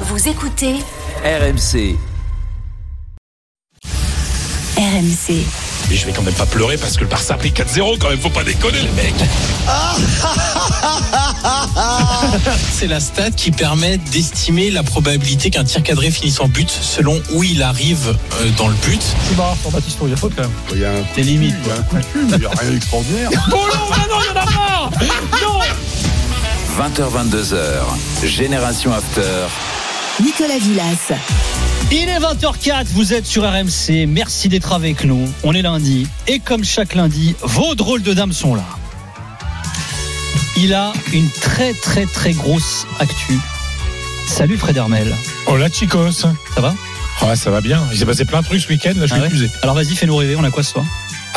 Vous écoutez RMC. RMC. Mais je vais quand même pas pleurer parce que le Barça a pris 4-0 quand même, faut pas déconner les mecs. C'est la stat qui permet d'estimer la probabilité qu'un tir cadré finisse en but selon où il arrive euh, dans le but. C'est marrant pour Baptiste, il y a faute quand même. Il y a un Des limites. il y a un coup de cul, il n'y a rien d'extraordinaire. 20h22h. Génération After. Nicolas Villas. Il est 20h04, vous êtes sur RMC, merci d'être avec nous. On est lundi, et comme chaque lundi, vos drôles de dames sont là. Il a une très très très grosse actu. Salut Fred Hermel, Hola chicos. ça va? Ouais, ça va bien. Il s'est passé plein de trucs ce week-end, là je suis Ah ouais? épuisé. Alors vas-y, fais-nous rêver, on a quoi ce soir?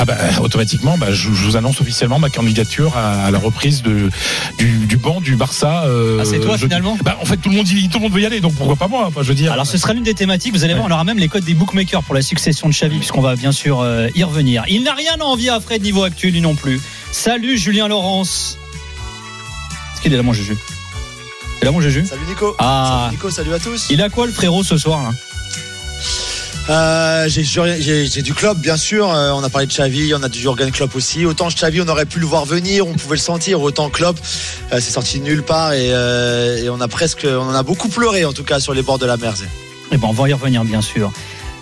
Ah bah automatiquement, bah, je, je vous annonce officiellement ma candidature à, à la reprise de, du, du banc du Barça. euh, Ah, c'est toi, finalement Bah en fait tout le monde tout le monde veut y aller, donc pourquoi pas moi Enfin je veux dire. Alors ce sera l'une des thématiques, vous allez voir, on aura même les codes des bookmakers pour la succession de Xavi, puisqu'on va bien sûr euh, y revenir. Il n'a rien à envier à Fred niveau actuel, lui non plus. Salut Julien Laurence. Est-ce qu'il est là mon Juju? Il est là mon Juju? Salut Nico. Ah. Salut Nico, salut à tous. Il a quoi le frérot ce soir là? Euh, j'ai, du club, bien sûr. Euh, on a parlé de Xavi, on a du Jurgen Klopp aussi. Autant Xavi, on aurait pu le voir venir, on pouvait le sentir. Autant Klopp, euh, c'est sorti de nulle part et, et on a presque, on en a beaucoup pleuré en tout cas sur les bords de la Mersey. Eh ben, on va y revenir, bien sûr.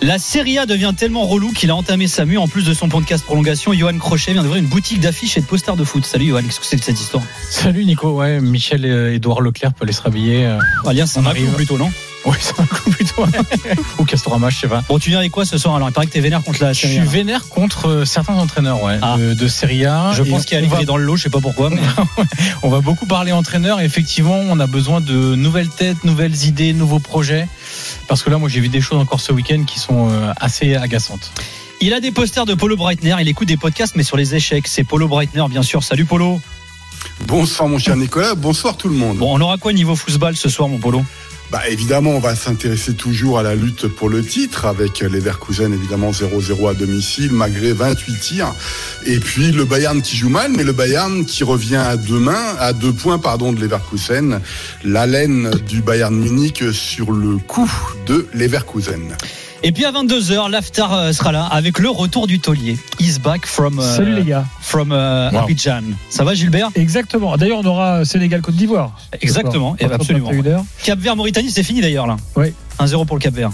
La Serie A devient tellement relou qu'il a entamé sa mue. En plus de son podcast prolongation, Johan Crochet vient d'ouvrir une boutique d'affiches et de posters de foot. Salut Johan, qu'est-ce que c'est que cette histoire? Salut Nico, ouais, Michel et Edouard Leclerc peut aller se réveiller. euh, Alien, c'est un arrive. coup plutôt, non? Ouais, c'est un coup plutôt. Ou Castorama, je sais pas. Bon, tu viens avec quoi ce soir Alors, il paraît que t'es vénère contre la Je Serie suis A. vénère contre euh, certains entraîneurs ouais, Ah. de, de Serie A. Je pense qu'il y a va, dans le lot, je sais pas pourquoi. mais- on va beaucoup parler entraîneurs. Effectivement, on a besoin de nouvelles têtes, nouvelles idées, nouveaux projets. Parce que là, moi, j'ai vu des choses encore ce week-end qui sont euh, assez agaçantes. Il a des posters de Polo Breitner. Il écoute des podcasts, mais sur les échecs. C'est Polo Breitner, bien sûr. Salut Polo. Bonsoir mon cher Nicolas, bonsoir tout le monde. Bon, on aura quoi niveau football ce soir, mon Polo? Bah évidemment, on va s'intéresser toujours à la lutte pour le titre avec les Leverkusen évidemment 0-0 à domicile malgré 28 tirs et puis le Bayern qui joue mal mais le Bayern qui revient à deux mains à deux points pardon de Leverkusen, l'haleine du Bayern Munich sur le coup de Leverkusen. Et puis à 22h, l'aftar euh, sera là avec le retour du taulier. He's back from, euh, Salut les gars. from euh, Wow. Abidjan. Ça va Gilbert? Exactement. D'ailleurs, on aura Sénégal Côte d'Ivoire. Exactement, Ce soir. et absolument. 21h, Cap Vert Mauritanie, c'est fini d'ailleurs là. Oui. 1-0 pour le Cap Vert.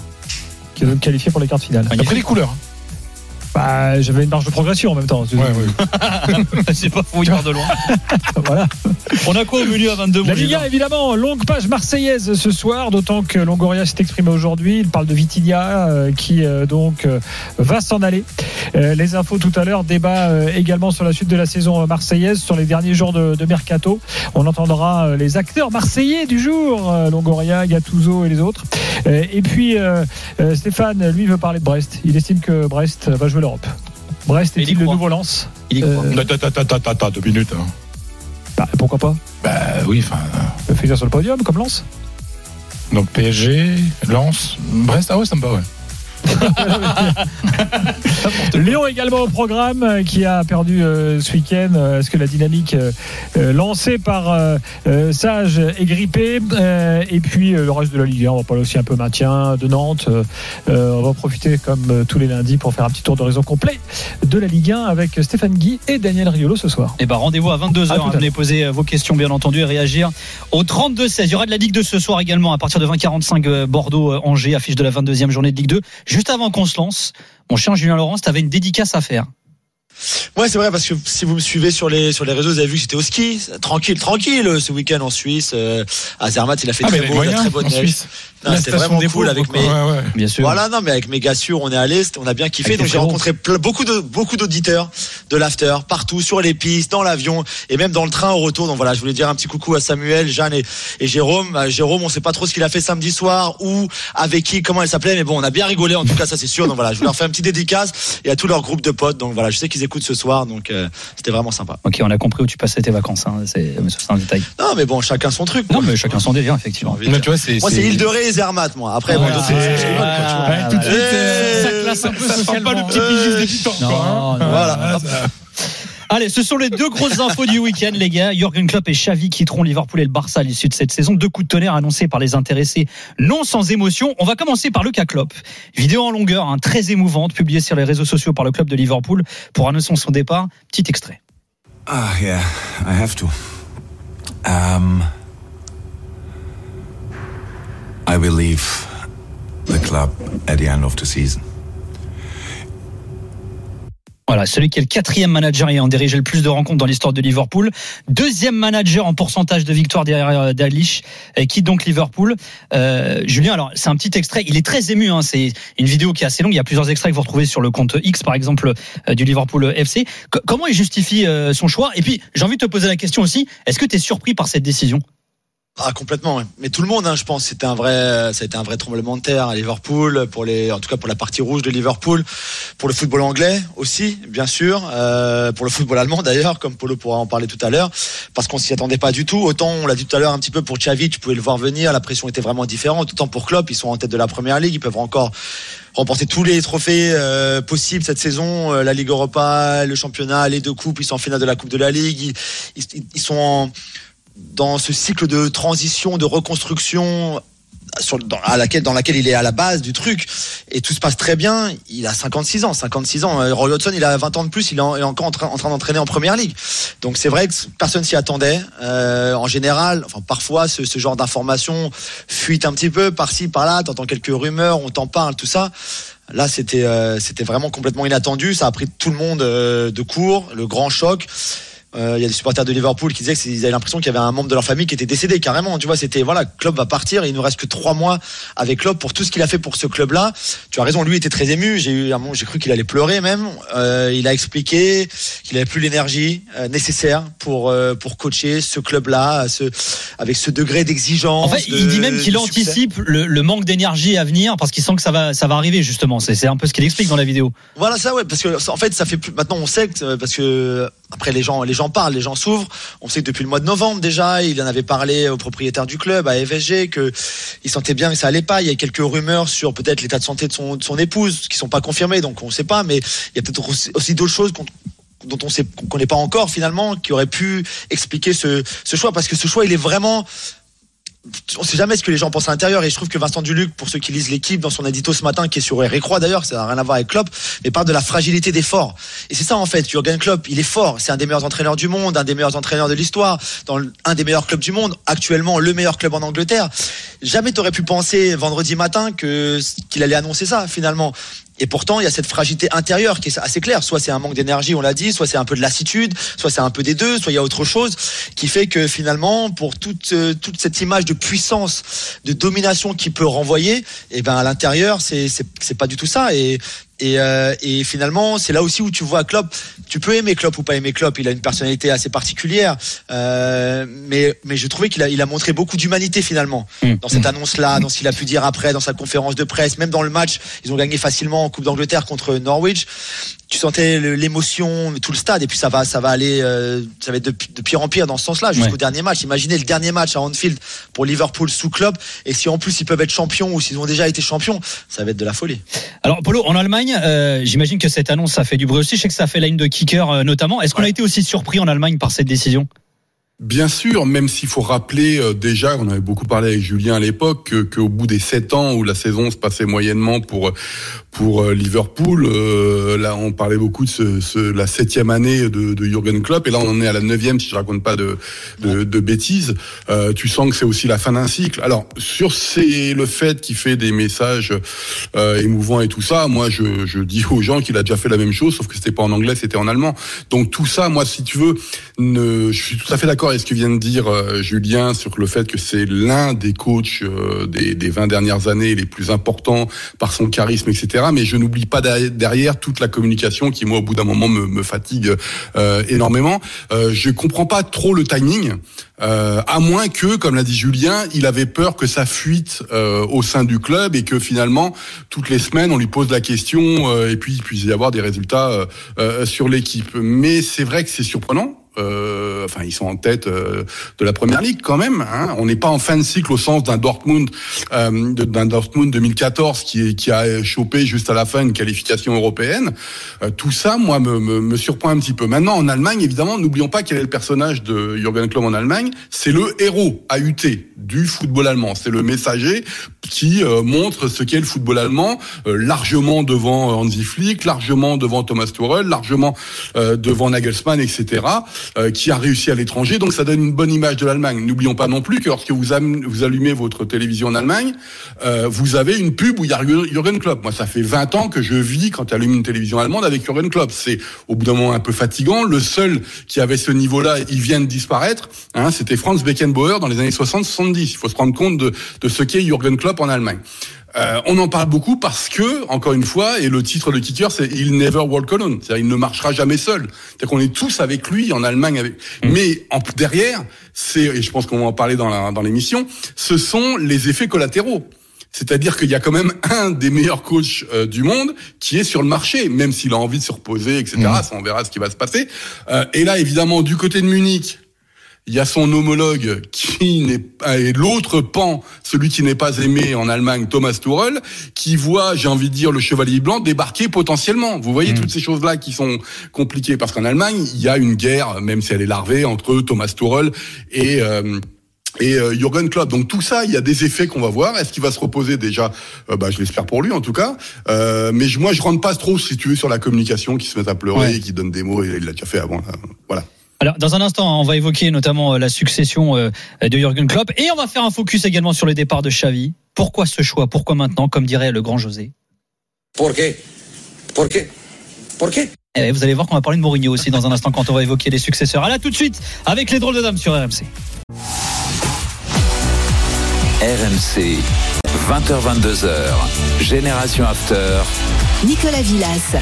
qui est donc qualifié pour les quarts de finale. Après les couleurs. Bah, j'avais une marge de progression en même temps. Ouais, ouais. c'est pas fou, il part de loin. voilà. On a quoi au milieu à 22 La Liga, évidemment, longue page marseillaise ce soir, d'autant que Longoria s'est exprimé aujourd'hui. Il parle de Vitinha euh, qui euh, donc euh, va s'en aller. Les infos tout à l'heure, débat également sur la suite de la saison marseillaise, sur les derniers jours de, de mercato. On entendra les acteurs marseillais du jour, Longoria, Gattuso et les autres. Et puis Stéphane, lui, veut parler de Brest. Il estime que Brest va jouer l'Europe. Brest Et il y est-il le nouveau lance Il y croit. Euh, Attends, deux minutes. hein. bah, Pourquoi pas Bah oui, enfin. Ça sur le podium comme lance. Donc PSG, Lens, Brest, ah ouais, ça me va, ouais. Lyon également au programme euh, qui a perdu euh, ce week-end. Euh, Est-ce que la dynamique euh, lancée par euh, Sage est grippée Et puis le reste de la Ligue 1, on va parler aussi un peu maintien de Nantes. On va profiter comme tous les lundis pour faire un petit tour d'horizon complet de la Ligue 1 avec Stéphane Guy et Daniel Riolo ce soir. Et ben rendez-vous à 22h. À tout à hein, venez poser vos questions, bien entendu, et réagir au 32-16. Il y aura de la Ligue 2 ce soir également, à partir de 20h45, euh, Bordeaux-Angers, affiche de la 22e journée de Ligue 2. Juste avant qu'on se lance, mon cher Julien Laurence, tu avais une dédicace à faire. Ouais, c'est vrai parce que si vous me suivez sur les sur les réseaux, vous avez vu que j'étais au ski, tranquille, tranquille ce week-end en Suisse. Euh, à Zermatt, il a fait Ah, très beau, moyens très bonne neige. C'était vraiment des cool avec quoi. mes. Ouais, ouais. Bien sûr. Voilà, non, mais avec mes gars sûrs, on est à l'est, on a bien kiffé. Avec Donc j'ai rencontré beaucoup de beaucoup d'auditeurs de l'after partout sur les pistes, dans l'avion et même dans le train au retour. Donc voilà, je voulais dire un petit coucou à Samuel, Jeanne et, et Jérôme. Euh, Jérôme, on sait pas trop ce qu'il a fait samedi soir ou avec qui, comment elle s'appelait, mais bon, on a bien rigolé en tout cas, ça c'est sûr. Donc voilà, je voulais leur faire un petit dédicace et à tout leur groupe de potes. Donc voilà, je sais qu'ils écoutent ce soir, donc euh, c'était vraiment sympa. Ok, on a compris où tu passais tes vacances. Hein. C'est mais un détail. Non, mais bon, chacun son truc. Non, quoi. mais chacun son délire, effectivement. Dire. tu vois, c'est. Moi, c'est île de Ré et Zermatt, moi. Après. Ouais, tout de suite, euh, ça classe un peu Ça sent pas le petit Euh, pigiste Non, quoi. hein. non, voilà. Allez, ce sont les deux grosses infos du week-end, les gars. Jürgen Klopp et Xavi quitteront Liverpool et le Barça à l'issue de cette saison. Deux coups de tonnerre annoncés par les intéressés, non sans émotion. On va commencer par le cas Klopp. Vidéo en longueur, hein, très émouvante, publiée sur les réseaux sociaux par le club de Liverpool pour annoncer son départ. Petit extrait. Ah, yeah, I have to. Um, I will leave the club at the end of the season. Voilà, celui qui est le quatrième manager ayant dirigé le plus de rencontres dans l'histoire de Liverpool. Deuxième manager en pourcentage de victoires derrière euh, Dalish, quitte donc Liverpool. Euh, Julien, alors c'est un petit extrait, il est très ému, hein, c'est une vidéo qui est assez longue, il y a plusieurs extraits que vous retrouvez sur le compte X par exemple euh, du Liverpool FC. Comment il justifie son choix? Et puis j'ai envie de te poser la question aussi, est-ce que tu es surpris par cette décision? Ah complètement, mais tout le monde, hein, je pense, c'était un vrai, ça a été un vrai tremblement de terre à Liverpool pour les, en tout cas pour la partie rouge de Liverpool, pour le football anglais aussi, bien sûr, euh, pour le football allemand d'ailleurs, comme Polo pourra en parler tout à l'heure, parce qu'on s'y attendait pas du tout. Autant on l'a dit tout à l'heure un petit peu pour Xavi, tu pouvais le voir venir, la pression était vraiment différente. Autant pour Klopp, ils sont en tête de la première ligue, ils peuvent encore remporter tous les trophées euh, possibles cette saison, euh, la Ligue Europa, le championnat, les deux coupes, ils sont en finale de la Coupe de la Ligue, ils, ils, ils sont en dans ce cycle de transition, de reconstruction dans, à laquelle, il est à la base du truc et tout se passe très bien. Il a 56 ans, 56 ans. Roy Hodgson, il a 20 ans de plus, il est, encore en train, en train d'entraîner en première ligue. Donc c'est vrai que personne s'y attendait. Euh, en général, enfin parfois ce, genre d'informations fuite un petit peu par-ci, par-là. T'entends quelques rumeurs, on t'en parle, tout ça. Là, c'était euh, vraiment complètement inattendu. Ça a pris tout le monde euh, de court, le grand choc. Il euh, y a des supporters de Liverpool qui disaient qu'ils avaient l'impression qu'il y avait un membre de leur famille qui était décédé carrément. Tu vois, c'était voilà, Klopp va partir. Et il nous reste que trois mois avec Klopp pour tout ce qu'il a fait pour ce club-là. Tu as raison, lui était très ému. J'ai eu, j'ai cru qu'il allait pleurer même. Euh, il a expliqué qu'il avait plus l'énergie euh, nécessaire pour pour coacher ce club-là, ce, avec ce degré d'exigence. En fait, de, il dit même qu'il anticipe le, le, manque d'énergie à venir parce qu'il sent que ça va ça va arriver justement. C'est, c'est un peu ce qu'il explique dans la vidéo. Voilà ça, ouais, parce que en fait, ça fait plus. Maintenant, on sait que parce que après les gens parlent, les gens s'ouvrent. On sait que depuis le mois de novembre déjà, il en avait parlé au propriétaire du club, à FSG, que il sentait bien que ça allait pas. Il y a quelques rumeurs sur peut-être l'état de santé de son, épouse qui sont pas confirmées, donc on sait pas. Mais il y a peut-être aussi, d'autres choses dont on qu'on connaît pas encore finalement, qui auraient pu expliquer ce choix, parce que ce choix il est vraiment on sait jamais ce que les gens pensent à l'intérieur. Et je trouve que Vincent Duluc pour ceux qui lisent l'équipe dans son édito ce matin qui est sur Eric d'ailleurs ça n'a rien à voir avec Klopp mais parle de la fragilité des forts. Et c'est ça en fait. Jurgen Klopp il est fort. C'est un des meilleurs entraîneurs du monde un des meilleurs entraîneurs de l'histoire dans un des meilleurs clubs du monde actuellement le meilleur club en Angleterre. Jamais t'aurais pu penser vendredi matin que qu'il allait annoncer ça finalement et pourtant, il y a cette fragilité intérieure qui est assez claire. Soit c'est un manque d'énergie, on l'a dit, soit c'est un peu de lassitude, soit c'est un peu des deux, soit il y a autre chose qui fait que finalement, pour toute, toute cette image de puissance, de domination qui peut renvoyer, et ben à l'intérieur, c'est c'est pas du tout ça. Et et, euh, et, finalement, c'est là aussi où tu vois Klopp. Tu peux aimer Klopp ou pas aimer Klopp. Il a une personnalité assez particulière, euh, mais mais je trouvais qu'il a il a montré beaucoup d'humanité finalement mmh. dans cette annonce-là, dans ce qu'il a pu dire après, dans sa conférence de presse, même dans le match. Ils ont gagné facilement en Coupe d'Angleterre contre Norwich tu sentais l'émotion, tout le stade, et puis ça va, ça va aller, euh, ça va être de, de, pire en pire dans ce sens-là jusqu'au ouais. dernier match. Imaginez le dernier match à Anfield pour Liverpool sous club, et si en plus ils peuvent être champions ou s'ils ont déjà été champions, ça va être de la folie. Alors Polo, en Allemagne, euh, j'imagine que cette annonce ça fait du bruit aussi. Je sais que ça fait la ligne de kicker euh, notamment. Est-ce qu'on ouais. a été aussi surpris en Allemagne par cette décision? Bien sûr, même s'il faut rappeler euh, déjà, on avait beaucoup parlé avec Julien à l'époque, qu'au bout des sept ans où la saison se passait moyennement pour pour euh, Liverpool, euh, là on parlait beaucoup de ce, ce, la septième année de, de Jurgen Klopp, et là on en est à la neuvième si je raconte pas de de, de bêtises. Euh, tu sens que c'est aussi la fin d'un cycle. Alors sur c'est le fait qu'il fait des messages euh, émouvants et tout ça, moi je, je dis aux gens qu'il a déjà fait la même chose, sauf que c'était pas en anglais, c'était en allemand. Donc tout ça, moi si tu veux, ne, je suis tout à fait d'accord avec ce que vient de dire euh, Julien sur le fait que c'est l'un des coachs euh, des, des 20 dernières années les plus importants par son charisme, etc. Mais je n'oublie pas derrière toute la communication qui, moi, au bout d'un moment, me, me fatigue euh, énormément. Euh, je comprends pas trop le timing. Euh, à moins que, comme l'a dit Julien, il avait peur que ça fuite euh, au sein du club et que finalement, toutes les semaines, on lui pose la question euh, et puis il puisse y avoir des résultats sur l'équipe. Mais c'est vrai que c'est surprenant Euh, enfin, ils sont en tête euh, de la première ligue quand même. Hein. On n'est pas en fin de cycle au sens d'un Dortmund, euh, d'un Dortmund 2014 qui, qui a chopé juste à la fin une qualification européenne. Euh, tout ça, moi, me, me, me surprend un petit peu. Maintenant, en Allemagne, évidemment, n'oublions pas quel est le personnage de Jürgen Klopp en Allemagne. C'est le héros AUT du football allemand. C'est le messager qui euh, montre ce qu'est le football allemand, euh, largement devant Hansi Flick, largement devant Thomas Tuchel, largement devant Nagelsmann, etc., qui a réussi à l'étranger. Donc ça donne une bonne image de l'Allemagne. N'oublions pas non plus que lorsque vous allumez votre télévision en Allemagne, euh, vous avez une pub où il y a Jürgen Klopp. Moi, ça fait 20 ans que je vis quand tu allumes une télévision allemande avec Jürgen Klopp. C'est au bout d'un moment un peu fatigant. Le seul qui avait ce niveau-là, il vient de disparaître. Hein, C'était Franz Beckenbauer dans les années 60-70. Il faut se rendre compte de, de ce qu'est Jürgen Klopp en Allemagne. Euh, on en parle beaucoup parce que, encore une fois, et le titre de kicker, c'est Il never walk alone. C'est-à-dire, il ne marchera jamais seul. C'est-à-dire qu'on est tous avec lui en Allemagne. Avec... Mais en, derrière, c'est, et je pense qu'on va en parler dans la- dans l'émission, ce sont les effets collatéraux. C'est-à-dire qu'il y a quand même un des meilleurs coachs euh, du monde qui est sur le marché, même s'il a envie de se reposer, etc. Ça, on verra ce qui va se passer. Euh, et là, évidemment, du côté de Munich, il y a son homologue qui n'est et l'autre pan, celui qui n'est pas aimé en Allemagne, Thomas Tuchel, qui voit, j'ai envie de dire, le chevalier blanc débarquer potentiellement. Vous voyez toutes ces choses-là qui sont compliquées parce qu'en Allemagne, il y a une guerre, même si elle est larvée, entre Thomas Tuchel et euh, et euh, Jürgen Klopp. Donc tout ça, il y a des effets qu'on va voir. Est-ce qu'il va se reposer déjà? Euh, bah, Je l'espère pour lui en tout cas. Euh, mais je- moi, je rentre pas trop, si tu veux, sur la communication qui se met à pleurer, Ouais. et qui donne des mots. Et il l'a déjà fait avant. là. Voilà. Alors, dans un instant, on va évoquer notamment euh, la succession euh, de Jürgen Klopp et on va faire un focus également sur le départ de Xavi. Pourquoi ce choix? Pourquoi maintenant? Comme dirait le grand José. ¿Por qué? ¿Por qué? ¿Por qué? Eh, vous allez voir qu'on va parler de Mourinho aussi dans un instant quand on va évoquer les successeurs. À là tout de suite avec les drôles de dames sur RMC. RMC, 20h22h, Génération After. Nicolas Villas.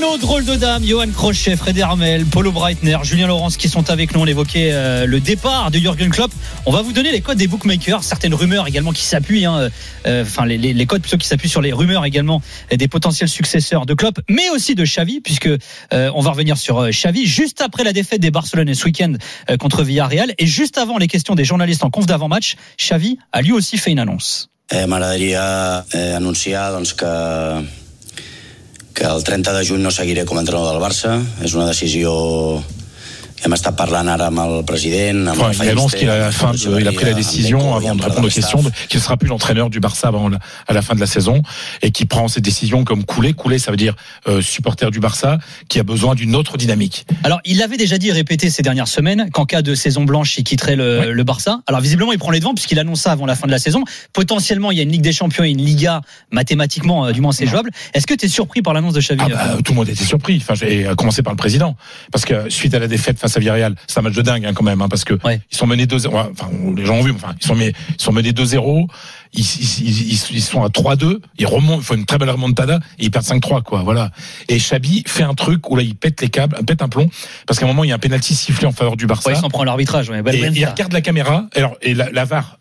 Nos drôles de dames, Johan Crochet, Fred Hermel, Paulo Breitner, Julien Laurence qui sont avec nous. On évoquait euh, le départ de Jürgen Klopp. On va vous donner les codes des bookmakers, certaines rumeurs également qui s'appuient, hein, euh, enfin les, codes plutôt qui s'appuient sur les rumeurs également des potentiels successeurs de Klopp, mais aussi de Xavi, puisque euh, on va revenir sur euh, Xavi juste après la défaite des Barcelonais ce week-end euh, contre Villarreal et juste avant les questions des journalistes en conf d'avant-match, Xavi a lui aussi fait une annonce. Eh, eh, que el 30 de juny no seguiré com a entrenador del Barça. És una decisió Hem estat parlant ara amb el president, amb Enfin, el il annonce qu'il a, la fin Fallester, de- il a pris la décision avant de répondre aux questions qu'il ne sera plus l'entraîneur du Barça avant la, à la fin de la saison et qui prend ses décisions comme coulé. Coulé, ça veut dire euh, supporter du Barça qui a besoin d'une autre dynamique. Alors, il l'avait déjà dit et répété ces dernières semaines qu'en cas de saison blanche, il quitterait le, le Barça. Alors, visiblement, il prend les devants puisqu'il annonce ça avant la fin de la saison. Potentiellement, il y a une Ligue des Champions et une Liga, mathématiquement, euh, du moins, c'est jouable. Est-ce que tu es surpris par l'annonce de Xavi Ah bah, tout le monde était surpris. Enfin, j'ai à commencer par le président, parce que suite à la défaite face à Villarreal, c'est un match de dingue hein, quand même, hein, parce que ils sont menés 2-0. Enfin, les gens ont vu. Enfin, ils sont, mis- ils sont menés 2-0. Ils, ils, ils- ils- ils sont à 3-2. Ils remontent. Il faut une très belle remontada et ils perdent 5-3, quoi. Voilà. Et Chabi fait un truc où là, il pète les câbles, pète un plomb, parce qu'à un moment, il y a un penalty sifflé en faveur du Barça. Ouais, il s'en prend l'arbitrage. Ouais. Et il regarde la caméra. Alors, et la, la VAR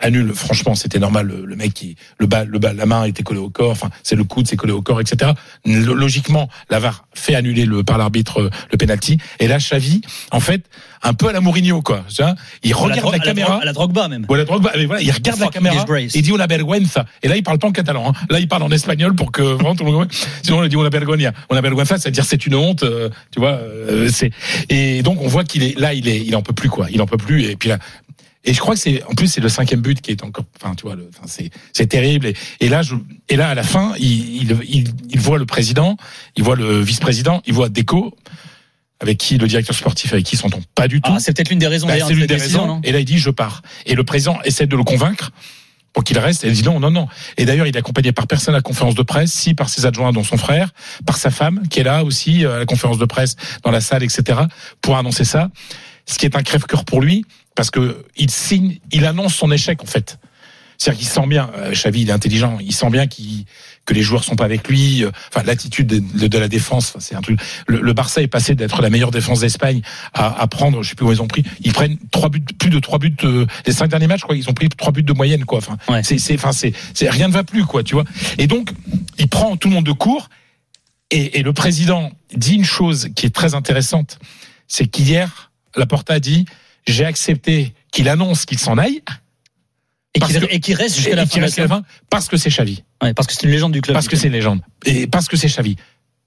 annule. Franchement, c'était normal. Le, le mec qui, le bas, le bas, la main était collée au corps. Enfin, c'est le coude, c'est collé au corps, etc. Lo- Logiquement, la VAR fait annuler le par l'arbitre euh, le penalty. Et là, Xavi, en fait, un peu à la Mourinho, quoi. Tu vois, il la regarde la, la caméra. à la Drogba, même. Ou à la Drogba. Mais voilà, il regarde la caméra. Il dit una vergüenza. Et là, il parle pas en catalan. hein. Là, il parle en espagnol pour que vraiment tout le monde. Sinon, il dit una vergüenza. Una vergüenza, c'est-à-dire c'est une honte. euh, tu vois. euh, c'est. Et donc, on voit qu'il est là. Il est. Il en peut plus, quoi. Il en peut plus. Et puis là. Et je crois que c'est en plus c'est le cinquième but qui est encore enfin tu vois le, enfin, c'est c'est terrible. Et, et là je, et là à la fin il, il, il, il voit le président il voit le vice-président il voit Deco avec qui le directeur sportif avec qui s'entend pas du tout. Ah, c'est peut-être l'une des raisons Bah, c'est l'une des décision, raisons. et là il dit je pars. Et le président essaie de le convaincre pour qu'il reste. Et il dit non non non. Et d'ailleurs il est accompagné par personne à la conférence de presse si par ses adjoints dont son frère par sa femme qui est là aussi euh, à la conférence de presse dans la salle etc pour annoncer ça. Ce qui est un crève-cœur pour lui parce que il signe il annonce son échec en fait c'est-à-dire qu'il sent bien, euh, Xavi, il est intelligent, il sent bien qu'il que les joueurs sont pas avec lui. euh, Enfin, l'attitude de, la défense, c'est un truc. Le, le Barça est passé d'être la meilleure défense d'Espagne à, à prendre, je sais plus où ils ont pris. Ils prennent trois buts, plus de trois buts. euh, les cinq derniers matchs, crois, ils ont pris trois buts de moyenne, quoi. Enfin, c'est, c'est, enfin, c'est, c'est rien ne va plus, quoi, tu vois. Et donc, il prend tout le monde de court. Et, et le président dit une chose qui est très intéressante, c'est qu'hier, Laporta a dit j'ai accepté qu'il annonce qu'il s'en aille. Et reste jusqu'à la qu'il la reste jusqu'à la saison. fin, parce que c'est Xavi. Ouais, parce que c'est une légende du club. Parce que c'est une légende. Et parce que c'est Xavi.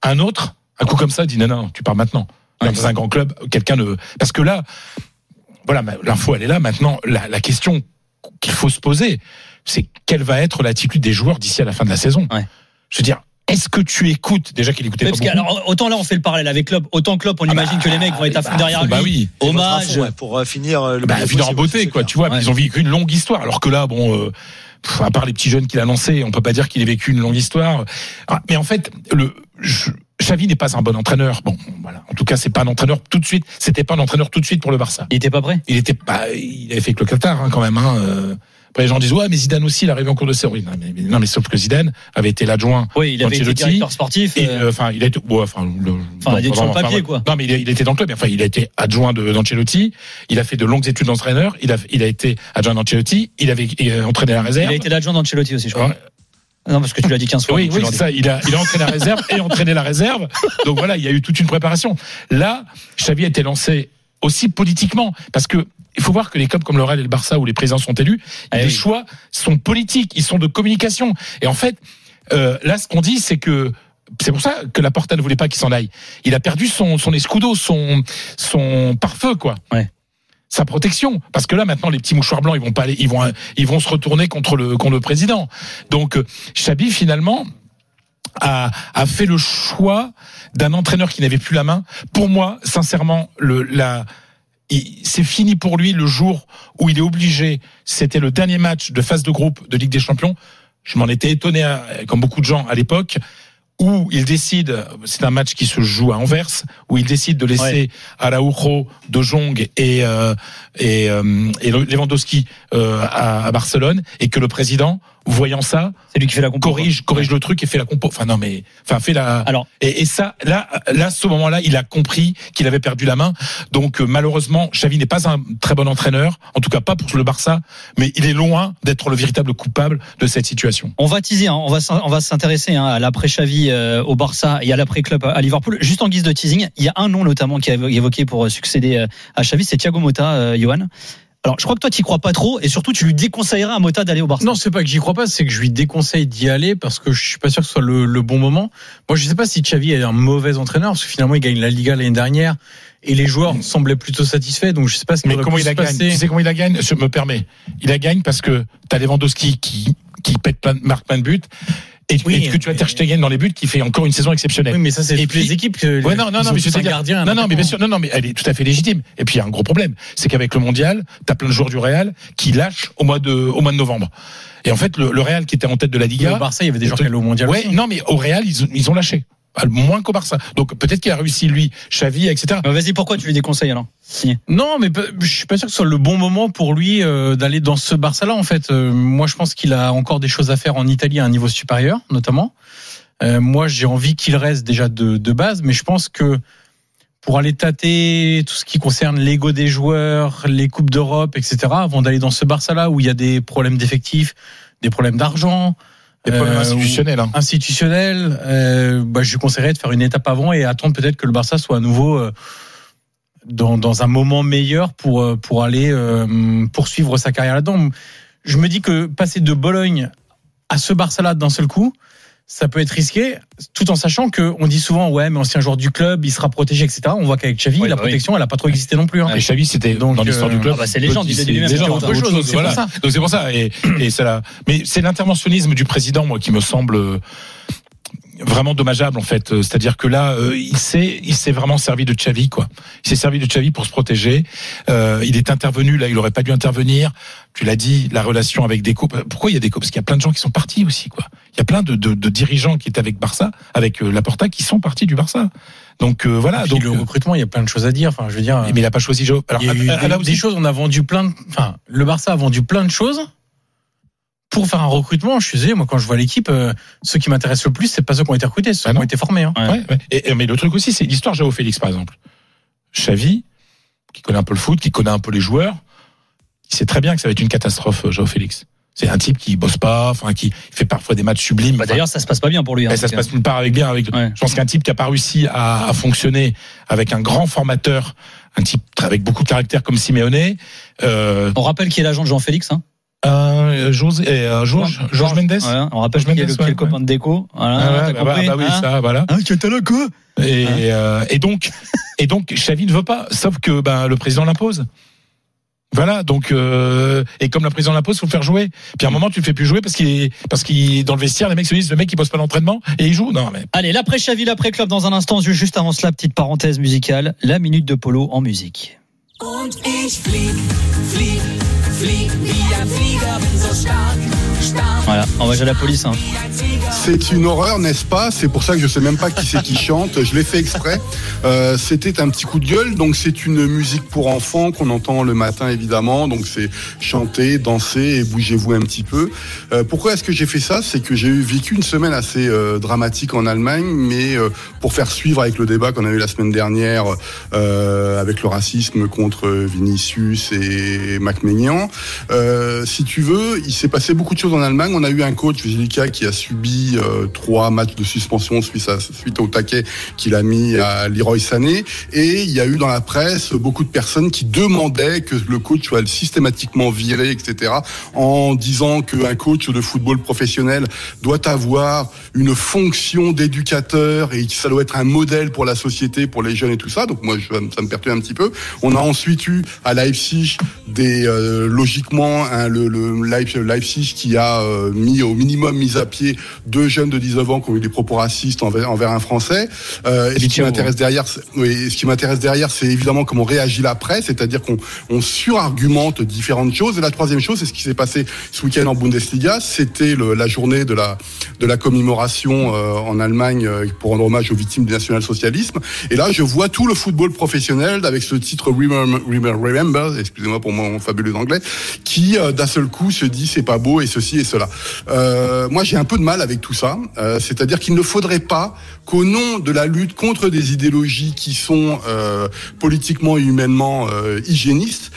Un autre, un coup comme ça, dit non, non, tu pars maintenant. Ouais. Dans un grand club, quelqu'un ne. Parce que là, voilà, l'info, elle est là. Maintenant, la, la question qu'il faut se poser, c'est quelle va être l'attitude des joueurs d'ici à la fin de la saison? Ouais. Je veux dire, est-ce que tu écoutes, déjà qu'il écoutait pas parce que, beaucoup alors, autant là on fait le parallèle avec Klopp, autant Klopp on Ah imagine bah, que les mecs vont être à fond bah, derrière lui. bah oui. Hommage. ouais, pour euh, finir euh, le bah, finir en beauté, quoi. Tu vois, Ouais. ils ont vécu une longue histoire. Alors que là, bon, euh, pff, à part les petits jeunes qu'il a lancés, on peut pas dire qu'il ait vécu une longue histoire. Ah, mais en fait, le je- Xavi n'est pas un bon entraîneur. Bon, voilà. En tout cas, c'est pas un entraîneur tout de suite. C'était pas un entraîneur tout de suite pour le Barça. Il était pas prêt? Il était pas, il avait fait que le Qatar hein, quand même. Hein. euh. Après, les gens disent ouais, mais Zidane aussi, il arrive en cours de série. Non, mais, non, mais sauf que Zidane avait été l'adjoint Oui, il avait été directeur sportif. et euh, enfin, il a été, ouais, enfin, le- Enfin, il est sur le papier, quoi. Non, mais il, il était dans le club. Enfin, il a été adjoint d'Ancelotti. Il a fait de longues études d'entraîneur. Il a, il a été adjoint d'Ancelotti. Il avait entraîné la il réserve. a été l'adjoint d'Ancelotti aussi, je crois. Ouais. Non, parce que tu l'as dit 15 fois. Oui, oui, c'est ça. Il a, il a entraîné la réserve et entraîné la réserve. Donc voilà, il y a eu toute une préparation. Là, Xavi a été lancé aussi politiquement, parce que il faut voir que les clubs comme le Real et le Barça où les présidents sont élus, Eh les oui. choix sont politiques, ils sont de communication. Et en fait, euh, là, ce qu'on dit, c'est que c'est pour ça que la Porta ne voulait pas qu'il s'en aille. Il a perdu son, son escudo, son, son pare-feu, quoi. Ouais. Sa protection, parce que là maintenant les petits mouchoirs blancs ils vont pas aller, ils vont ils vont se retourner contre le contre le président. Donc euh, Xabi finalement a, a fait le choix d'un entraîneur qui n'avait plus la main. Pour moi, sincèrement, le, la, c'est fini pour lui le jour où il est obligé. C'était le dernier match de phase de groupe de Ligue des Champions. Je m'en étais étonné, hein, comme beaucoup de gens à l'époque, où il décide, c'est un match qui se joue à Anvers, où il décide de laisser Ouais. Araujo, De Jong et euh, et, euh, et Lewandowski euh, à, à Barcelone, et que le président, voyant ça, C'est lui qui fait la compo. corrige corrige le truc et fait la compo. Enfin non mais enfin fait la Alors, et, et ça là là ce moment-là il a compris qu'il avait perdu la main. Donc euh, malheureusement Xavi n'est pas un très bon entraîneur, en tout cas pas pour le Barça, mais il est loin d'être le véritable coupable de cette situation. On va teaser, hein, on va on va s'intéresser hein, à l'après Xavi euh, au Barça et à l'après club à Liverpool. Juste en guise de teasing, il y a un nom notamment qui est évoqué pour euh, succéder à Xavi, c'est Thiago Motta, euh, Johan. Alors, je crois que toi, tu crois pas trop, et surtout, tu lui déconseillerais à Motta d'aller au Barça. Non, c'est pas que j'y crois pas, c'est que je lui déconseille d'y aller parce que je suis pas sûr que ce soit le, le bon moment. Moi, je sais pas si Xavi est un mauvais entraîneur parce que finalement, il gagne la Liga l'année dernière et les joueurs semblaient plutôt satisfaits. Donc, je sais pas ce qui Mais comment il la gagne. Tu sais comment il la gagne Je me permets. Il la gagne parce que t'as Lewandowski qui qui pète plein, de- marque plein de buts et, Oui, et que tu as Ter Stegen dans les buts qui fait encore une saison exceptionnelle. Oui, mais ça, c'est Et puis- les équipes que Ouais, non, non, non, mais je gardien. non, non, mais bien sûr, non, non, mais elle est tout à fait légitime. Et puis il y a un gros problème, c'est qu'avec le mondial, t'as plein de joueurs du Real qui lâchent au mois de, au mois de novembre. Et en fait, le, le Real qui était en tête de la Liga, Au Barça, il y avait des le joueurs qui allaient au mondial. ouais, aussi. non, mais au Real, ils, ils ont lâché. Ah, Moins qu'au Barça. Donc peut-être qu'il a réussi lui, Xavi, etc. Vas-y, pourquoi tu lui déconseilles alors Non, mais je suis pas sûr que ce soit le bon moment pour lui euh, d'aller dans ce Barça-là. En fait, Euh, moi, je pense qu'il a encore des choses à faire en Italie à un niveau supérieur, notamment. Euh, moi, j'ai envie qu'il reste déjà de, de base, mais je pense que pour aller tâter tout ce qui concerne l'ego des joueurs, les coupes d'Europe, etc., avant d'aller dans ce Barça-là où il y a des problèmes d'effectifs, des problèmes d'argent, Des problèmes euh, institutionnels. Hein. institutionnel, euh, bah, je lui conseillerais de faire une étape avant et attendre peut-être que le Barça soit à nouveau euh, dans, dans un moment meilleur pour, pour aller euh, poursuivre sa carrière là-dedans. Je me dis que passer de Bologne à ce Barça-là d'un seul coup, ça peut être risqué, tout en sachant que on dit souvent ouais, mais ancien joueur du club, il sera protégé, etc. On voit qu'avec Xavi, Oui, la bah oui. protection, elle a pas trop existé non plus. hein. Et Xavi, c'était Donc, dans l'histoire euh, du club. ah bah, c'est légende, C'est autre chose, c'est voilà. pour ça. Donc c'est pour ça. Et, et c'est là. Mais c'est l'interventionnisme du président, moi, qui me semble euh, vraiment dommageable en fait. Euh, C'est-à-dire que là, euh, il s'est, il s'est vraiment servi de Xavi, quoi. Il s'est servi de Xavi pour se protéger. Euh, il est intervenu là, il aurait pas dû intervenir. Tu l'as dit, la relation avec Deco. Pourquoi il y a Deco? Parce qu'il y a plein de gens qui sont partis aussi, quoi. Il y a plein de, de, de dirigeants qui étaient avec Barça, avec euh, Laporta, qui sont partis du Barça. Donc euh, voilà. Puis donc le euh, recrutement, il y a plein de choses à dire. Enfin, je veux dire. mais il a pas choisi. Alors Il y a eu des, choses, on a vendu plein de, enfin, le Barça a vendu plein de choses pour faire un recrutement. Je suis désolé, moi, quand je vois l'équipe, euh, ceux qui m'intéressent le plus, c'est pas ceux qui ont été recrutés, c'est ceux Ah qui ont été formés. hein. Ouais, ouais. Et, et- mais le truc aussi, c'est l'histoire Jao Félix, par exemple. Xavi, qui connaît un peu le foot, qui connaît un peu les joueurs, il sait très bien que ça va être une catastrophe, euh, Jao Félix. C'est un type qui bosse pas, enfin qui fait parfois des matchs sublimes. bah, D'ailleurs, ça se passe pas bien pour lui. hein, et ça se passe nulle part avec bien. Avec, Ouais. Je pense qu'un type qui a pas réussi à, à fonctionner avec un grand formateur un type avec beaucoup de caractère comme Simeone. Euh, On rappelle qui est l'agent de Jean-Félix. Hein euh, euh, Georges, Georges Mendes. Ouais, on rappelle Georges qui est le, Mendes, qui est le ouais, copain de Déco. Voilà, Ah ouais, bah, bah, compris bah oui, hein ça, voilà. Hein, qui était là, quoi Et, Hein euh, et donc, et donc, Xavi ne veut pas, sauf que ben, le président l'impose. Voilà, donc euh, et comme le président l'impose, faut le faire jouer. Puis à un moment, tu le fais plus jouer parce qu'il est parce qu'il dans le vestiaire, les mecs se disent le mec il bosse pas d'entraînement et il joue. Non mais Allez, l'après Chavi, l'après club dans un instant. Juste avant cela, petite parenthèse musicale. La minute de polo en musique. Und ich flieg, flieg, flieg wie ein Flieger, bin so stark, stark. Voilà, envoyé à la police. Hein. C'est une horreur, n'est-ce pas? C'est pour ça que je sais même pas qui c'est qui chante. Je l'ai fait exprès. Euh, C'était un petit coup de gueule. Donc c'est une musique pour enfants qu'on entend le matin évidemment. Donc c'est chanter, danser et bougez-vous un petit peu. Euh, pourquoi est-ce que j'ai fait ça? C'est que j'ai vécu une semaine assez euh, dramatique en Allemagne, mais pour faire suivre avec le débat qu'on a eu la semaine dernière avec le racisme contre Vinicius et Macménian. Si tu veux, il s'est passé beaucoup de choses en Allemagne. On a eu un coach, Zilika, qui a subi euh, trois matchs de suspension suite, au taquet qu'il a mis à Leroy Sané. Et il y a eu dans la presse beaucoup de personnes qui demandaient que le coach soit systématiquement viré, etc. En disant qu'un coach de football professionnel doit avoir une fonction d'éducateur et que ça doit être un modèle pour la société, pour les jeunes et tout ça. Donc moi, ça me perturbe un petit peu. On a ensuite eu à Leipzig des euh, logiquement hein, le, le Leipzig, Leipzig qui a euh, mis au minimum mis à pied deux jeunes de 19 ans qui ont eu des propos racistes envers, envers un Français. Euh, et ce qui m'intéresse derrière, oui, ce qui m'intéresse derrière, c'est évidemment comment réagit la presse, c'est-à-dire qu'on on surargumente différentes choses. Et la troisième chose, c'est ce qui s'est passé ce week-end en Bundesliga. C'était la journée de la de la commémoration euh, en Allemagne pour rendre hommage aux victimes du national-socialisme. Et là, je vois tout le football professionnel avec ce titre Remember, Remember, Remember, excusez-moi pour mon fabuleux anglais, qui euh, d'un seul coup se dit c'est pas beau et ceci cela. Euh, moi, j'ai un peu de mal avec tout ça. Euh, C'est-à-dire qu'il ne faudrait pas qu'au nom de la lutte contre des idéologies qui sont euh, politiquement et humainement hygiénistes,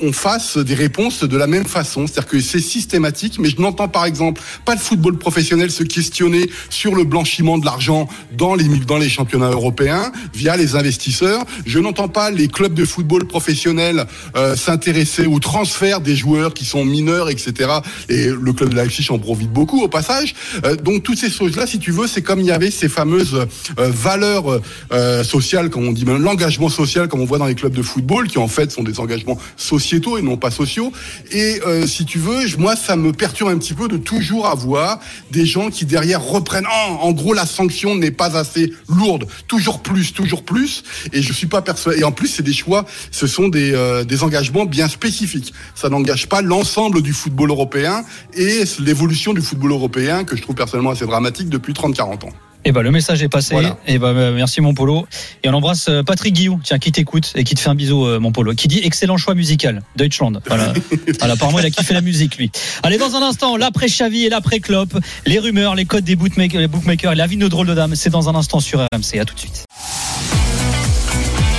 on fasse des réponses de la même façon. C'est-à-dire que c'est systématique, mais je n'entends par exemple pas le football professionnel se questionner sur le blanchiment de l'argent dans les, dans les championnats européens via les investisseurs. Je n'entends pas les clubs de football professionnels euh, s'intéresser au transfert des joueurs qui sont mineurs, etc. Et le club de Leipzig en profite beaucoup au passage. Euh, donc toutes ces choses-là, si tu veux, c'est comme il y avait ces fameuses euh, valeurs euh, sociales, comme on dit, l'engagement social, comme on voit dans les clubs de football, qui en fait sont des engagements sociétaux et non pas sociaux. Et si tu veux, moi, ça me perturbe un petit peu de toujours avoir des gens qui derrière reprennent. Oh, en gros, la sanction n'est pas assez lourde. Toujours plus, toujours plus. Et je suis pas persuadé. Et en plus, c'est des choix. Ce sont des, euh, des engagements bien spécifiques. Ça n'engage pas l'ensemble du football européen et l'évolution du football européen que je trouve personnellement assez dramatique depuis 30-40 ans. Et ben le message est passé. Voilà. Et ben euh, merci mon polo. Et on embrasse euh, Patrick Guillou, tiens qui t'écoute et qui te fait un bisou euh, mon polo, qui dit excellent choix musical, Deutschland. Voilà. voilà apparemment il a kiffé la musique lui. Allez dans un instant l'après Xavi et l'après Klopp, les rumeurs, les codes des bookmakers, les bookmakers et la vie de nos drôles de dames, c'est dans un instant sur RMC. À tout de suite.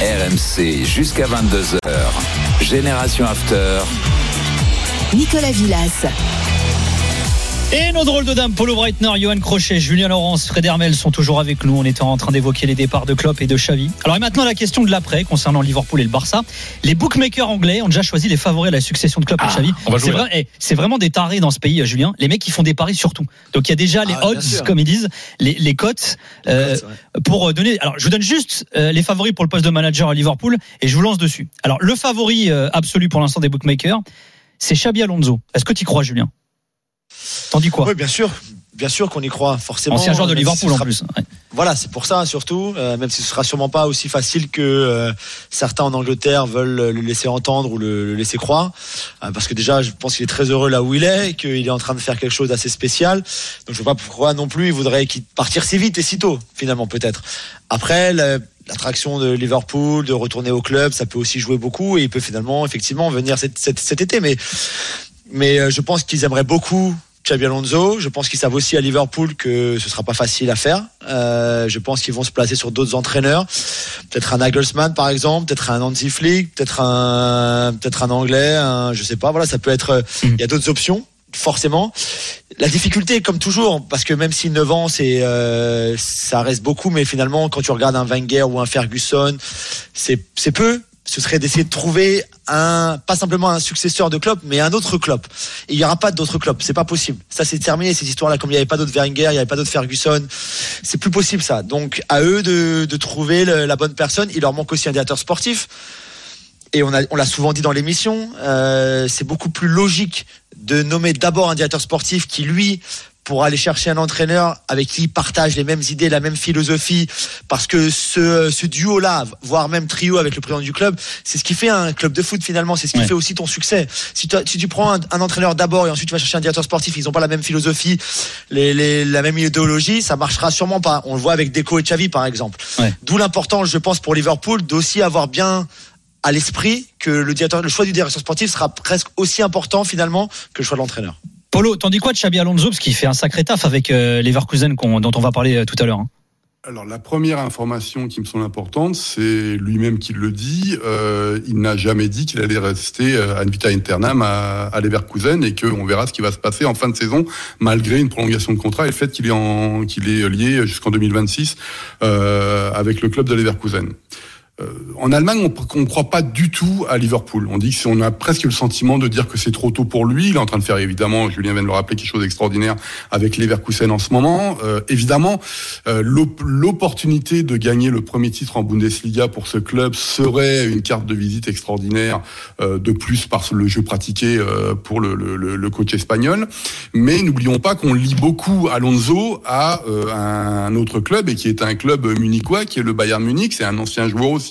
RMC jusqu'à 22h. Génération After. Nicolas Villas. Et nos drôles de dames, Polo Breitner, Johan Crochet, Julien Laurence, Fred Hermel sont toujours avec nous. On était en train d'évoquer les départs de Klopp et de Xavi. Alors et maintenant la question de l'après concernant Liverpool et le Barça. Les bookmakers anglais ont déjà choisi les favoris à la succession de Klopp et de Xavi. C'est vrai- eh, c'est vraiment des tarés dans ce pays, Julien. Les mecs qui font des paris sur tout. Donc il y a déjà les Ah, odds, comme ils disent, les, les cotes euh, pour donner. Alors je vous donne juste euh, les favoris pour le poste de manager à Liverpool et je vous lance dessus. Alors le favori euh, absolu pour l'instant des bookmakers, c'est Xabi Alonso. Est-ce que tu crois, Julien? T'en dis quoi Oui, bien sûr. Bien sûr qu'on y croit, forcément. Ancien joueur de si Liverpool en plus. Ouais. Voilà, c'est pour ça surtout, euh, même si ce sera sûrement pas aussi facile que euh, certains en Angleterre veulent le laisser entendre ou le, le laisser croire, Euh, parce que déjà, je pense qu'il est très heureux là où il est, qu'il est en train de faire quelque chose d'assez spécial. Donc je vois pas pourquoi non plus il voudrait qu'il partir si vite et si tôt, finalement peut-être. Après, la- l'attraction de Liverpool, de retourner au club, ça peut aussi jouer beaucoup, et il peut finalement effectivement venir cet, cet- cet été, mais mais euh, je pense qu'ils aimeraient beaucoup Xabi Alonso. Je pense qu'ils savent aussi à Liverpool que ce sera pas facile à faire. Euh, je pense qu'ils vont se placer sur d'autres entraîneurs, peut-être un Nagelsmann par exemple, peut-être un Hansi Flick, peut-être un peut-être un Anglais, un, je sais pas. Voilà, ça peut être. euh, Il y a d'autres options. Forcément, la difficulté, comme toujours, parce que même si 9 ans, c'est euh, ça reste beaucoup, mais finalement, quand tu regardes un Wenger ou un Ferguson, c'est c'est peu. ce serait d'essayer de trouver un, pas simplement un successeur de Klopp, mais un autre Klopp. Et il y aura pas d'autres Klopp, c'est pas possible. Ça c'est terminé cette histoire-là. Comme il n'y avait pas d'autres Wenger, il n'y avait pas d'autres Ferguson, c'est plus possible ça. Donc à eux de, de trouver la bonne personne. Il leur manque aussi un directeur sportif. Et on a, on l'a souvent dit dans l'émission, euh, c'est beaucoup plus logique de nommer d'abord un directeur sportif qui lui pour aller chercher un entraîneur avec qui il partage les mêmes idées, la même philosophie, parce que ce, ce duo-là, voire même trio avec le président du club, c'est ce qui fait un club de foot finalement, c'est ce qui Ouais. fait aussi ton succès. Si, si tu prends un, un entraîneur d'abord et ensuite tu vas chercher un directeur sportif, ils n'ont pas la même philosophie, les, les- la même idéologie, ça marchera sûrement pas. On le voit avec Deco et Xavi par exemple. Ouais. D'où l'importance, je pense, pour Liverpool d'aussi avoir bien à l'esprit que le, directeur, le choix du directeur sportif sera presque aussi important finalement que le choix de l'entraîneur. Polo, t'en dis quoi de Xabi Alonso Parce qu'il fait un sacré taf avec euh, Leverkusen qu'on- dont on va parler euh, tout à l'heure. hein. Alors la première information qui me semble importante, c'est lui-même qui le dit. euh, il n'a jamais dit qu'il allait rester euh, ad vita aeternam à, à Leverkusen et qu'on verra ce qui va se passer en fin de saison, malgré une prolongation de contrat et le fait qu'il est, en, qu'il lié jusqu'en 2026 euh, avec le club de Leverkusen. Euh, en Allemagne, on ne croit pas du tout à Liverpool. On dit que on a presque le sentiment de dire que c'est trop tôt pour lui. Il est en train de faire évidemment, Julien vient de le rappeler, quelque chose d'extraordinaire avec Leverkusen en ce moment. Euh, évidemment, euh, l'op- l'opportunité de gagner le premier titre en Bundesliga pour ce club serait une carte de visite extraordinaire de plus par le jeu pratiqué pour le, coach espagnol. Mais n'oublions pas qu'on lit beaucoup Alonso à un autre club et qui est un club munichois, qui est le Bayern Munich. C'est un ancien joueur aussi.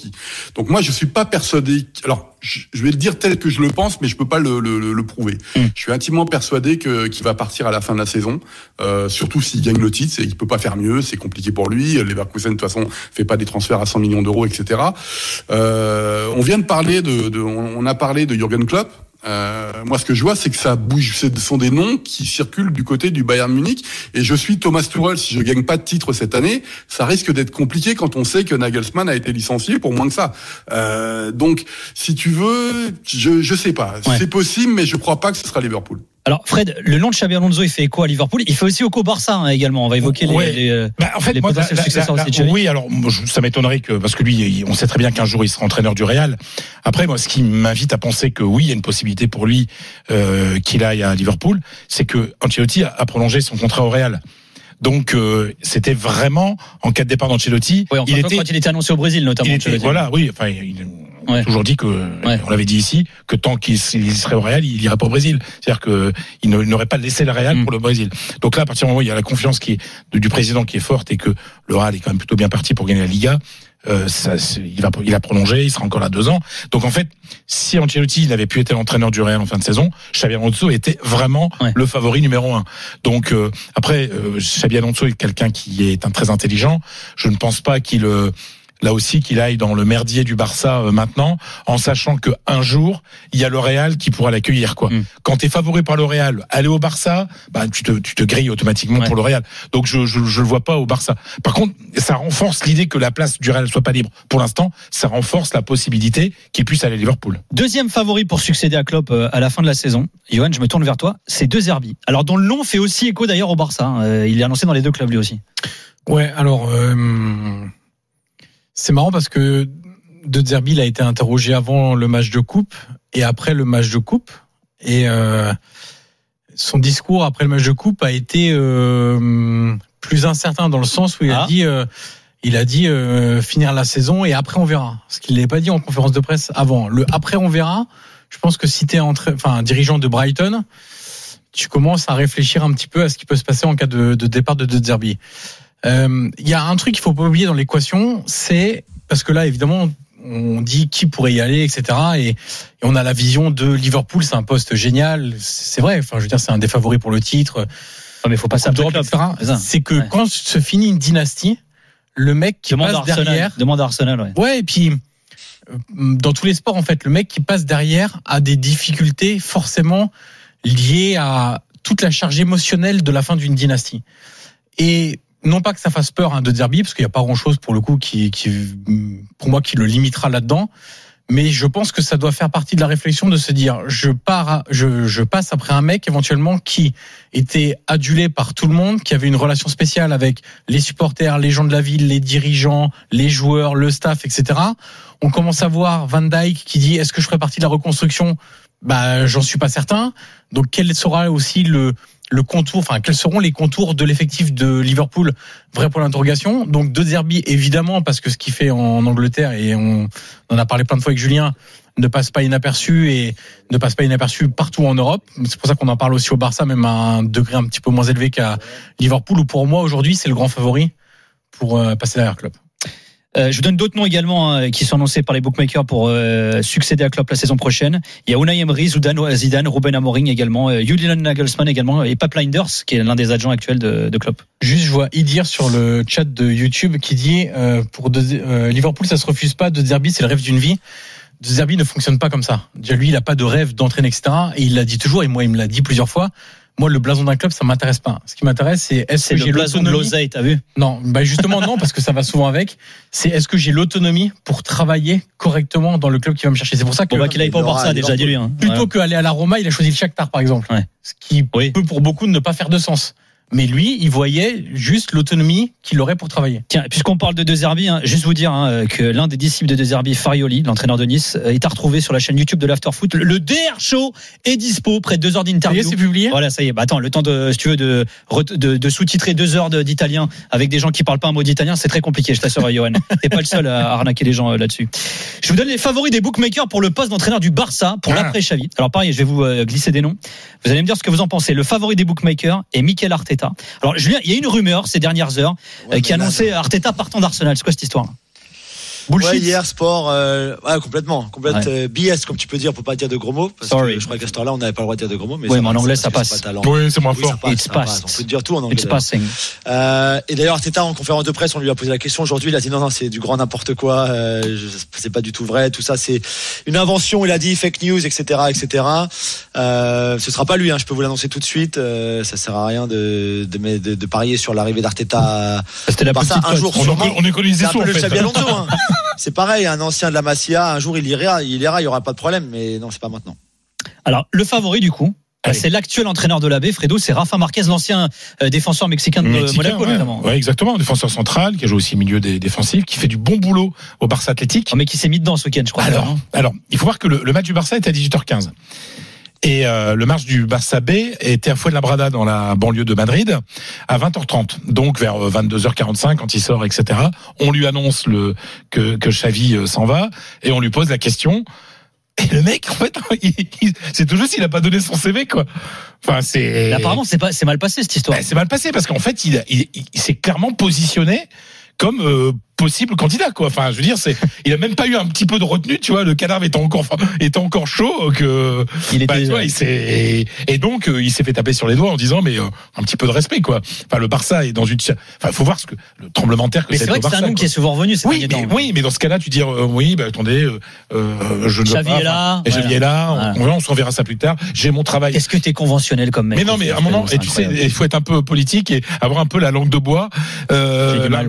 Donc moi, je suis pas persuadé. Alors, je vais le dire tel que je le pense, mais je peux pas le, le- le- le prouver. Je suis intimement persuadé que qu'il va partir à la fin de la saison, euh, surtout s'il gagne le titre. c'est- Il peut pas faire mieux, c'est compliqué pour lui. Leverkusen de toute façon fait pas des transferts à 100 millions d'euros, etc. Euh, on vient de parler de, de- on a parlé de Jürgen Klopp. Euh, moi, ce que je vois, c'est que ça bouge. Ce sont des noms qui circulent du côté du Bayern Munich. Et je suis Thomas Tuchel. Si je gagne pas de titre cette année, ça risque d'être compliqué quand on sait que Nagelsmann a été licencié pour moins que ça. Euh, donc, si tu veux, je je sais pas. Ouais. C'est possible, mais je crois pas que ce sera Liverpool. Alors Fred, le nom de Xabi Alonso, il fait écho à Liverpool? Il fait aussi écho au Barça hein, également. On va évoquer les, Ouais. les, euh, Bah, en fait, les moi, potentiels la- la- successeurs la- de Xavi. oui, alors ça m'étonnerait que parce que lui, on sait très bien qu'un jour il sera entraîneur du Real. Après, moi, ce qui m'invite à penser que oui, il y a une possibilité pour lui euh, qu'il aille à Liverpool, c'est que Ancelotti a, a prolongé son contrat au Real. Donc, euh, c'était vraiment en cas de départ d'Ancelotti, enfin, il quand était, il était annoncé au Brésil notamment. il était- voilà, oui, enfin, il, on a toujours dit que, Ouais. on l'avait dit ici, que tant qu'il serait au Real, il irait pas au Brésil. C'est-à-dire que il ne- il n'aurait pas laissé le Real Mm. pour le Brésil. Donc là, à partir du moment où il y a la confiance qui est du président qui est forte et que le Real est quand même plutôt bien parti pour gagner la Liga, euh, ça, il va, il a prolongé, il sera encore là deux ans. Donc en fait, si Ancelotti n'avait pu être l'entraîneur du Real en fin de saison, Xabi Alonso était vraiment Ouais. le favori numéro un. Donc euh, après, euh, Xabi Alonso est quelqu'un qui est un très intelligent. Je ne pense pas qu'il euh, là aussi qu'il aille dans le merdier du Barça euh, maintenant, en sachant que un jour il y a le Real qui pourra l'accueillir quoi. Mm. Quand tu es favori par le Real, aller au Barça, bah tu te tu te grilles automatiquement Ouais. pour le Real. Donc je, je je le vois pas au Barça. Par contre, ça renforce l'idée que la place du Real soit pas libre. Pour l'instant, ça renforce la possibilité qu'il puisse aller à Liverpool. Deuxième favori pour succéder à Klopp euh, à la fin de la saison. Johan, je me tourne vers toi. C'est deux Zerbi. Alors dont le nom fait aussi écho d'ailleurs au Barça. hein. Euh, Il est annoncé dans les deux clubs lui aussi. Ouais, alors euh, c'est marrant parce que De Zerbi a été interrogé avant le match de coupe et après le match de coupe et euh, son discours après le match de coupe a été euh, plus incertain dans le sens où il Ah. a dit euh, il a dit euh, finir la saison et après on verra. Ce qu'il n'avait pas dit en conférence de presse avant. Le après on verra. Je pense que si tu es enfin un dirigeant de Brighton, tu commences à réfléchir un petit peu à ce qui peut se passer en cas de, de départ de De Zerbi. Euh, Il y a un truc qu'il faut pas oublier dans l'équation, c'est parce que là évidemment on dit qui pourrait y aller, etc. Et, et on a la vision de Liverpool, c'est un poste génial, c'est vrai. Enfin, je veux dire, c'est un des favoris pour le titre. Non, mais faut pas. C'est que Ouais. quand se finit une dynastie, le mec qui Demande passe Arsenal. derrière, Demande à Arsenal. Ouais. Ouais, et puis euh, dans tous les sports, en fait, le mec qui passe derrière a des difficultés forcément liées à toute la charge émotionnelle de la fin d'une dynastie. Et non pas que ça fasse peur hein, de Derby, parce qu'il n'y a pas grand-chose pour le coup qui, qui, pour moi, qui le limitera là-dedans. Mais je pense que ça doit faire partie de la réflexion de se dire, je pars, je, je passe après un mec éventuellement qui était adulé par tout le monde, qui avait une relation spéciale avec les supporters, les gens de la ville, les dirigeants, les joueurs, le staff, etc. On commence à voir Van Dijk qui dit est-ce que je ferai partie de la reconstruction? Bah, j'en suis pas certain. Donc, quel sera aussi le le contour, enfin quels seront les contours de l'effectif de Liverpool? Vrai pour l'interrogation. Donc De Zerbi évidemment parce que ce qu'il fait en Angleterre et on en a parlé plein de fois avec Julien ne passe pas inaperçu et ne passe pas inaperçu partout en Europe. C'est pour ça qu'on en parle aussi au Barça, même à un degré un petit peu moins élevé qu'à Liverpool, où pour moi aujourd'hui c'est le grand favori pour euh, passer derrière Klopp. Euh, je vous donne d'autres noms également hein, qui sont annoncés par les bookmakers pour euh, succéder à Klopp la saison prochaine. Il y a Unai Emery, Zidane, Zidane Ruben Amorim également, euh, Julian Nagelsmann également et Pap Linders qui est l'un des adjoints actuels de, de Klopp. Juste, je vois Idir sur le chat de YouTube qui dit euh, pour de, euh, Liverpool, ça se refuse pas. De Zerbi, c'est le rêve d'une vie. De Zerbi ne fonctionne pas comme ça. Lui, il a pas de rêve d'entraîner, etc. Et il l'a dit toujours, et moi, il me l'a dit plusieurs fois. Moi, le blason d'un club, ça m'intéresse pas. Ce qui m'intéresse, c'est est-ce C'est que le j'ai blason de l'autonomie l'oseille, t'as vu Non, bah justement non, parce que ça va souvent avec. C'est est-ce que j'ai l'autonomie pour travailler correctement dans le club qui va me chercher. C'est pour ça que Bon bah qu'il aille pas Barça il déjà, dis-lui. Hein. plutôt Ouais. qu'aller à la Roma, il a choisi le Shakhtar par exemple. Ouais. Ce qui Oui. peut pour beaucoup ne pas faire de sens. Mais lui, il voyait juste l'autonomie qu'il aurait pour travailler. Tiens, puisqu'on parle de De Zerbi, hein, juste vous dire hein, que l'un des disciples de De Zerbi, Farioli, l'entraîneur de Nice, euh, est à retrouver sur la chaîne YouTube de l'Afterfoot. Le DR Show est dispo, près de deux heures d'interview. est, c'est publié? Voilà, ça y est. Bah, attends, le temps de, si tu veux, de, de, de sous-titrer deux heures de- d'italien avec des gens qui parlent pas un mot d'italien, c'est très compliqué, je t'assure, Johan. T'es pas le seul à arnaquer les gens euh, là-dessus. Je vous donne les favoris des bookmakers pour le poste d'entraîneur du Barça pour Ah. l'après Xavi. Alors pareil, je vais vous euh, glisser des noms. Vous allez me dire ce que vous en pensez. Le favori des bookmakers est Mikel Arteta. Alors Julien, il y a une rumeur ces dernières heures euh, qui annonçait Arteta partant d'Arsenal. C'est quoi cette histoire? Ouais, hier, sport, euh, ouais, complètement. Complète Ouais. euh, BS, comme tu peux dire, pour pas dire de gros mots. Parce Sorry. que je crois qu'à ce temps-là, on n'avait pas le droit de dire de gros mots. Mais Ouais, mais en anglais, c'est ça passe. c'est pas ta langue. Oui, c'est moins Oui, fort. ça passe, It's passe. On peut dire tout en anglais. It's passing. Euh, et d'ailleurs, Arteta en conférence de presse, on lui a posé la question aujourd'hui. Il a dit non, non, c'est du grand n'importe quoi. Euh, c'est pas du tout vrai. Tout ça, c'est une invention. Il a dit fake news, etc., etc. Euh, ce sera pas lui. Hein, je peux vous l'annoncer tout de suite. Euh, ça sert à rien de de, de, de parier sur l'arrivée d'Arteta. C'était la Barça, un jour On, sûrement. éco- on économise C'est des un sous, peu en le fait. Alonso. hein. C'est pareil, un ancien de la Masia, un jour il ira, il ira, il y aura pas de problème, mais non, c'est pas maintenant. Alors, le favori du coup, euh, Allez. c'est l'actuel entraîneur de la baie, Fredo, c'est Rafa Marquez, l'ancien euh, défenseur mexicain de Mexicain, Monaco ouais. notamment. Ouais, exactement. Un défenseur central qui a joué aussi milieu des défensifs, qui fait du bon boulot au Barça Athlétique. Oh, mais qui s'est mis dedans ce week-end, je crois. Alors, alors, il faut voir que le, le match du Barça était à 18h15. Et euh, le match du Barça B était à Fuenlabrada dans la banlieue de Madrid à 20h30. Donc vers euh, 22h45 quand il sort, etc. On lui annonce le que que Xavi euh, s'en va et on lui pose la question. Et le mec, en fait, c'est tout juste il a pas donné son CV quoi. Enfin c'est. Apparemment, c'est pas, c'est mal passé cette histoire. Ben, c'est mal passé parce qu'en fait, il, il- il s'est clairement positionné comme euh, possible candidat quoi. Enfin, je veux dire, c'est, il a même pas eu un petit peu de retenue, tu vois. Le cadavre étant encore, étant encore chaud que. Il Bah, était. tu vois, il et, et donc euh, il s'est fait taper sur les doigts en disant mais euh, un petit peu de respect quoi. Enfin, le Barça est dans une. Enfin, faut voir ce que le tremblement de terre que c'est c'est vrai que c'est un nom qui est souvent revenu ces Oui, mais, oui, mais dans ce cas-là, tu dis euh, oui, bah, attendez, euh, euh, je ne veux Xavi pas. est là, Et voilà. là. Voilà. On, on s'en verra ça plus tard. J'ai mon travail. Qu'est-ce que t'es conventionnel comme mec Mais non, mais à un moment, et tu sais, il faut être un peu politique et avoir un peu la langue de bois, euh, la-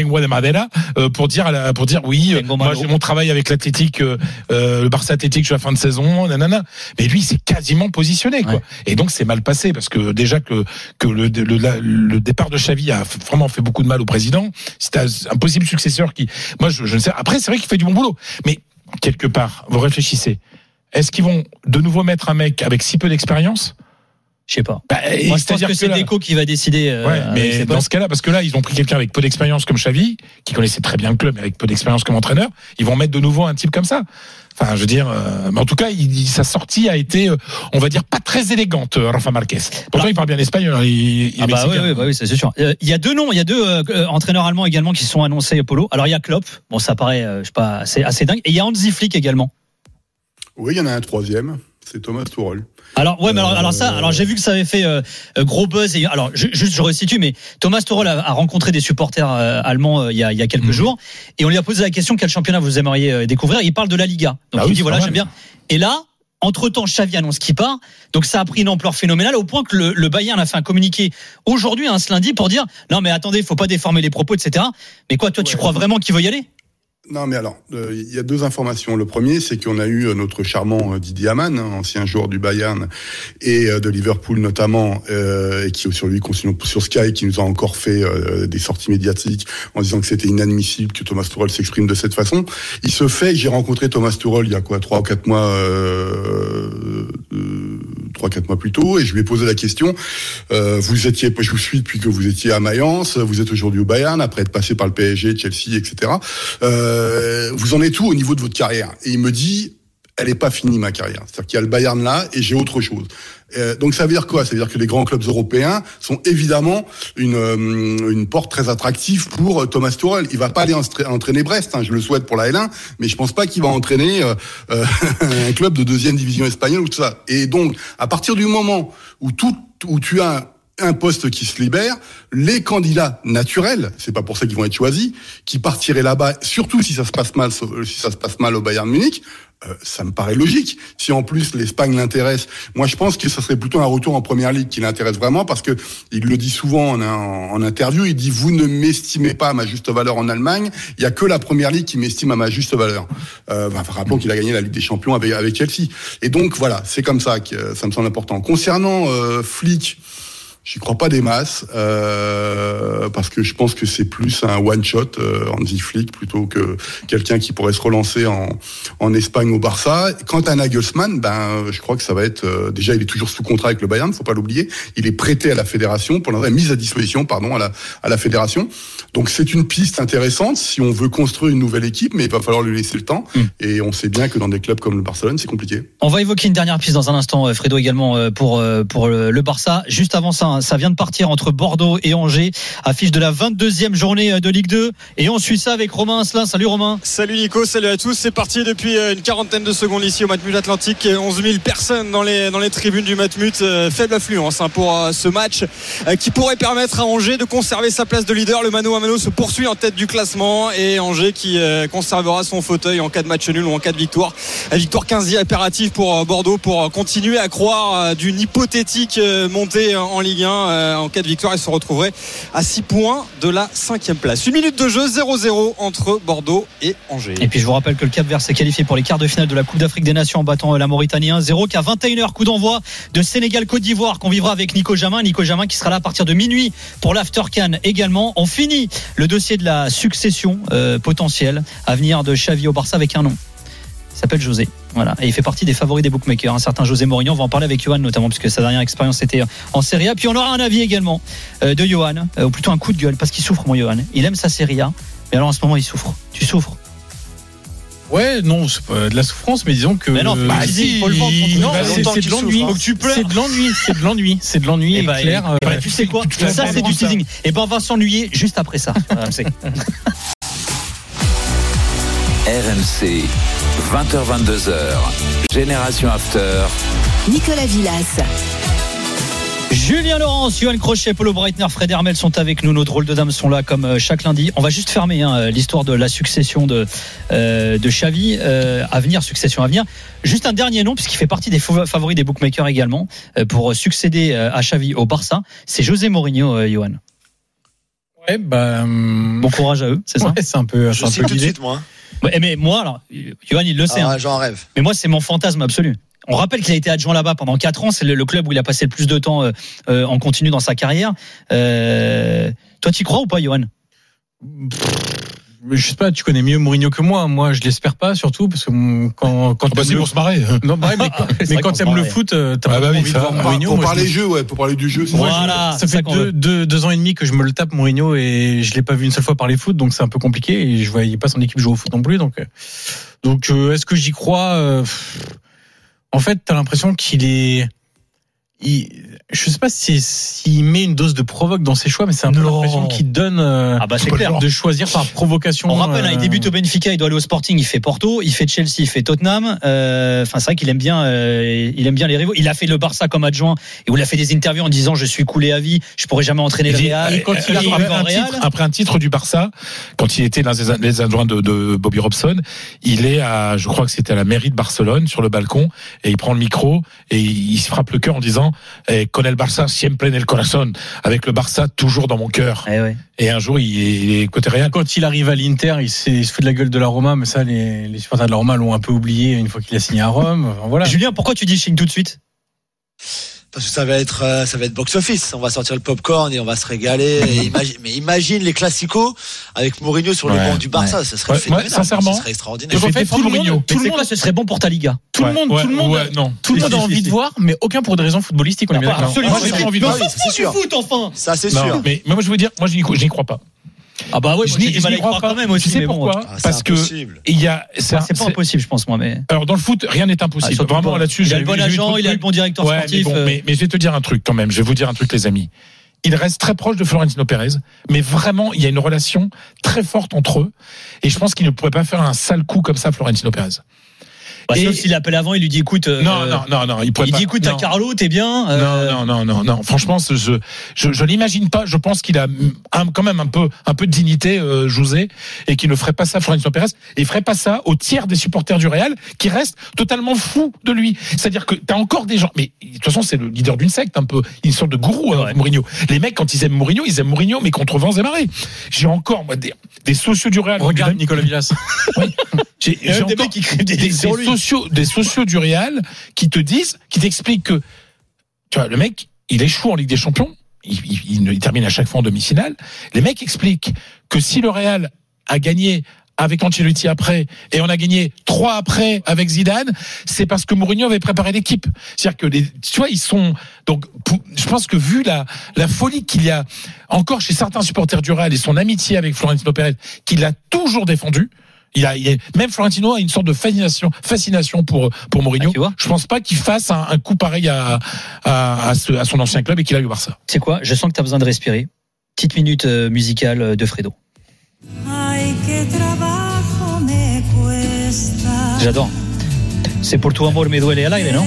lengua de madera, euh, pour dire, à la- pour dire oui, euh, moi j'ai mon travail avec l'athlétique, euh, euh, le Barça athlétique, je suis à la fin de saison, nanana. Mais lui, il s'est quasiment positionné, quoi. Ouais. Et donc c'est mal passé parce que déjà que que le le, la- le départ de Xavi a vraiment fait beaucoup de mal au président. C'était un possible successeur qui, moi, je, je ne sais. Après, c'est vrai qu'il fait du bon boulot, mais quelque part, vous réfléchissez. Est-ce qu'ils vont de nouveau mettre un mec avec si peu d'expérience? Je sais pas. bah, Moi, je pense c'est-à-dire que c'est là- Deco qui va décider. euh, Ouais, mais dans ce cas-là, parce que là, ils ont pris quelqu'un avec peu d'expérience comme Xavi, qui connaissait très bien le club, mais avec peu d'expérience comme entraîneur. Ils vont mettre de nouveau un type comme ça. Enfin, je veux dire, euh, mais en tout cas, il, il- sa sortie a été, euh, on va dire, pas très élégante, euh, Rafa Marquez. Pourtant, il parle bien espagnol, hein, il, il est Ah bah oui, mexicain. oui, bah oui, c'est sûr. Euh, Il y a deux noms, il y a deux entraîneurs allemands également qui sont annoncés Polo. Alors il y a Klopp, bon ça paraît, euh, je sais pas, assez, assez dingue. Et il y a Hansi Flick également. Oui, il y en a un troisième, c'est Thomas Tuchel. Alors ouais, mais alors, Euh, alors ça, alors j'ai vu que ça avait fait euh, euh, gros buzz. Et, alors ju- juste je resitue, mais Thomas Tuchel a, a rencontré des supporters euh, allemands euh, il y a, il y a quelques Mhm. jours et on lui a posé la question quel championnat vous aimeriez euh, découvrir. Il parle de la Liga. Donc Ah il oui, dit voilà j'aime bien. Et là. Entre temps, Xavi annonce qu'il part, donc ça a pris une ampleur phénoménale au point que le, le Bayern a fait un communiqué aujourd'hui, un ce lundi, pour dire non mais attendez, il faut pas déformer les propos, etc. Mais quoi, toi, tu Ouais. crois vraiment qu'il veut y aller? Non, mais alors, euh, il y a deux informations. Le premier, c'est qu'on a eu euh, notre charmant euh, Didier Amann, hein, ancien joueur du Bayern et de Liverpool notamment, et qui sur lui sur Sky, qui nous a encore fait des sorties médiatiques en disant que c'était inadmissible que Thomas Tuchel s'exprime de cette façon. Il se fait, j'ai rencontré Thomas Tuchel il y a quoi, trois ou quatre mois, trois quatre mois plus tôt, et je lui ai posé la question. Vous étiez, je vous suis depuis que vous étiez à Mayence, vous êtes aujourd'hui au Bayern après être passé par le PSG, Chelsea, etc. vous en êtes où au niveau de votre carrière Et il me dit, elle n'est pas finie ma carrière. C'est-à-dire qu'il y a le Bayern là et j'ai autre chose. Euh, donc ça veut dire quoi? Ça veut dire que les grands clubs européens sont évidemment une, euh, porte très attractive pour euh, Thomas Tuchel. Il va pas aller entra- entraîner Brest, hein, je le souhaite pour la L1, mais je pense pas qu'il va entraîner euh, euh, un club de deuxième division espagnole ou tout ça. Et donc à partir du moment où tout où tu as un poste qui se libère, les candidats naturels, c'est pas pour ça qu'ils vont être choisis, qui partiraient là-bas, surtout si ça se passe mal, si ça se passe mal au Bayern Munich, euh, ça me paraît logique. Si en plus l'Espagne l'intéresse, moi je pense que ça serait plutôt un retour en première ligue qui l'intéresse vraiment parce que il le dit souvent en, interview, il dit vous ne m'estimez pas à ma juste valeur en Allemagne, il y a que la première ligue qui m'estime à ma juste valeur. Euh, enfin, rappelons qu'il a gagné la Ligue des Champions avec, avec Chelsea. Et donc voilà, c'est comme ça que euh, ça me semble important. Concernant euh, Flick, J'y crois pas des masses euh, parce que je pense que c'est plus un one shot euh, Hansi Flick plutôt que quelqu'un qui pourrait se relancer en, en Espagne au Barça. Quant à Nagelsmann, ben je crois que ça va être euh, déjà il est toujours sous contrat avec le Bayern, faut pas l'oublier. Il est prêté à la fédération pour l'instant mise à disposition pardon à la à la fédération. Donc c'est une piste intéressante si on veut construire une nouvelle équipe, mais il va falloir lui laisser le temps. Et on sait bien que dans des clubs comme le Barcelone, c'est compliqué. On va évoquer une dernière piste dans un instant, euh, Fredo également euh, pour euh, pour le Barça. Juste avant ça, ça vient de partir entre Bordeaux et Angers, affiche de la 22e journée euh, de Ligue 2 et on suit ça avec Romain Asselin. Salut Romain. Salut Nico, salut à tous. C'est parti depuis euh, une quarantaine de secondes ici au Matmut Atlantique. 11 000 personnes dans les, dans les tribunes du Matmut. Euh, Faible affluence hein, pour euh, ce match euh, qui pourrait permettre à Angers de conserver sa place de leader. Le mano à mano se poursuit en tête du classement et Angers qui euh, conservera son fauteuil en cas de match nul ou en cas de victoire. La victoire 15e impérative pour euh, Bordeaux pour euh, continuer à croire euh, d'une hypothétique euh, montée en Ligue 1 euh, en cas de victoire. Ils se retrouveraient à 6 points de la 5 place. Une minute de jeu 0-0 entre Bordeaux et Angers. Et puis je vous rappelle que le Cap Vert s'est qualifié pour les quarts de finale de la Coupe d'Afrique des Nations en battant euh, la Mauritanie 1-0 qu'à 21h coup d'envoi de Sénégal Côte d'Ivoire qu'on vivra avec Nico Jamin, Nico Jamin qui sera là à partir de minuit pour l'After Can également. On finit le dossier de la succession euh, potentielle à venir de Xavi au Barça avec un nom. Il s'appelle José. Voilà. Et il fait partie des favoris des bookmakers. Un certain José Mourinho. On va en parler avec Johan notamment, puisque sa dernière expérience était en Serie A. Puis on aura un avis également euh, de Johan, euh, ou plutôt un coup de gueule, parce qu'il souffre, mon Johan. Il aime sa Serie A. Mais alors en ce moment, il souffre. Tu souffres? Ouais, non, c'est pas de la souffrance, mais disons que. Mais non, bah, si, il faut le vendre, quand non, il- c'est de l'ennui. souffre, hein. Faut que tu pleures. C'est de l'ennui, c'est de l'ennui, c'est de l'ennui. Eh ben, clair. eh tu sais quoi? tu Ça, c'est du teasing. Et ben, on va s'ennuyer juste après ça. RMC. RMC, 20h-22h, Génération After. Nicolas Villas. Julien Laurence, Johan Crochet, Paulo Breitner, Fred Hermel sont avec nous. Nos drôles de dames sont là comme euh, chaque lundi. On va juste fermer hein, l'histoire de la succession de, euh, de Xavi euh, à venir, succession à venir. Juste un dernier nom, puisqu'il fait partie des favo- favoris des bookmakers également, euh, pour succéder euh, à Xavi au Barça. C'est José Mourinho, euh, Johan. Ouais, bah. Bon courage à eux, c'est ça? Ouais, c'est un peu, Je un peu tout de suite, moi. Ouais, Mais moi, alors, Johan, il le sait. Ah, hein. J'en rêve. Mais moi, c'est mon fantasme absolu. On rappelle qu'il a été adjoint là-bas pendant 4 ans. C'est le, le club où il a passé le plus de temps euh, euh, en continu dans sa carrière. Euh, toi, tu crois ou pas, Johan? Je sais pas, tu connais mieux Mourinho que moi. Moi, je l'espère pas, surtout parce que mon- quand quand Ah bah, c'est le- pour se marrer. non, bah ouais, mais, mais quand t'aimes le foot, euh, t'as Ah pas bah oui, envie de ça- voir Pour, Mourinho. pour Moi, je parler le- jeu, ouais, pour parler du jeu, je- Voilà, ça fait deux, deux, deux ans et demi que je me le tape Mourinho et je l'ai pas vu une seule fois parler foot, donc c'est un peu compliqué et je voyais pas son équipe jouer au foot non plus. Donc, euh, donc euh, est-ce que j'y crois euh, En fait, t'as l'impression qu'il est. Il, je sais pas si s'il met une dose de provoque dans ses choix, mais c'est un peu l'impression qu'il donne euh, Ah bah c'est clair. de choisir par provocation. On rappelle, hein, il euh, débute au Benfica, il doit aller au Sporting, il fait Porto, il fait Chelsea, il fait Tottenham. Euh, Enfin, c'est vrai qu'il aime bien, euh, il aime bien les rivaux. Il a fait le Barça comme adjoint et où il a fait des interviews en disant je suis coulé à vie, je pourrais jamais entraîner le Real. et quand il après un, titre, après un titre du Barça, quand il était l'un des adjoints de, de Bobby Robson, il est à, je crois que c'était à la mairie de Barcelone, sur le balcon, et il prend le micro et il se frappe le cœur en disant disant eh, con el Barça siempre en el corazón, avec le Barça toujours dans mon cœur. Eh ouais. Et un jour, il est, il est côté Real. Quand il arrive à l'Inter, il, se fout de la gueule de la Roma, mais ça, les, les supporters de la Roma l'ont un peu oublié une fois qu'il a signé à Rome. Enfin, voilà. Julien, pourquoi tu dis Ching tout de suite? Parce que ça va être, euh, ça va être box office. On va sortir le popcorn et on va se régaler. Et imagine, mais imagine les classicos avec Mourinho sur le Ouais, banc du Barça. ouais. Ça serait Ouais, phénoménal. ouais, sincèrement. ça serait extraordinaire. Je fait, tout le Mourinho. monde, tout le monde, quoi, ce serait bon pour ta Liga tout le monde, ouais, tout le monde, ouais, non. tout le monde a envie si, de si. voir, mais aucun pour des raisons footballistiques. On est bien Pas d'accord. absolument envie de Mais voir. c'est sûr. foot, enfin Ça, c'est sûr. mais, moi, je veux dire, moi, je n'y crois, j'y crois pas. Ah bah ouais, je n'y crois pas. quand même aussi. Tu sais bon, pourquoi Ah, Parce que impossible. il y a, c'est, pas impossible, je pense, moi, mais. alors dans le foot, rien n'est Ah, impossible. surtout Vraiment là-dessus, il a le bon agent, il a le bon directeur Ouais, sportif. Mais, bon, euh, mais, mais je vais te dire un truc quand même. Je vais vous dire un truc, les amis. Il reste très proche de Florentino Pérez, mais vraiment, il y a une relation très forte entre eux. Et je pense qu'il ne pourrait pas faire un sale coup comme ça, Florentino Pérez. Bah, et- Sauf s'il appelle avant, il lui dit écoute. euh, Non, non, non, non, il pourrait Il pas. dit écoute, t'as non. Carlo, t'es bien. euh, Non, non, non, non, non. Franchement, ce- je, je, je l'imagine pas. Je pense qu'il a un- quand même un peu, un peu de dignité, euh, José, et qu'il ne ferait pas ça à Florentino Pérez. Et il ferait pas ça au tiers des supporters du Real qui restent totalement fous de lui. C'est-à-dire que t'as encore des gens, mais de toute façon, c'est le leader d'une secte, un peu, une sorte de gourou, hein, Ouais. Mourinho. Les mecs, quand ils aiment Mourinho, ils aiment Mourinho, mais contre vents et marées. J'ai encore, moi, des, des sociaux du Real. Regarde Nicolas Villas. j'ai Il y a j'ai des mecs qui des des, des lui. Des sociaux du Real qui te disent, qui t'expliquent que, tu vois, le mec, il échoue en Ligue des Champions. Il, termine à chaque fois en demi-finale. Les mecs expliquent que si le Real a gagné avec Ancelotti après, et on a gagné trois après avec Zidane, c'est parce que Mourinho avait préparé l'équipe. C'est-à-dire que les, tu vois, ils sont donc. je pense que vu la la folie qu'il y a encore chez certains supporters du Real et son amitié avec Florentino Pérez, qu'il a toujours défendu. Il a, il a- même Florentino a une sorte de fascination, fascination pour pour Mourinho. Ah, tu je pense pas qu'il fasse un, un coup pareil à à, à, ce- à son ancien club et qu'il aille au Barça. C'est quoi? Je sens que t'as besoin de respirer. Petite minute euh, musicale euh, de Fredo. J'adore. C'est pour tu amor me duele al aire, non?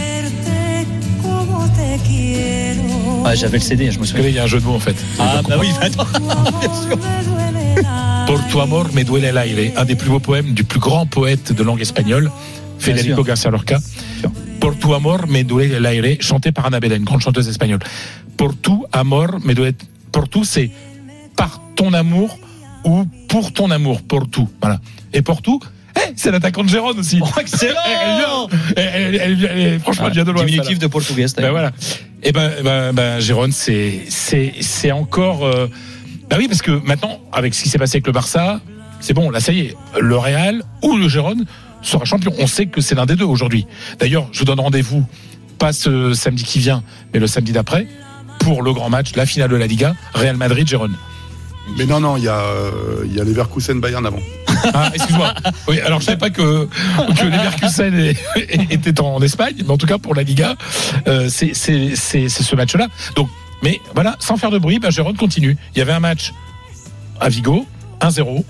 Ah, j'avais le CD, je me souviens. il y a un jeu de mots en fait. Ah bah oui, mais attends, bien sûr. Por tu amor me duele el aire, un des plus beaux poèmes du plus grand poète de langue espagnole, Federico. García Lorca. Por tu amor me duele el aire, chanté par Ana Belén, grande chanteuse espagnole. Por tu amor me duele. Por tu, c'est par ton amour ou pour ton amour. Por tu, voilà. Et por tu, eh, c'est l'attaquant de Gérone aussi. Oh, excellent Elle elle, elle- elle vient- elle- franchement, elle vient de loin. Diminutif de portugais. Ben voilà. Et ben, ben, ben Jérôme, c'est c'est c'est encore. Euh... Bah oui, parce que maintenant, avec ce qui s'est passé avec le Barça, c'est bon. Là, ça y est, le Real ou le Gérone sera champion. On sait que c'est l'un des deux aujourd'hui. D'ailleurs, je vous donne rendez-vous pas ce samedi qui vient, mais le samedi d'après pour le grand match, la finale de la Liga, Real Madrid Gérone. Mais non, non, il y a, euh, il y a Leverkusen Bayern avant. Ah, excuse-moi. Oui, alors je savais pas que, que les Mercusen étaient en Espagne, mais en tout cas pour la Liga, euh, c'est c'est- c'est- c'est ce match-là. Donc, mais voilà, sans faire de bruit, bah, Gérone continue. Il y avait un match à Vigo, 1-0.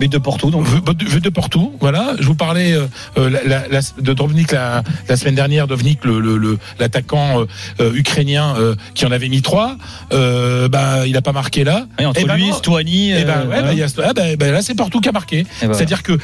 But de Porto, donc. De, de Porto, voilà. Je vous parlais euh, euh, la- la- la- de Dovnik la, semaine dernière, Dovnik, le, le, le- l'attaquant euh, ukrainien euh, qui en avait mis trois. Bah, il a pas marqué là. Et entre ben lui, non. Stuani. Ben, ouais, bah, il y a- ah, bah, bah, là, c'est Porto qui a marqué. Ben C'est-à-dire que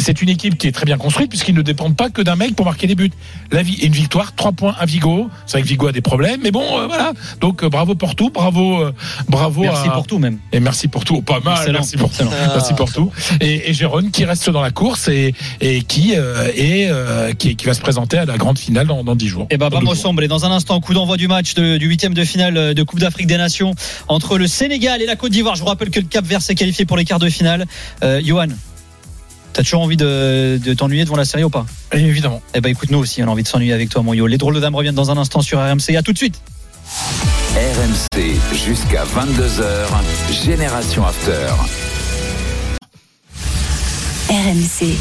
c'est une équipe qui est très bien construite puisqu'ils ne dépendent pas que d'un mec pour marquer des buts. La vie, une victoire, trois points à Vigo. C'est vrai que Vigo a des problèmes, mais bon, euh, voilà. Donc euh, bravo pour tout, bravo, euh, bravo. Merci à- pour tout, même. Et merci pour tout, pas mal. Excellent, merci pour excellent. tout. Merci pour tout. Et, et Jérôme qui reste dans la course et, et qui euh, et euh, qui, qui va se présenter à la grande finale dans, dans 10 jours. Et ben Dans deux vamos jours. hombre. Et dans un instant, coup d'envoi du match de- du huitième de finale de Coupe d'Afrique des Nations entre le Sénégal et la Côte d'Ivoire. Je vous rappelle que le Cap Vert s'est qualifié pour les quarts de finale. Euh, Johan, t'as toujours envie de, de t'ennuyer devant la série ou pas? Et évidemment. Eh ben écoute, nous aussi, on a envie de s'ennuyer avec toi, mon Yo. Les drôles de dames reviennent dans un instant sur RMC. À tout de suite. RMC jusqu'à 22h, Génération After. RMC.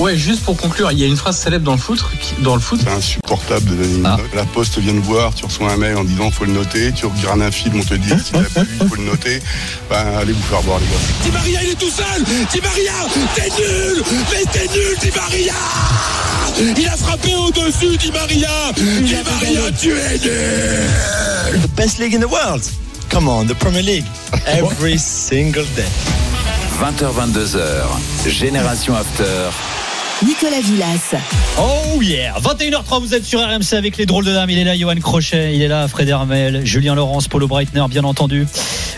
Ouais, juste pour conclure, il y a une phrase célèbre dans le foot, qui- dans le foot. C'est insupportable de donner une Ah. note. La poste vient de voir, tu reçois un mail en disant faut le noter, tu regardes un film, on te dit si t'as il faut le noter. Ben, allez vous faire voir les gars. Di Maria, il est tout seul Di Maria, t'es nul Mais t'es nul, Di Maria Il a frappé au-dessus, Di Maria Di Maria, tu es nul The best league in the world. Come on, the Premier League. Every single day. 20h, 22h, Génération After. Nicolas Villas. Oh yeah 21h03, vous êtes sur RMC avec les drôles de dames. Il est là, Johan Crochet, il est là, Fred Hermel, Julien Laurence, Paulo Breitner, bien entendu.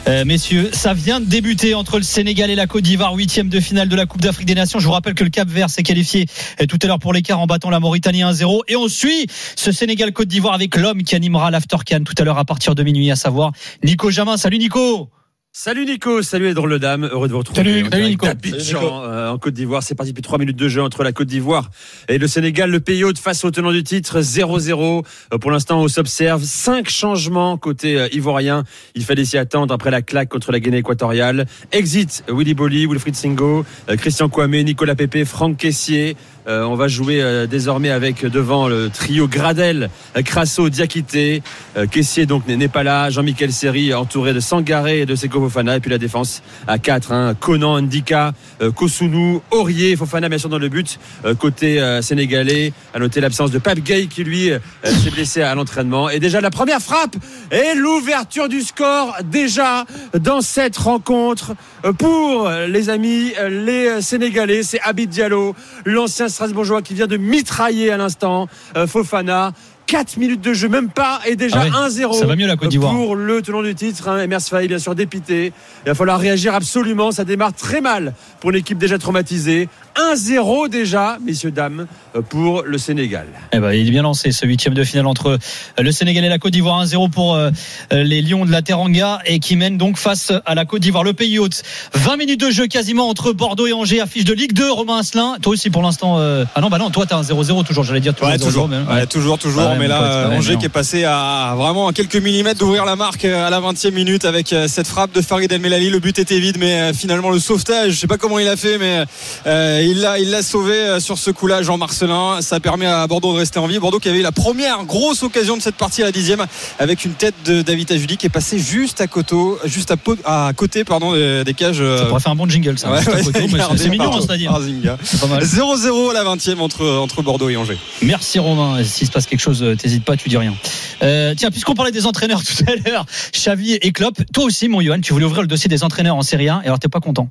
Euh, messieurs, ça vient de débuter entre le Sénégal et la Côte d'Ivoire, huitième de finale de la Coupe d'Afrique des Nations. Je vous rappelle que le Cap Vert s'est qualifié euh, tout à l'heure pour l'écart en battant la Mauritanie 1-0. Et on suit ce Sénégal-Côte d'Ivoire avec l'homme qui animera l'Aftercan tout à l'heure à partir de minuit, à savoir Nico Jamin. Salut Nico Salut Nico, salut les drôles de dames, heureux de vous retrouver. Salut, salut Nico. d'Abidjan, euh, en Côte d'Ivoire, c'est parti depuis 3 minutes de jeu entre la Côte d'Ivoire et le Sénégal, le pays hôte face au tenant du titre 0-0. Euh, Pour l'instant, on s'observe cinq changements côté euh, ivoirien. Il fallait s'y attendre après la claque contre la Guinée équatoriale. Exit Willy Bolly, Wilfried Singo, euh, Christian Kouamé, Nicolas Pépé, Franck Caissier. Euh, on va jouer euh, désormais avec devant le trio Gradel, euh, Crasso, Diakité. Euh, donc n'est pas là. Jean-Michel Seri entouré de Sangaré et de Seko Fofana. Et puis la défense à 4. Hein. Conan, Ndika, Kosunu, Aurier, Fofana bien sûr dans le but. Côté sénégalais, à noter l'absence de Pape Gay qui lui s'est blessé à l'entraînement. Et déjà la première frappe et l'ouverture du score déjà dans cette rencontre pour les amis, les Sénégalais. C'est Abid Diallo, l'ancien Strasbourgeois qui vient de mitrailler à l'instant euh, Fofana. 4 minutes de jeu, même pas, et déjà Ah ouais, 1-0 ça va mieux, la Côte d'Ivoire. pour le tenant du titre. Hein, Emers Faye, bien sûr, dépité. Il va falloir réagir absolument. Ça démarre très mal pour une équipe déjà traumatisée. 1-0 déjà, messieurs, dames, pour le Sénégal. Eh ben, il est bien lancé ce huitième de finale entre euh, le Sénégal et la Côte d'Ivoire 1-0 pour euh, euh, les Lions de la Teranga et qui mène donc face à la Côte d'Ivoire, le pays hôte. 20 minutes de jeu quasiment entre Bordeaux et Angers, affiche de Ligue 2, Romain Asselin. Toi aussi pour l'instant. euh, Ah non, bah non, toi t'as un 0-0 toujours, j'allais dire toujours Ouais, 0-0, toujours, mais- Ouais, toujours, toujours. Ouais, mais là, pote, euh, ouais, Angers non. qui est passé à vraiment à quelques millimètres d'ouvrir la marque à la 20e minute avec cette frappe de Farid El Melali. Le but était vide, mais finalement le sauvetage, je sais pas comment il a fait, mais euh, il l'a, il l'a sauvé euh, sur ce coup-là, Jean Marcelin. Ça permet à Bordeaux de rester en vie. Bordeaux qui avait eu la première grosse occasion de cette partie à la dixième avec une tête de David Ajuli qui est passé juste à côté, juste à, côté, pardon, des, des cages. euh, Ça pourrait faire un bon jingle, ça. Ouais, c'est- mignon, par- hein. 0-0 à la 20e entre, entre Bordeaux et Angers. Merci Romain. S'il se passe quelque chose, euh, t'hésites pas, tu dis rien. Euh, tiens, puisqu'on parlait des entraîneurs tout à l'heure, Xavi et Klopp, toi aussi, mon Johan, tu voulais ouvrir le dossier des entraîneurs en Série 1 et alors t'es pas content?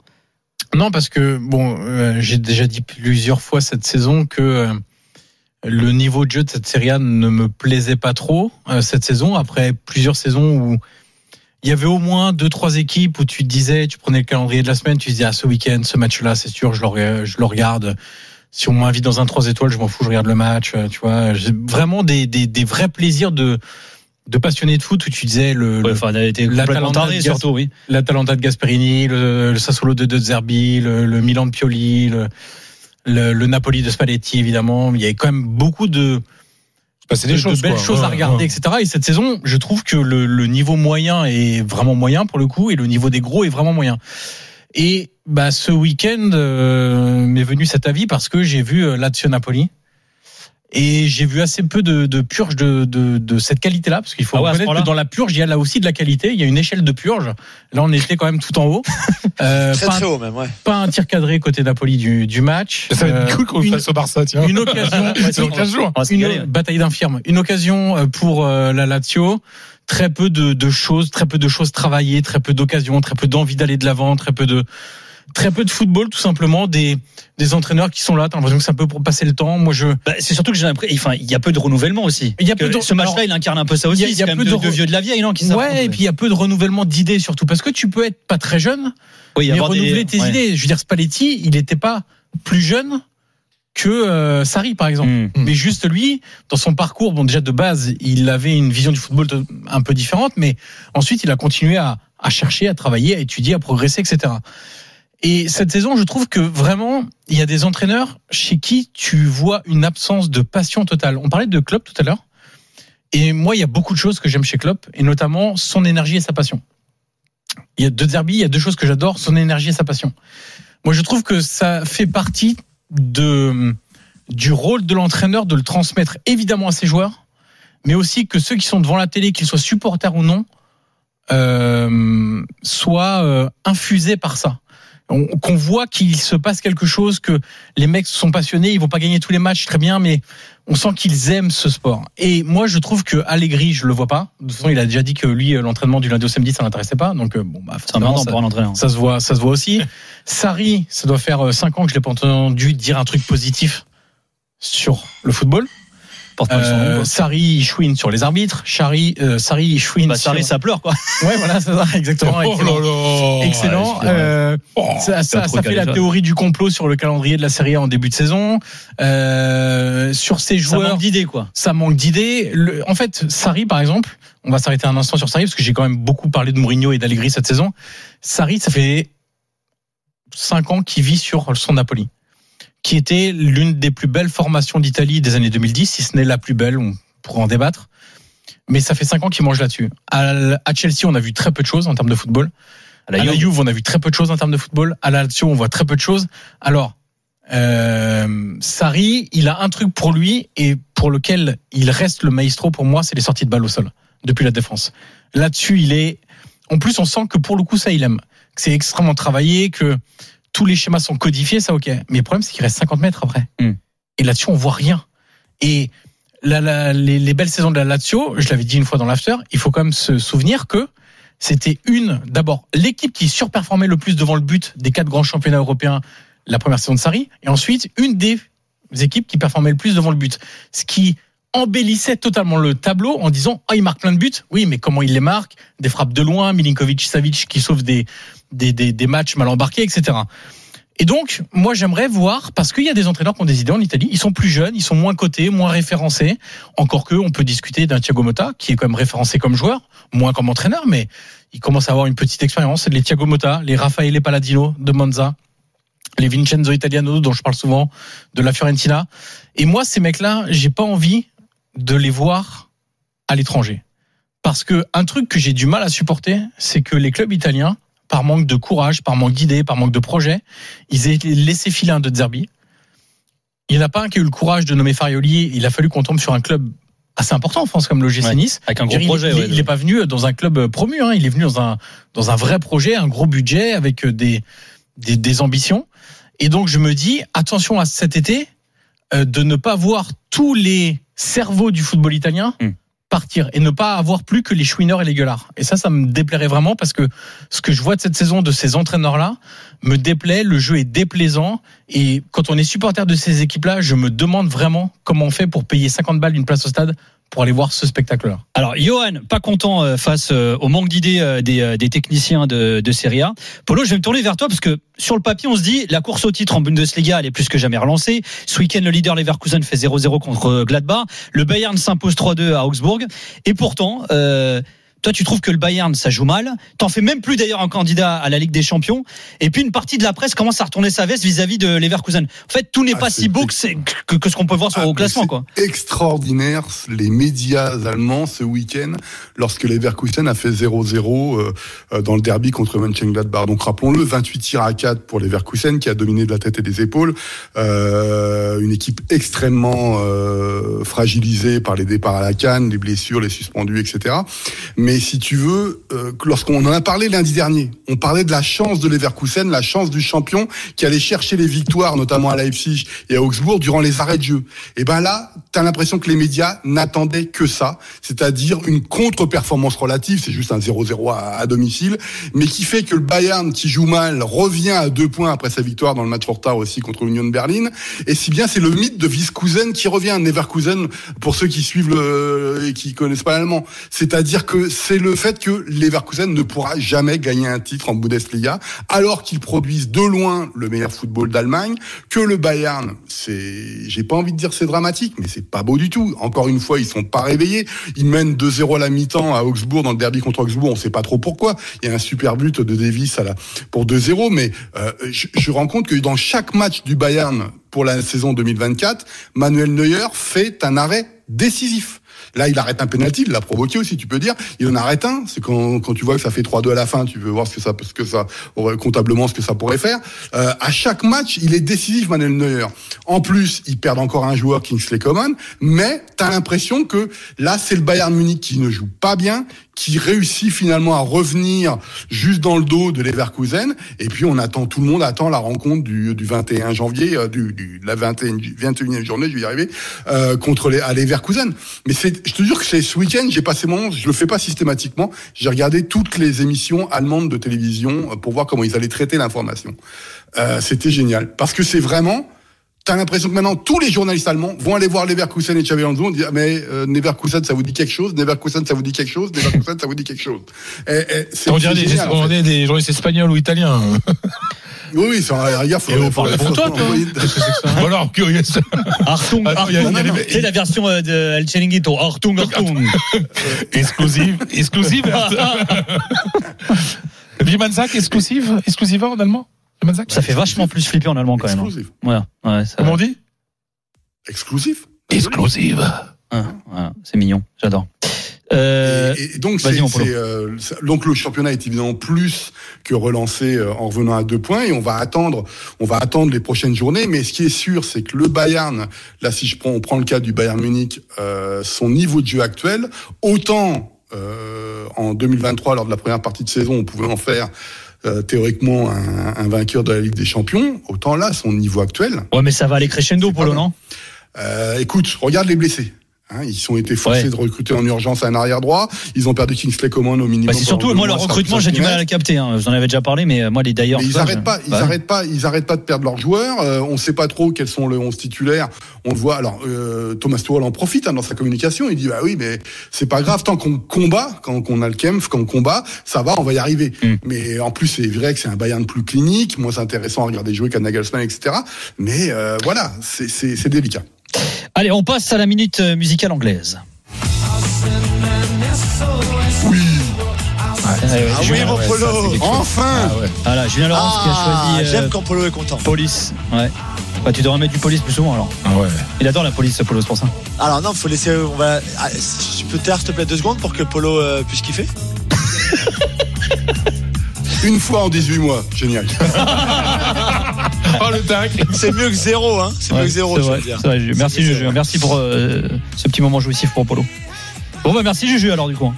Non, parce que bon, euh, j'ai déjà dit plusieurs fois cette saison que euh, le niveau de jeu de cette série A ne me plaisait pas trop euh, cette saison. Après plusieurs saisons où il y avait au moins deux trois équipes où tu disais, tu prenais le calendrier de la semaine, tu disais ah ce week-end, ce match-là, c'est sûr, je le, je le regarde. Si on m'invite dans un 3 étoiles, je m'en fous, je regarde le match. euh, Tu vois, vraiment des, des, des vrais plaisirs de de passionné de foot où tu disais le, Enfin, t'es la Talenta de surtout, oui. l'Atalanta de Gasperini, le, le Sassuolo de De Zerbi, le, le Milan de Pioli, le, le, le Napoli de Spalletti évidemment. Il y avait quand même beaucoup de, Bah, de, des de choses, belles quoi. choses à Ouais, regarder, ouais. etc. Et cette saison, je trouve que le, le niveau moyen est vraiment moyen pour le coup, et le niveau des gros est vraiment moyen. Et bah, ce week-end euh, m'est venu cet avis parce que j'ai vu euh, Lazio Napoli. Et j'ai vu assez peu de, de purge de, de, de cette qualité-là, parce qu'il faut Ah ouais, reconnaître que dans la purge, il y a là aussi de la qualité. Il y a une échelle de purge. Là, on était quand même tout en haut. Euh, Très pas, très un, haut même, ouais. pas un tir cadré côté Napoli du, du match. Ça va être Euh, cool qu'on fasse au Barça, tiens. une occasion, C'est dans 15 jours. On va se une bataille d'infirmes, une occasion euh, pour euh, la Lazio. Très peu de, de choses, très peu de choses travaillées, très peu d'occasions, très peu d'envie d'aller de l'avant, très peu de très peu de football tout simplement. Des des entraîneurs qui sont là. T'as l'impression que c'est un peu pour passer le temps. Moi je Bah, c'est surtout que j'ai l'impression, enfin, il y a peu de renouvellement aussi. Il y a peu de- ce match-là, il incarne un peu ça aussi. il y a- y peu de, vieux de la vieille, non, qui Ouais, et puis il y a peu de renouvellement d'idées surtout parce que tu peux être pas très jeune, Oui, mais des- renouveler tes ouais. idées. Je veux dire, Spalletti, il n'était pas plus jeune que euh, Sarri par exemple. Mm. Mais juste lui, dans son parcours, bon déjà de base, il avait une vision du football un peu différente, mais ensuite il a continué à, à chercher, à travailler, à étudier, à progresser, etc. Et cette saison, je trouve que vraiment, il y a des entraîneurs chez qui tu vois une absence de passion totale. On parlait de Klopp tout à l'heure. Et moi, il y a beaucoup de choses que j'aime chez Klopp, et notamment son énergie et sa passion. Il y a deux Zerbi, il y a deux choses que j'adore, son énergie et sa passion. Moi, je trouve que ça fait partie du rôle de l'entraîneur de le transmettre évidemment à ses joueurs, mais aussi que ceux qui sont devant la télé, qu'ils soient supporters ou non, euh, soient euh, infusés par ça. On- qu'on voit qu'il se passe quelque chose, que les mecs sont passionnés, ils vont pas gagner tous les matchs très bien, mais on sent qu'ils aiment ce sport. Et moi, je trouve que Allegri, je le vois pas. De toute façon, il a déjà dit que lui, euh, l'entraînement du lundi au samedi, ça l'intéressait pas. Donc euh, bon, bah, forcément, ça se voit, ça se voit aussi. Sarri, ça doit faire 5 ans que je l'ai pas entendu dire un truc positif sur le football. Son, Euh, quoi. Sarri, il chouine sur les arbitres. Sarri, euh, Sarri, chouine Bah, sur... Sarri, ça pleure, quoi. Ouais, voilà, c'est ça, exactement. Oh excellent. là là Excellent. Ouais, c'est vrai. Euh, Oh, ça, ça, ça fait la ça. théorie du complot sur le calendrier de la Série A en début de saison. Euh, sur ces Ça joueurs, manque d'idées, quoi. ça manque d'idées. En fait, Sarri, par exemple, on va s'arrêter un instant sur Sarri parce que j'ai quand même beaucoup parlé de Mourinho et d'Allegri cette saison. Sarri, ça fait cinq ans qu'il vit sur son Napoli, qui était l'une des plus belles formations d'Italie des années 2010, si ce n'est la plus belle, on pourra en débattre. Mais ça fait cinq ans qu'il mange là-dessus. À, à Chelsea, on a vu très peu de choses en termes de football. À la À la Juve. Juve, on a vu très peu de choses en termes de football. À la Lazio, on voit très peu de choses. Alors, euh, Sarri, il a un truc pour lui et pour lequel il reste le maestro pour moi, c'est les sorties de balle au sol depuis la défense. Là-dessus, il est. En plus, on sent que pour le coup, ça, il aime. Que c'est extrêmement travaillé, que tous les schémas sont codifiés, ça, ok. Mais le problème, c'est qu'il reste 50 mètres après. Hmm. Et là-dessus, on voit rien. Et la- la- les, les belles saisons de la Lazio, je l'avais dit une fois dans l'after, il faut quand même se souvenir que c'était une, d'abord, l'équipe qui surperformait le plus devant le but des quatre grands championnats européens la première saison de Sarri, et ensuite une des équipes qui performait le plus devant le but. Ce qui embellissait totalement le tableau en disant ah il marque plein de buts oui mais comment il les marque? Des frappes de loin Milinkovic Savic qui sauve des des, des, des matchs mal embarqués etc et donc moi j'aimerais voir parce qu'il y a des entraîneurs qui ont des idées en Italie ils sont plus jeunes ils sont moins cotés moins référencés encore que on peut discuter d'un Thiago Motta qui est quand même référencé comme joueur moins comme entraîneur mais il commence à avoir une petite expérience les Thiago Motta les Raffaele Palladino de Monza les Vincenzo Italiano dont je parle souvent, de la Fiorentina. Et moi, ces mecs-là, j'ai pas envie de les voir à l'étranger. Parce que un truc que j'ai du mal à supporter, c'est que les clubs italiens, par manque de courage, par manque d'idées, par manque de projets, ils aient laissé filer un de Zerbi. Il n'y en a pas un qui a eu le courage de nommer Farioli. Il a fallu qu'on tombe sur un club assez important en France comme l'OGC Ouais, Nice. avec un gros dire, projet, Il, ouais, il, il est pas venu dans un club promu. Hein, il est venu dans un dans un vrai projet, un gros budget avec des des, des ambitions. Et donc je me dis attention à cet été euh, de ne pas voir tous les cerveaux du football italien Hmm. Partir et ne pas avoir plus que les chouineurs et les gueulards. Et ça, ça me déplairait vraiment parce que ce que je vois de cette saison de ces entraîneurs-là me déplaît. Le jeu est déplaisant et quand on est supporter de ces équipes-là, je me demande vraiment comment on fait pour payer 50 balles d'une place au stade pour aller voir ce spectacle-là. Alors, Johan, pas content euh, face euh, au manque d'idées euh, des, techniciens de, de Serie A. Polo, je vais me tourner vers toi parce que sur le papier, on se dit la course au titre en Bundesliga, elle est plus que jamais relancée. Ce week-end, le leader Leverkusen fait 0-0 contre Gladbach. Le Bayern s'impose 3-2 à Augsbourg. Et pourtant, toi, tu trouves que le Bayern, ça joue mal. T'en fais même plus d'ailleurs un candidat à la Ligue des Champions. Et puis une partie de la presse commence à retourner sa veste vis-à-vis de Leverkusen. En fait, tout n'est Ah, pas si beau que, que, que ce qu'on peut voir sur Ah, au classement, quoi. Extraordinaire, les médias allemands ce week-end, lorsque Leverkusen a fait 0-0 euh, euh, dans le derby contre Mönchengladbach. Donc rappelons-le, 28 tirs à 4 pour Leverkusen qui a dominé de la tête et des épaules. Euh, une équipe extrêmement euh, fragilisée par les départs à la canne, les blessures, les suspendus, etc. Mais si tu veux, euh, lorsqu'on en a parlé lundi dernier, on parlait de la chance de Leverkusen, la chance du champion qui allait chercher les victoires, notamment à Leipzig et à Augsbourg, durant les arrêts de jeu. Et ben là, t'as l'impression que les médias n'attendaient que ça, c'est-à-dire une contre-performance relative, c'est juste un 0-0 à, domicile, mais qui fait que le Bayern, qui joue mal, revient à deux points après sa victoire dans le match retard aussi contre l'Union de Berlin. Et si bien c'est le mythe de Wieskusen qui revient, Neverkusen, pour ceux qui suivent le, et qui connaissent pas l'allemand. C'est-à-dire que c'est le fait que Leverkusen ne pourra jamais gagner un titre en Bundesliga, alors qu'ils produisent de loin le meilleur football d'Allemagne, que le Bayern, c'est, j'ai pas envie de dire c'est dramatique, mais c'est pas beau du tout. Encore une fois, ils sont pas réveillés. Ils mènent 2-0 à la mi-temps à Augsbourg, dans le derby contre Augsbourg, on sait pas trop pourquoi. Il y a un super but de Davis à la, pour 2-0, mais euh, je, je rends compte que dans chaque match du Bayern pour la saison 2024, Manuel Neuer fait un arrêt décisif. Là, il arrête un penalty, il l'a provoqué aussi, tu peux dire. Il en arrête un. C'est quand, quand tu vois que ça fait 3-2 à la fin, tu veux voir ce que ça, ce que ça aurait, comptablement, ce que ça pourrait faire. Euh, à chaque match, il est décisif, Manuel Neuer. En plus, ils perdent encore un joueur, Kingsley Coman, mais t'as l'impression que là, c'est le Bayern Munich qui ne joue pas bien, qui réussit finalement à revenir juste dans le dos de Leverkusen. Et puis on attend, tout le monde attend la rencontre du, du 21 janvier, euh, du, du, la 21, 21e journée, je vais y arriver, euh, contre les, à Leverkusen. Mais c'est, je te jure que c'est ce week-end, j'ai passé mon, je le fais pas systématiquement, j'ai regardé toutes les émissions allemandes de télévision euh, pour voir comment ils allaient traiter l'information. Euh, c'était génial. Parce que c'est vraiment, T'as l'impression que maintenant tous les journalistes allemands vont aller voir Leverkusen et Xabi Alonso et dire mais euh, Leverkusen ça vous dit quelque chose? Leverkusen ça vous dit quelque chose? Leverkusen ça vous dit quelque chose? Et, et c'est On dirait c'est des, génial, en fait. des journalistes espagnols ou italiens. Oui oui c'est un regarde faut, Et on faut- parle pour toi, toi. envoyer- Bon alors, curieux. Artung, Attends, il y a- il y a Artung. les- C'est la version euh, de El Chiringuito? Artung, Artung. Exclusive, exclusive. Bimanzak, exclusive, exclusive en allemand? Bimanzak Ça fait vachement plus flipper en allemand quand même. hein. Exclusive. Voilà. Ouais, ça- Comment on dit? Exclusif Exclusive. Ouais, voilà, c'est mignon, j'adore. Euh, Et, et donc, c'est, euh, donc le championnat est évidemment plus que relancé euh, en revenant à deux points et on va attendre, on va attendre les prochaines journées. Mais ce qui est sûr, c'est que le Bayern, là, si je prends, on prend le cas du Bayern Munich, euh, son niveau de jeu actuel, autant euh, en 2023 lors de la première partie de saison, on pouvait en faire euh, théoriquement un, un vainqueur de la Ligue des Champions, autant là, son niveau actuel. Ouais, mais ça va aller crescendo, Polo, non? Euh, écoute, regarde les blessés. Hein, ils ont été forcés Ouais. de recruter en urgence un arrière droit. Ils ont perdu Kingsley Coman au minimum. Bah, c'est surtout, moi, le recrutement, j'ai du mal à le capter. Hein. Vous en avez déjà parlé, mais euh, moi, les d'ailleurs. Ils ça, arrêtent je- pas, ils bah, arrêtent pas, ils arrêtent pas de perdre leurs joueurs. Euh, on sait pas trop quels sont le 11 titulaires. On le voit. Alors euh, Thomas Tuchel en profite hein, dans sa communication. Il dit bah oui, mais c'est pas grave tant qu'on combat, quand on a le Kempf, quand on combat, ça va, on va y arriver. Mm. Mais en plus c'est vrai que c'est un Bayern plus clinique, moins intéressant à regarder jouer qu'un Nagelsmann, etc. Mais euh, voilà, c'est c'est c'est délicat. Allez, on passe à la minute euh, musicale anglaise. Oui, Ah oui, mon Polo enfin. Voilà, Julien Laurence qui a Ah, choisi euh, j'aime quand Polo est content. police. Ouais. Bah, tu devrais mettre du police plus souvent alors. Ah ouais. Il adore la police, ce Polo, c'est pour ça. Alors non, faut laisser. On va. ah, tu peux taire, s'il te plaît, deux secondes pour que Polo euh, puisse kiffer. Une fois en 18 mois, génial. Oh le tac. C'est mieux que zéro, hein. C'est mieux que zéro, je veux dire. c'est vrai, Juju. Merci Juju, merci pour euh, ce petit moment jouissif pour Polo. Bon bah merci Juju alors du coup.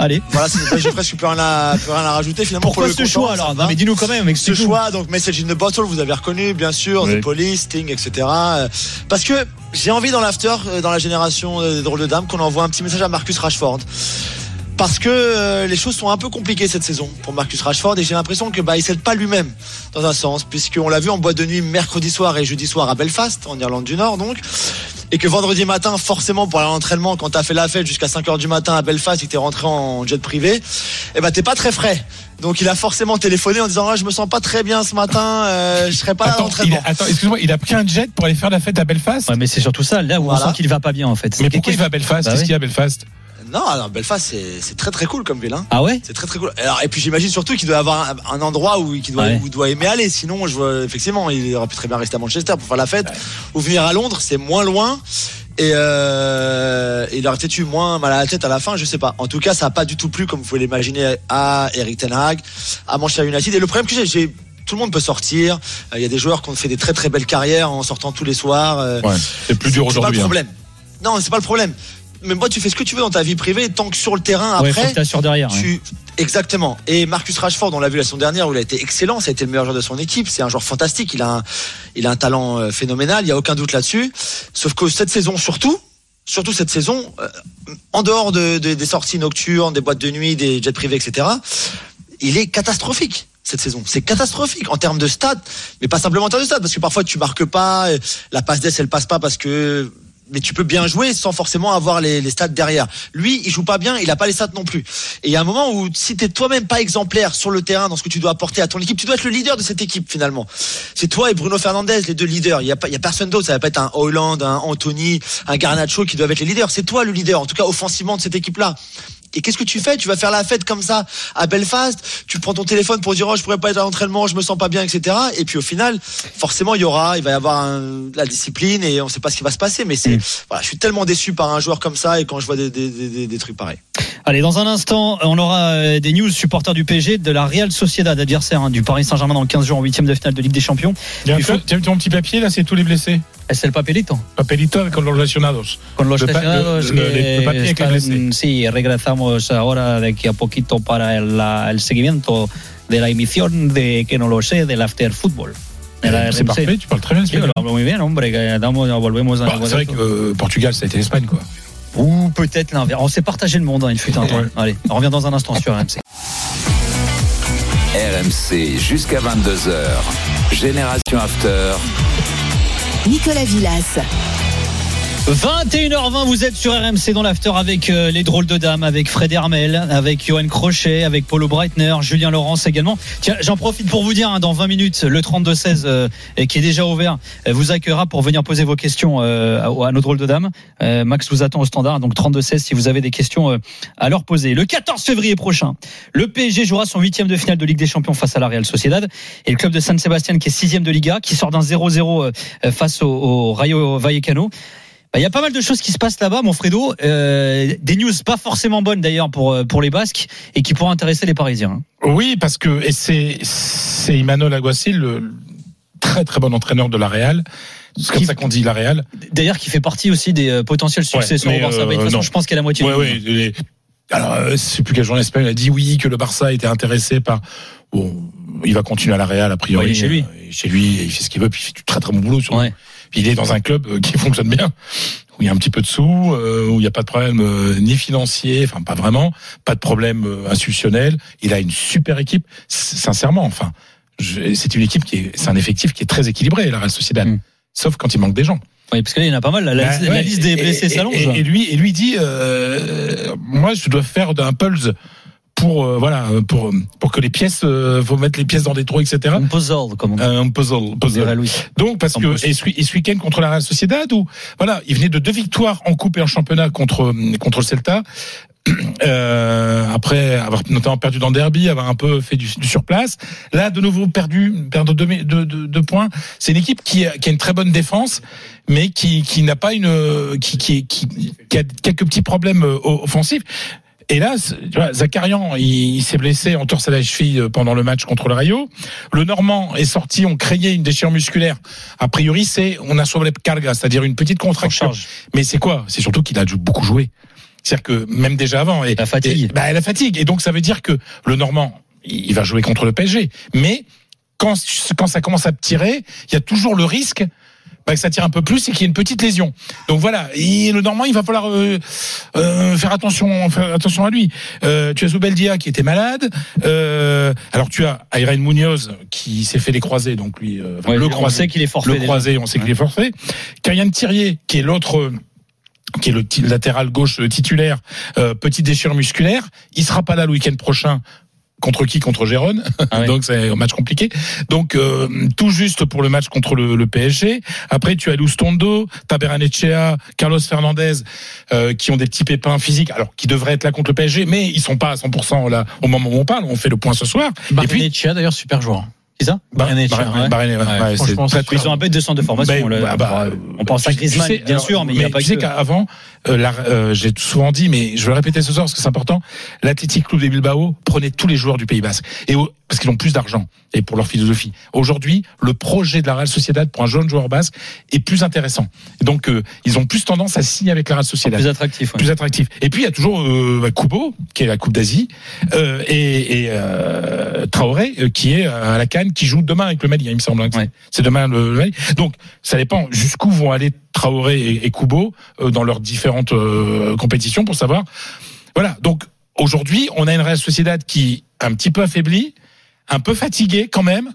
Allez. Voilà, c'est- j'ai presque plus rien à, plus rien à rajouter finalement. Pourquoi Polo ce content, choix ça alors. Non mais dis-nous quand même, ce choix, donc Message in the Bottle, vous avez reconnu, bien sûr, Oui. The Police, Sting, etc. Euh, Parce que j'ai envie dans l'after, euh, dans la génération des drôles de dames, qu'on envoie un petit message à Marcus Rashford. Parce que euh, les choses sont un peu compliquées cette saison pour Marcus Rashford et j'ai l'impression que bah il s'aide pas lui-même dans un sens puisqu'on l'a vu en boîte de nuit mercredi soir et jeudi soir à Belfast en Irlande du Nord donc et que vendredi matin forcément pour aller à l'entraînement quand t'as fait la fête jusqu'à 5 heures du matin à Belfast et que t'es rentré en jet privé et bah t'es pas très frais donc il a forcément téléphoné en disant ah, je me sens pas très bien ce matin euh, je serai pas à Attends, il l'entraînement attends, excuse-moi, il a pris un jet pour aller faire la fête à Belfast Ouais mais c'est surtout ça, là où Voilà. on sent qu'il va pas bien en fait. Mais pourquoi il va à Belfast? Bah Qu'est-ce oui. qu'il y a à Belfast? Non, non, Belfast c'est très très cool comme ville hein. Ah ouais? C'est très très cool. Alors, et puis j'imagine surtout qu'il doit avoir un, un endroit où il doit, Ouais. où il doit aimer aller. Sinon, je vois effectivement, il aurait pu très bien rester à Manchester pour faire la fête ou venir à Londres. C'est moins loin. Et euh, il aurait peut-être eu moins mal à la tête à la fin, je sais pas. En tout cas, ça a pas du tout plu, comme vous pouvez l'imaginer, à Eric Ten Hag, à Manchester United. Et le problème que j'ai, tout le monde peut sortir. Euh, Il y a des joueurs qui ont fait des très très belles carrières en sortant tous les soirs. Euh, Ouais, c'est plus dur c'est pas aujourd'hui. le hein. problème. Non, c'est pas le problème. Mais moi, tu fais ce que tu veux dans ta vie privée, tant que sur le terrain Ouais, faut après. que derrière. ouais. Tu... Exactement. Et Marcus Rashford, on l'a vu la saison dernière où il a été excellent, ça a été le meilleur joueur de son équipe. C'est un joueur fantastique. Il a un, il a un talent euh, phénoménal. Il y a aucun doute là-dessus. Sauf que cette saison, surtout, surtout cette saison, euh, en dehors de, de- des sorties nocturnes, des boîtes de nuit, des jets privés, etc., il est catastrophique. Cette saison, c'est catastrophique en termes de stats, mais pas simplement en termes de stats, parce que parfois tu marques pas, la passe d'ess elle passe pas parce que mais tu peux bien jouer sans forcément avoir les, les stats derrière. Lui, il joue pas bien, il a pas les stats non plus. Et il y a un moment où si t'es toi-même pas exemplaire sur le terrain dans ce que tu dois apporter à ton équipe, tu dois être le leader de cette équipe finalement. C'est toi et Bruno Fernandez les deux leaders. Il y a pas, il y a personne d'autre. Ça va pas être un Hollande, un Anthony, un Garnacho qui doivent être les leaders. C'est toi le leader, en tout cas offensivement de cette équipe-là. Et qu'est-ce que tu fais? Tu vas faire la fête comme ça à Belfast. Tu prends ton téléphone pour dire oh je pourrais pas être à l'entraînement, je me sens pas bien, etc. Et puis au final, forcément il y aura, il va y avoir un- la discipline et on sait pas ce qui va se passer. Mais c'est voilà, je suis tellement déçu par un joueur comme ça et quand je vois des, des, des, des- des trucs pareils. Allez, dans un instant, on aura euh, des news supporters du PSG de la Real Sociedad, adversaire hein, du Paris Saint-Germain dans 15 jours en huitième de finale de Ligue des Champions. Un Il faut- Tiens, ton petit papier là, c'est tous les blessés. Es el papelito. Papelito avec los lesionados. Con los Le lesionados le- le- que le papier avec les están- blessés. sí, regresamos ahora de aquí a poquito para el, la- el seguimiento de la emisión de que no lo sé del after football. la C'est parfait, tu parles très bien espagnol. hablo muy bien, hombre, que damos, volvemos a Bah, c'est vrai que euh, Portugal, ça a été l'Espagne, quoi. Ou peut-être l'inverse. On s'est partagé le monde, hein, il fut un temps. Allez, on revient dans un instant sur RMC. RMC jusqu'à 22h. Génération After. Nicolas Villas. 21h20, vous êtes sur RMC dans l'after avec euh, les drôles de dames, avec Fred Hermel, avec Johan Crochet, avec Paulo Breitner, Julien Laurence également. Tiens, j'en profite pour vous dire, hein, dans 20 minutes, le 32-16 euh, qui est déjà ouvert, euh, vous accueillera pour venir poser vos questions euh, à, à nos drôles de dames. Euh, Max vous attend au standard, donc 32-16 si vous avez des questions à leur poser. Le 14 février prochain, le PSG jouera son huitième de finale de Ligue des Champions face à la Real Sociedad et le club de San Sebastian qui est sixième de Liga, qui sort d'un 0-0 euh, face au, au Rayo Vallecano. Bah, Il y a pas mal de choses qui se passent là-bas, mon Fredo. Euh, des news pas forcément bonnes d'ailleurs pour euh, pour les Basques et qui pourraient intéresser les Parisiens. Oui, parce que c'est c'est Imanol Aguacil, le très très bon entraîneur de la Real. C'est comme ça qu'on dit la Real. D'ailleurs, qui fait partie aussi des euh, potentiels au Barça. euh, Bah, de toute façon, je pense qu'il y a la moitié. Monde. les- Alors, sais plus quel journal espagnol a dit oui que le Barça était intéressé par. Bon, il va continuer à la Real a priori. Ouais, il est chez lui. Chez lui, il fait ce qu'il veut, puis il fait du très très bon boulot. Surtout. Ouais. Il est dans un club euh, qui fonctionne bien, où il y a un petit peu de sous, euh, où il n'y a pas de problème euh, ni financier, enfin pas vraiment, pas de problème institutionnel. Il a une super équipe, sincèrement. Enfin, c'est une équipe qui est, c'est un effectif qui est très équilibré, la Real Sociedad. Mm. Sauf quand il manque des gens. Oui, parce que là, il y en a pas mal. La, Bah, la ouais, liste des et- blessés et- s'allonge. Et, et lui, et lui dit, euh, moi, je dois faire d'un pulse pour euh, voilà pour pour que les pièces, euh, faut mettre les pièces dans des trous, etc. Un puzzle, comme on dit. Un puzzle, puzzle. Donc parce que et ce, et ce week-end contre la Real Sociedad où voilà, il venait de deux victoires en coupe et en championnat contre contre le Celta. Euh, après avoir notamment perdu dans le derby, avoir un peu fait du, du surplace. Là, de nouveau perdu, perdre deux, deux, deux, deux points. C'est une équipe qui a, qui a une très bonne défense, mais qui, qui n'a pas une, qui, qui, qui, a quelques petits problèmes euh, offensifs. Et là, tu vois, Zakarian, il, il s'est blessé en torse à la cheville euh, pendant le match contre le Rayo. Le Normand est sorti, on créé une déchirure musculaire. A priori, c'est on a sauvé carga, c'est-à-dire une petite contraction. Mais c'est quoi? C'est surtout qu'il a dû- beaucoup joué. C'est-à-dire que même déjà avant, et, La fatigue. et- bah, la fatigue. Et donc ça veut dire que le Normand, il il va jouer contre le PSG. Mais quand quand ça commence à tirer, il y a toujours le risque bah, que ça tire un peu plus et qu'il y ait une petite lésion. Donc voilà, et le Normand, il va falloir euh, euh, faire attention, faire attention à lui. Euh, tu as Zubeldia qui était malade. Euh, alors tu as Ayren Munoz qui s'est fait les croisés, donc lui, euh, enfin, Ouais, le on croisé, sait qu'il est forfait. le croisé, on sait qu'il est forfait. Kylian Thirier, qui est l'autre, qui est le latéral gauche titulaire, euh, petite déchirure musculaire, il sera pas là le week-end prochain. Contre qui Contre Gérone. Ah ouais. Donc c'est un match compliqué. Donc euh, tout juste pour le match contre le, le PSG. Après tu as Lustondo, Taberanechea, Carlos Fernandez euh, qui ont des petits pépins physiques, alors qui devraient être là contre le PSG, mais ils sont pas à 100% là au moment où on parle. On fait le point ce soir. Barrenechea, d'ailleurs, super joueur. C'est ça Barrenechea, Barre- ouais. Barre- ouais, ouais, c'est franchement, très, c'est très- Ils ont un bête de centre de formation. Ben, bah, bah, on pense à Griezmann, sais, bien alors, sûr, mais il n'y a pas tu sais qu'avant, euh, euh, j'ai souvent dit, mais je vais le répéter ce soir parce que c'est important. L'Athletic Club de Bilbao prenait tous les joueurs du Pays Basque et parce qu'ils ont plus d'argent et pour leur philosophie. Aujourd'hui, le projet de la Real Sociedad pour un jeune joueur basque est plus intéressant. Et donc, euh, ils ont plus tendance à signer avec la Real Sociedad Plus attractif. ouais. plus attractif. Et puis il y a toujours euh, bah, Kubo, qui est la Coupe d'Asie, euh, et, et euh, Traoré, euh, qui est à la Cannes, qui joue demain avec le Mali, hein, il me semble. hein, Ouais. C'est demain le, Mali. Donc ça dépend jusqu'où vont aller Traoré et, et Kubo euh, dans leurs différentes euh, compétitions pour savoir. Voilà. Donc aujourd'hui, on a une Real Sociedad qui est un petit peu affaiblie, un peu fatiguée quand même.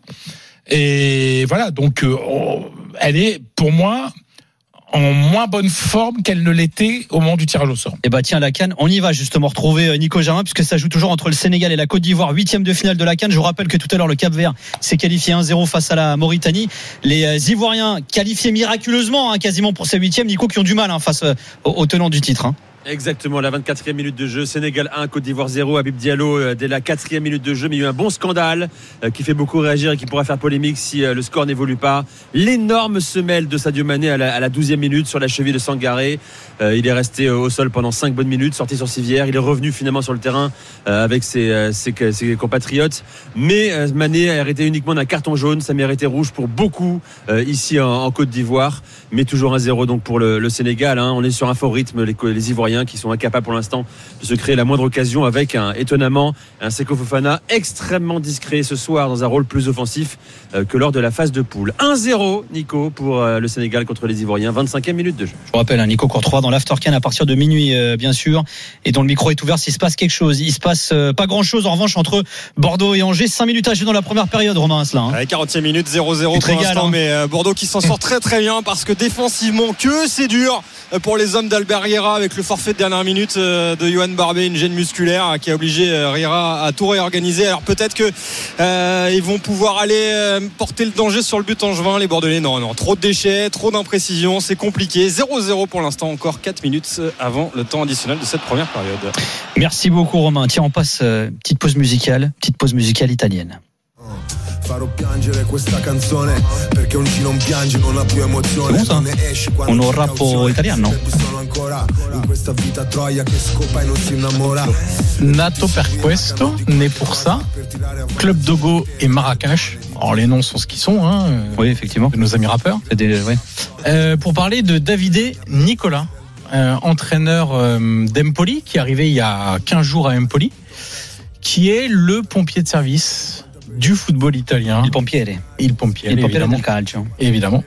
Et voilà, donc euh, elle est pour moi en moins bonne forme qu'elle ne l'était au moment du tirage au sort. Et bah tiens la Cannes, on y va justement retrouver euh, Nico Germain puisque ça joue toujours entre le Sénégal et la Côte d'Ivoire, huitième de finale de la Cannes. Je vous rappelle que tout à l'heure le Cap Vert s'est qualifié 1-0 face à la Mauritanie. Les euh, Ivoiriens qualifiés miraculeusement hein, quasiment pour ces huitièmes, Nico qui ont du mal hein, face euh, aux tenants du titre. hein. Exactement, la 24e minute de jeu, Sénégal 1, Côte d'Ivoire 0, Habib Diallo euh, dès la 4e minute de jeu, mais il y a eu un bon scandale euh, qui fait beaucoup réagir et qui pourrait faire polémique si euh, le score n'évolue pas. L'énorme semelle de Sadio Mané à la, à la 12e minute sur la cheville de Sangaré. Il est resté au sol pendant 5 bonnes minutes, sorti sur civière. Il est revenu finalement sur le terrain avec ses, compatriotes. Mais Mané a arrêté uniquement d'un carton jaune. Ça méritait rouge pour beaucoup ici en Côte d'Ivoire. Mais toujours un 0 donc pour le, le Sénégal. hein. On est sur un fort rythme, les, les Ivoiriens qui sont incapables pour l'instant de se créer la moindre occasion avec un étonnamment un Seko Fofana extrêmement discret ce soir dans un rôle plus offensif euh, que lors de la phase de poule. 1-0 Nico pour euh, le Sénégal contre les Ivoiriens, 25e minute de jeu. Je vous rappelle, hein, Nico Courtois dans l'Aftercan à partir de minuit, euh, bien sûr, et dont le micro est ouvert s'il se passe quelque chose. Il se passe euh, pas grand-chose en revanche entre Bordeaux et Angers. 5 minutes à jouer dans la première période, Romain Asselin. hein. Ouais, 40e minute 0-0 Tu pour l'instant hein. mais euh, Bordeaux qui s'en sort très très bien parce que défensivement que c'est dur pour les hommes d'Albert Riera avec le forfait de dernière minute euh, de Johan Barbet une gêne musculaire qui a obligé euh, Riera à tout réorganiser alors peut-être que euh, ils vont pouvoir aller porter le danger sur le but angevin les Bordelais non non trop de déchets trop d'imprécisions c'est compliqué 0-0 pour l'instant encore 4 minutes avant le temps additionnel de cette première période Merci beaucoup, Romain. Tiens, on passe petite pause musicale, petite pause musicale italienne. Farò piangere questa canzone perché un G non piange, non ha più emozione. C'est bon, ça Non ne esce quando Un c'è rappo cauzione. italiano? Tempi sono ancora in questa vita troia che scopa e non si innamora. Nato per questo, né pour ça. Club Dogo et Marrakech. Alors les noms sont ce qu'ils sont, hein, Oui, effectivement. de nos amis rappeurs. C'est des- ouais. Euh, pour parler de Davide Nicolas, euh, entraîneur euh, d'Empoli, qui est arrivé il y a 15 jours à Empoli, qui est le pompier de service du football italien. Il pompiere. Il pompier, Il pompiere évidemment. calcio. évidemment.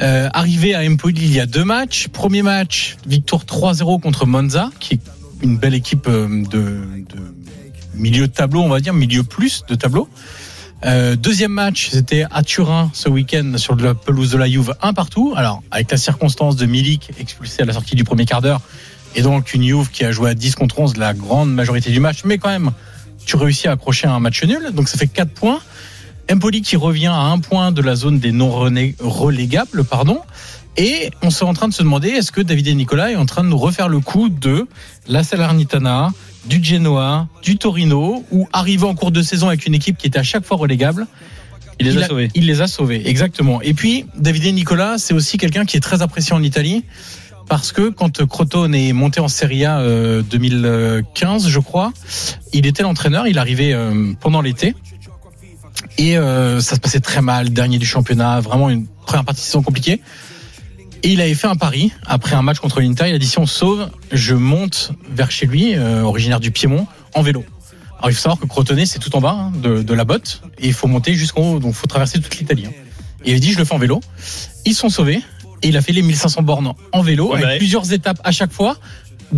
Euh, arrivé à Empoli il y a deux matchs. Premier match, victoire 3-0 contre Monza, qui est une belle équipe euh, de, de milieu de tableau, on va dire, milieu plus de tableau. Euh, deuxième match, c'était à Turin ce week-end sur la pelouse de la Juve, un partout. Alors, avec la circonstance de Milik expulsé à la sortie du premier quart d'heure, et donc une Juve qui a joué à 10 contre 11 la grande majorité du match, mais quand même, tu réussis à accrocher un match nul, donc ça fait 4 points. Empoli qui revient à un point de la zone des non relégables, pardon. Et on s'est en train de se demander est-ce que David et Nicolas est en train de nous refaire le coup de la Salernitana, du Genoa, du Torino, ou arrivé en cours de saison avec une équipe qui était à chaque fois relégable. Il les a sauvés. Il les a sauvés, exactement. Et puis, David et Nicolas, c'est aussi quelqu'un qui est très apprécié en Italie. Parce que quand Crotone est monté en Serie A euh, 2015, je crois, il était l'entraîneur. Il arrivait euh, pendant l'été. Et euh, ça se passait très mal, dernier du championnat, vraiment une première partie de saison compliquée. Et il avait fait un pari après un match contre l'Inter. Il a dit si on sauve, je monte vers chez lui, euh, originaire du Piémont, en vélo. Alors il faut savoir que Crotone c'est tout en bas hein, de, de la botte et il faut monter jusqu'en haut, donc il faut traverser toute l'Italie. hein. Et il a dit je le fais en vélo. Ils sont sauvés et il a fait les 1500 bornes en vélo Ouais, avec bah ouais. plusieurs étapes à chaque fois.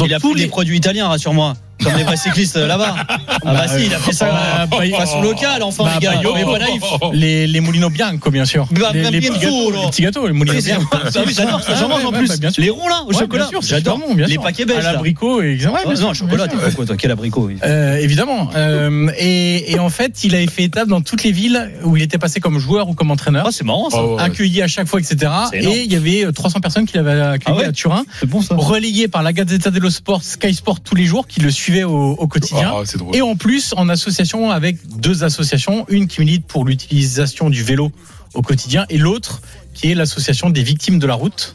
Il a tous pris les des produits italiens, rassure-moi. Comme les vrais cyclistes euh, là-bas. Ah bah si, il a fait ça Bah, bah, de façon locale, enfin, Bah, les gars. bah, Mais naïf. les, les Molino Bianco, bien sûr. Bah, les, bah, les bien petits gâteaux, les petits gâteaux, les Bianco. Ah oui, j'adore ça, j'en mange en plus. bah. Les ronds là, au Ouais, chocolat. J'adore. Les paquets belges. À l'abricot, exactement. Ouais, non, chocolat, t'es fou, quoi, toi. Quel abricot. Euh, évidemment. Euh, et, en fait, il avait fait étape dans toutes les villes où il était passé comme joueur ou comme entraîneur. Ah, c'est marrant ça. Oh, accueilli à chaque fois, etc. Et il y avait euh, 300 personnes qui l'avaient accueilli Ah à Turin, C'est bon ça. relayé par la Gazzetta dello Sport, Sky Sport tous les jours, qui le suivaient au, au quotidien. Ah. Et en plus, en association avec deux associations, une qui milite pour l'utilisation du vélo au quotidien et l'autre qui est l'association des victimes de la route.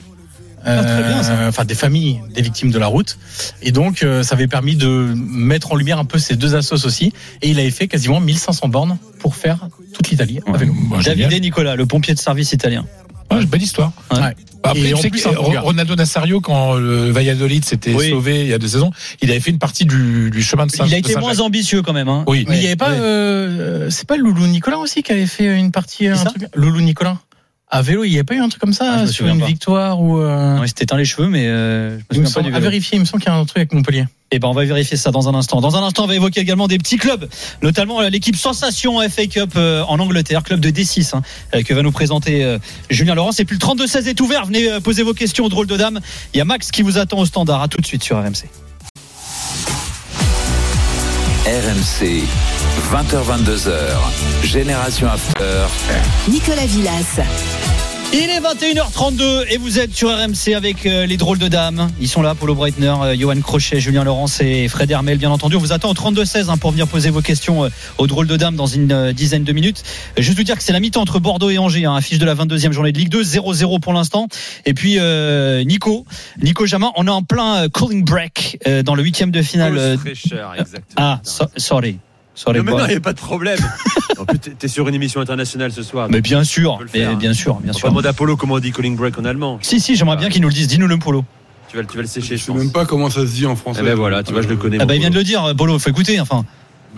Ah, très bien, ça. enfin des familles des victimes de la route et donc euh, ça avait permis de mettre en lumière un peu ces deux assos aussi et il avait fait quasiment 1500 bornes pour faire toute l'Italie vélo. Bah, David et Nicolas, le pompier de service italien. Ouais, belle histoire. Ouais. Bah, Après, Et en plus, Bulgare. Ronaldo Nazario, quand le Valladolid s'était Oui. sauvé il y a deux saisons, il avait fait une partie du, du chemin de Saint Il a été moins Saint-Jacques. ambitieux quand même. Hein. Oui. Mais il y avait pas, euh, c'est pas Loulou Nicolas aussi qui avait fait une partie, un truc, Loulou Nicolas. À vélo, il n'y avait pas eu un truc comme ça Ah, sur une pas. victoire ou. Euh... Ouais, il s'était éteint les cheveux, mais euh, je me souviens pas à vérifier, il me semble qu'il y a un truc avec Montpellier. Eh ben, on va vérifier ça dans un instant. Dans un instant, on va évoquer également des petits clubs, notamment euh, l'équipe Sensation FA Cup euh, en Angleterre, club de D6, hein, euh, que va nous présenter Julien Laurent. Et puis le 32-16 est ouvert. Venez poser vos questions aux drôles de dames. Il y a Max qui vous attend au standard. À tout de suite sur RMC. RMC, 20h22h, Génération After. Nicolas Villas. Il est 21h32 et vous êtes sur RMC avec euh, les drôles de dames. Ils sont là, Paulo Breitner, euh, Johan Crochet, Julien Laurence et Fred Hermel, bien entendu. On vous attend au 32-16 hein, pour venir poser vos questions euh, aux drôles de dames dans une dizaine de minutes. Juste vous dire que c'est la mi-temps entre Bordeaux et Angers, hein, affiche de la 22e journée de Ligue 2, 0-0 pour l'instant. Et puis euh, Nico, Nico Jamin, on est en plein cooling break dans le huitième de finale. Exactement. ah, so- sorry. Non, mais non, il n'y a pas de problème. en plus, t'es- t'es sur une émission internationale ce soir. Mais bien sûr, mais faire, hein. bien sûr, bien On sûr. demander à Polo comment on dit calling break en allemand. Si, si, j'aimerais bien qu'il nous le dise. Dis-nous le Polo. Tu vas, le- tu vas le sécher, Je je sais pense. même pas comment ça se dit en français. Eh ben voilà, tu vois, je le connais. Ah bah il vient de le dire, Polo, faut écouter, enfin.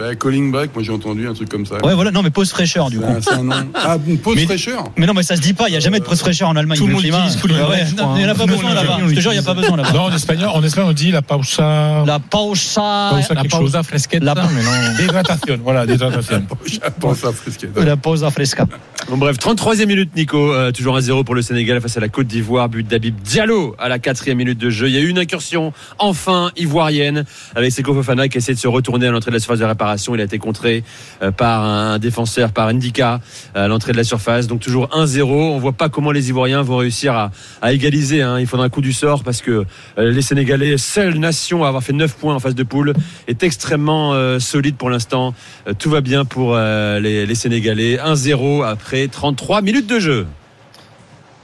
Bah, calling back, moi j'ai entendu un truc comme ça. Ouais, voilà, non, mais pause fraîcheur, du coup. un- c'est un nom. Ah, une pause Mais- fraîcheur Mais non, mais ça se dit pas, il y a jamais de pause fraîcheur en Allemagne. Tout le monde climat. utilise cooling Ouais, non, crois, Il n'y en a hein. pas Nous, besoin on là-bas. utilise. Je te jure, il n'y a pas besoin là-bas. Non, en espagnol, en espagnol, on dit la pausa. La pausa. Pausa La quelque chose. pausa fresquetta, La- mais non. Déhydratation, voilà, déhydratation. Pense à frisquet. La pausa fresca. Bon, bref, 33e minute, Nico. Euh, toujours 1-0 pour le Sénégal face à la Côte d'Ivoire. But d'Abib Diallo à la 4e minute de jeu. Il y a eu une incursion, enfin, ivoirienne, avec Seko Fofana qui essaie de se retourner à l'entrée de la surface de réparation. Il a été contré euh, par un défenseur, par Ndika, à l'entrée de la surface. Donc toujours 1-0. On voit pas comment les Ivoiriens vont réussir à, égaliser. hein. Il faudra un coup du sort parce que euh, les Sénégalais, seule nation à avoir fait 9 points en phase de poule, est extrêmement euh, solide pour l'instant. Tout va bien pour les, Sénégalais. 1-0 après 33 minutes de jeu.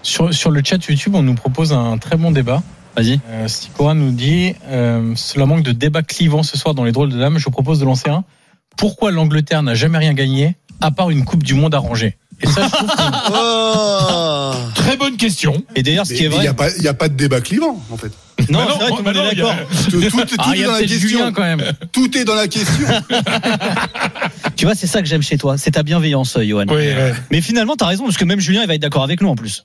Sur le chat YouTube, on nous propose un très bon débat. Vas-y. Euh, Stikora nous dit euh, cela manque de débat clivant ce soir dans les drôles de dames. Je vous propose de lancer un. Pourquoi l'Angleterre n'a jamais rien gagné à part une Coupe du Monde arrangée Et ça, je trouve que- Oh Très bonne question. Et d'ailleurs, ce qui est Il n'y a, pas- y a pas de débat clivant, en fait. Non, Mais c'est vrai, tout le monde est il y a- d'accord. Tout, tout- tout Ah, est il y dans a la peut-être question. Julien quand même. Tout est dans la question. Tu vois, c'est ça que j'aime chez toi. C'est ta bienveillance, Johan. Oui, ouais. Mais finalement, t'as raison, parce que même Julien, il va être d'accord avec nous en plus.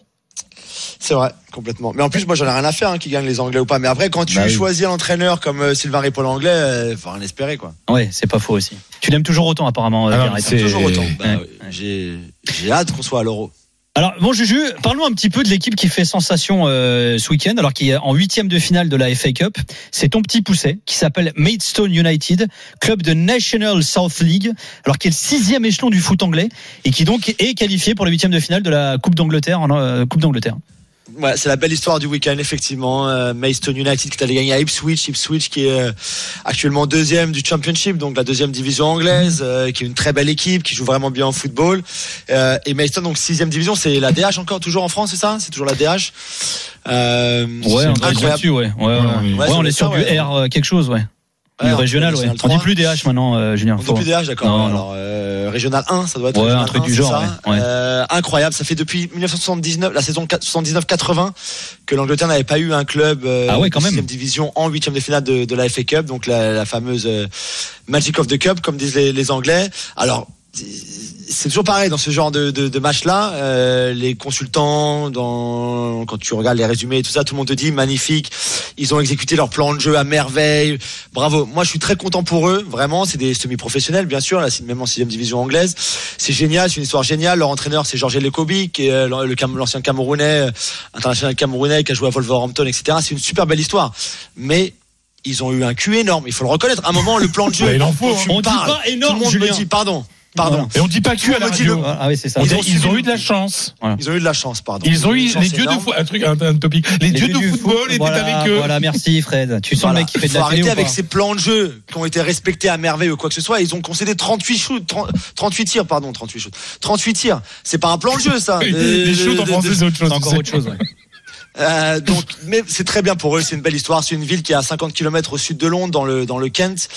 C'est vrai, complètement. Mais en plus, moi, j'en ai rien à faire, hein, qui gagne les Anglais ou pas. Mais après, quand tu Bah oui. choisis un entraîneur comme euh, Sylvain Ripoll anglais, euh, faut rien espérer, quoi. Ouais, c'est pas faux aussi. Tu l'aimes toujours autant, apparemment, euh, Ah non, c'est- Toujours autant. Bah, Ouais. oui. J'ai, j'ai hâte qu'on soit à l'Euro. Alors, bon, Juju, parlons un petit peu de l'équipe qui fait sensation euh, ce week-end, alors qui est en huitième de finale de la FA Cup. C'est ton petit pousset qui s'appelle Maidstone United, club de National South League, alors qui est le sixième échelon du foot anglais et qui donc est qualifié pour le huitième de finale de la Coupe d'Angleterre. En, euh, Coupe d'Angleterre. Ouais, c'est la belle histoire du week-end, effectivement. Euh, Maidstone United qui est allé gagner à Ipswich. Ipswich qui est euh, actuellement deuxième du Championship, donc la deuxième division anglaise, euh, qui est une très belle équipe, qui joue vraiment bien au football. Euh, et Maidstone, donc sixième division, c'est la DH encore, toujours en France, c'est ça? C'est toujours la DH euh, Ouais, on est ouais. Ouais, ouais. Ouais, Ouais, ouais, on est sur du R euh, quelque chose, ouais. Ouais, régional, ouais. On dit 3. plus DH maintenant, euh, Julien. On dit plus DH, d'accord. Alors, euh, régional 1, ça doit être Ouais, un truc 1, du genre, ouais. Euh, incroyable, ça fait depuis 1979, la saison 79-80, que l'Angleterre n'avait pas eu un club euh, Ah ouais, quand de même. division en huitième de finale de, de la FA Cup, donc la, la fameuse euh, Magic of the Cup, comme disent les, les Anglais. Alors, c'est toujours pareil dans ce genre de, de, de match-là. Euh, les consultants, dans, quand tu regardes les résumés et tout ça, tout le monde te dit magnifique. Ils ont exécuté leur plan de jeu à merveille. Bravo. Moi, je suis très content pour eux. Vraiment, c'est des semi-professionnels, bien sûr. Là, c'est même en sixième division anglaise. C'est génial. C'est une histoire géniale. Leur entraîneur, c'est Georges Lekobi, qui est euh, l'ancien Camerounais, euh, international Camerounais, qui a joué à Wolverhampton, etc. C'est une super belle histoire. Mais ils ont eu un cul énorme. Il faut le reconnaître. À un moment, le plan de jeu. Bah, il en faut, hein. On dit pas énorme, Tout le monde Julien. me dit, pardon. Pardon. Et on dit pas que à la le radio. dit Ah oui, c'est ça. Ils, Ils ont, eu de la chance. Ils ont eu de la chance, pardon. Ils ont eu les dieux de foot, un truc, un, un topic. Les, dieux de du football foot, étaient voilà, avec eux. Voilà, merci Fred. Tu sens Voilà. le mec qui fait de Faut la télé arrêter ou avec ces plans de jeu qui ont été respectés à merveille ou quoi que ce soit. Ils ont concédé 38 shoots, 30 38 tirs, pardon, 38 shoots. 38 tirs. C'est pas un plan de jeu, ça. Les shoots en de- français, de- c'est autre chose. Encore autre chose. ouais. Euh, donc, mais c'est très bien pour eux. C'est une belle histoire. C'est une ville qui est à 50 km au sud de Londres, dans le dans le Kent.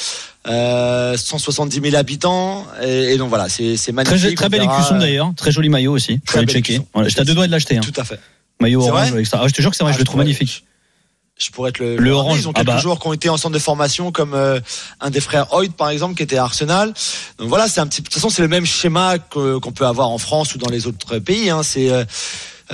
Euh, 170 000 habitants. Et, et donc voilà, c'est c'est magnifique. Très, très belle écusson d'ailleurs. Très joli maillot aussi. Très aller checker. Voilà, J'étais à deux doigts de l'acheter. hein. Tout à fait. Maillot C'est orange avec ça. Ah, je te jure que c'est vrai, Ah, je le trouve magnifique. Je pourrais te le, Le orange. Ils ont Ah quelques bah. joueurs qui ont été en centre de formation, comme euh, un des frères Hoyt, par exemple, qui était à Arsenal. Donc voilà, c'est un petit. De toute façon, c'est le même schéma que- qu'on peut avoir en France ou dans les autres pays. Hein. C'est euh, euh,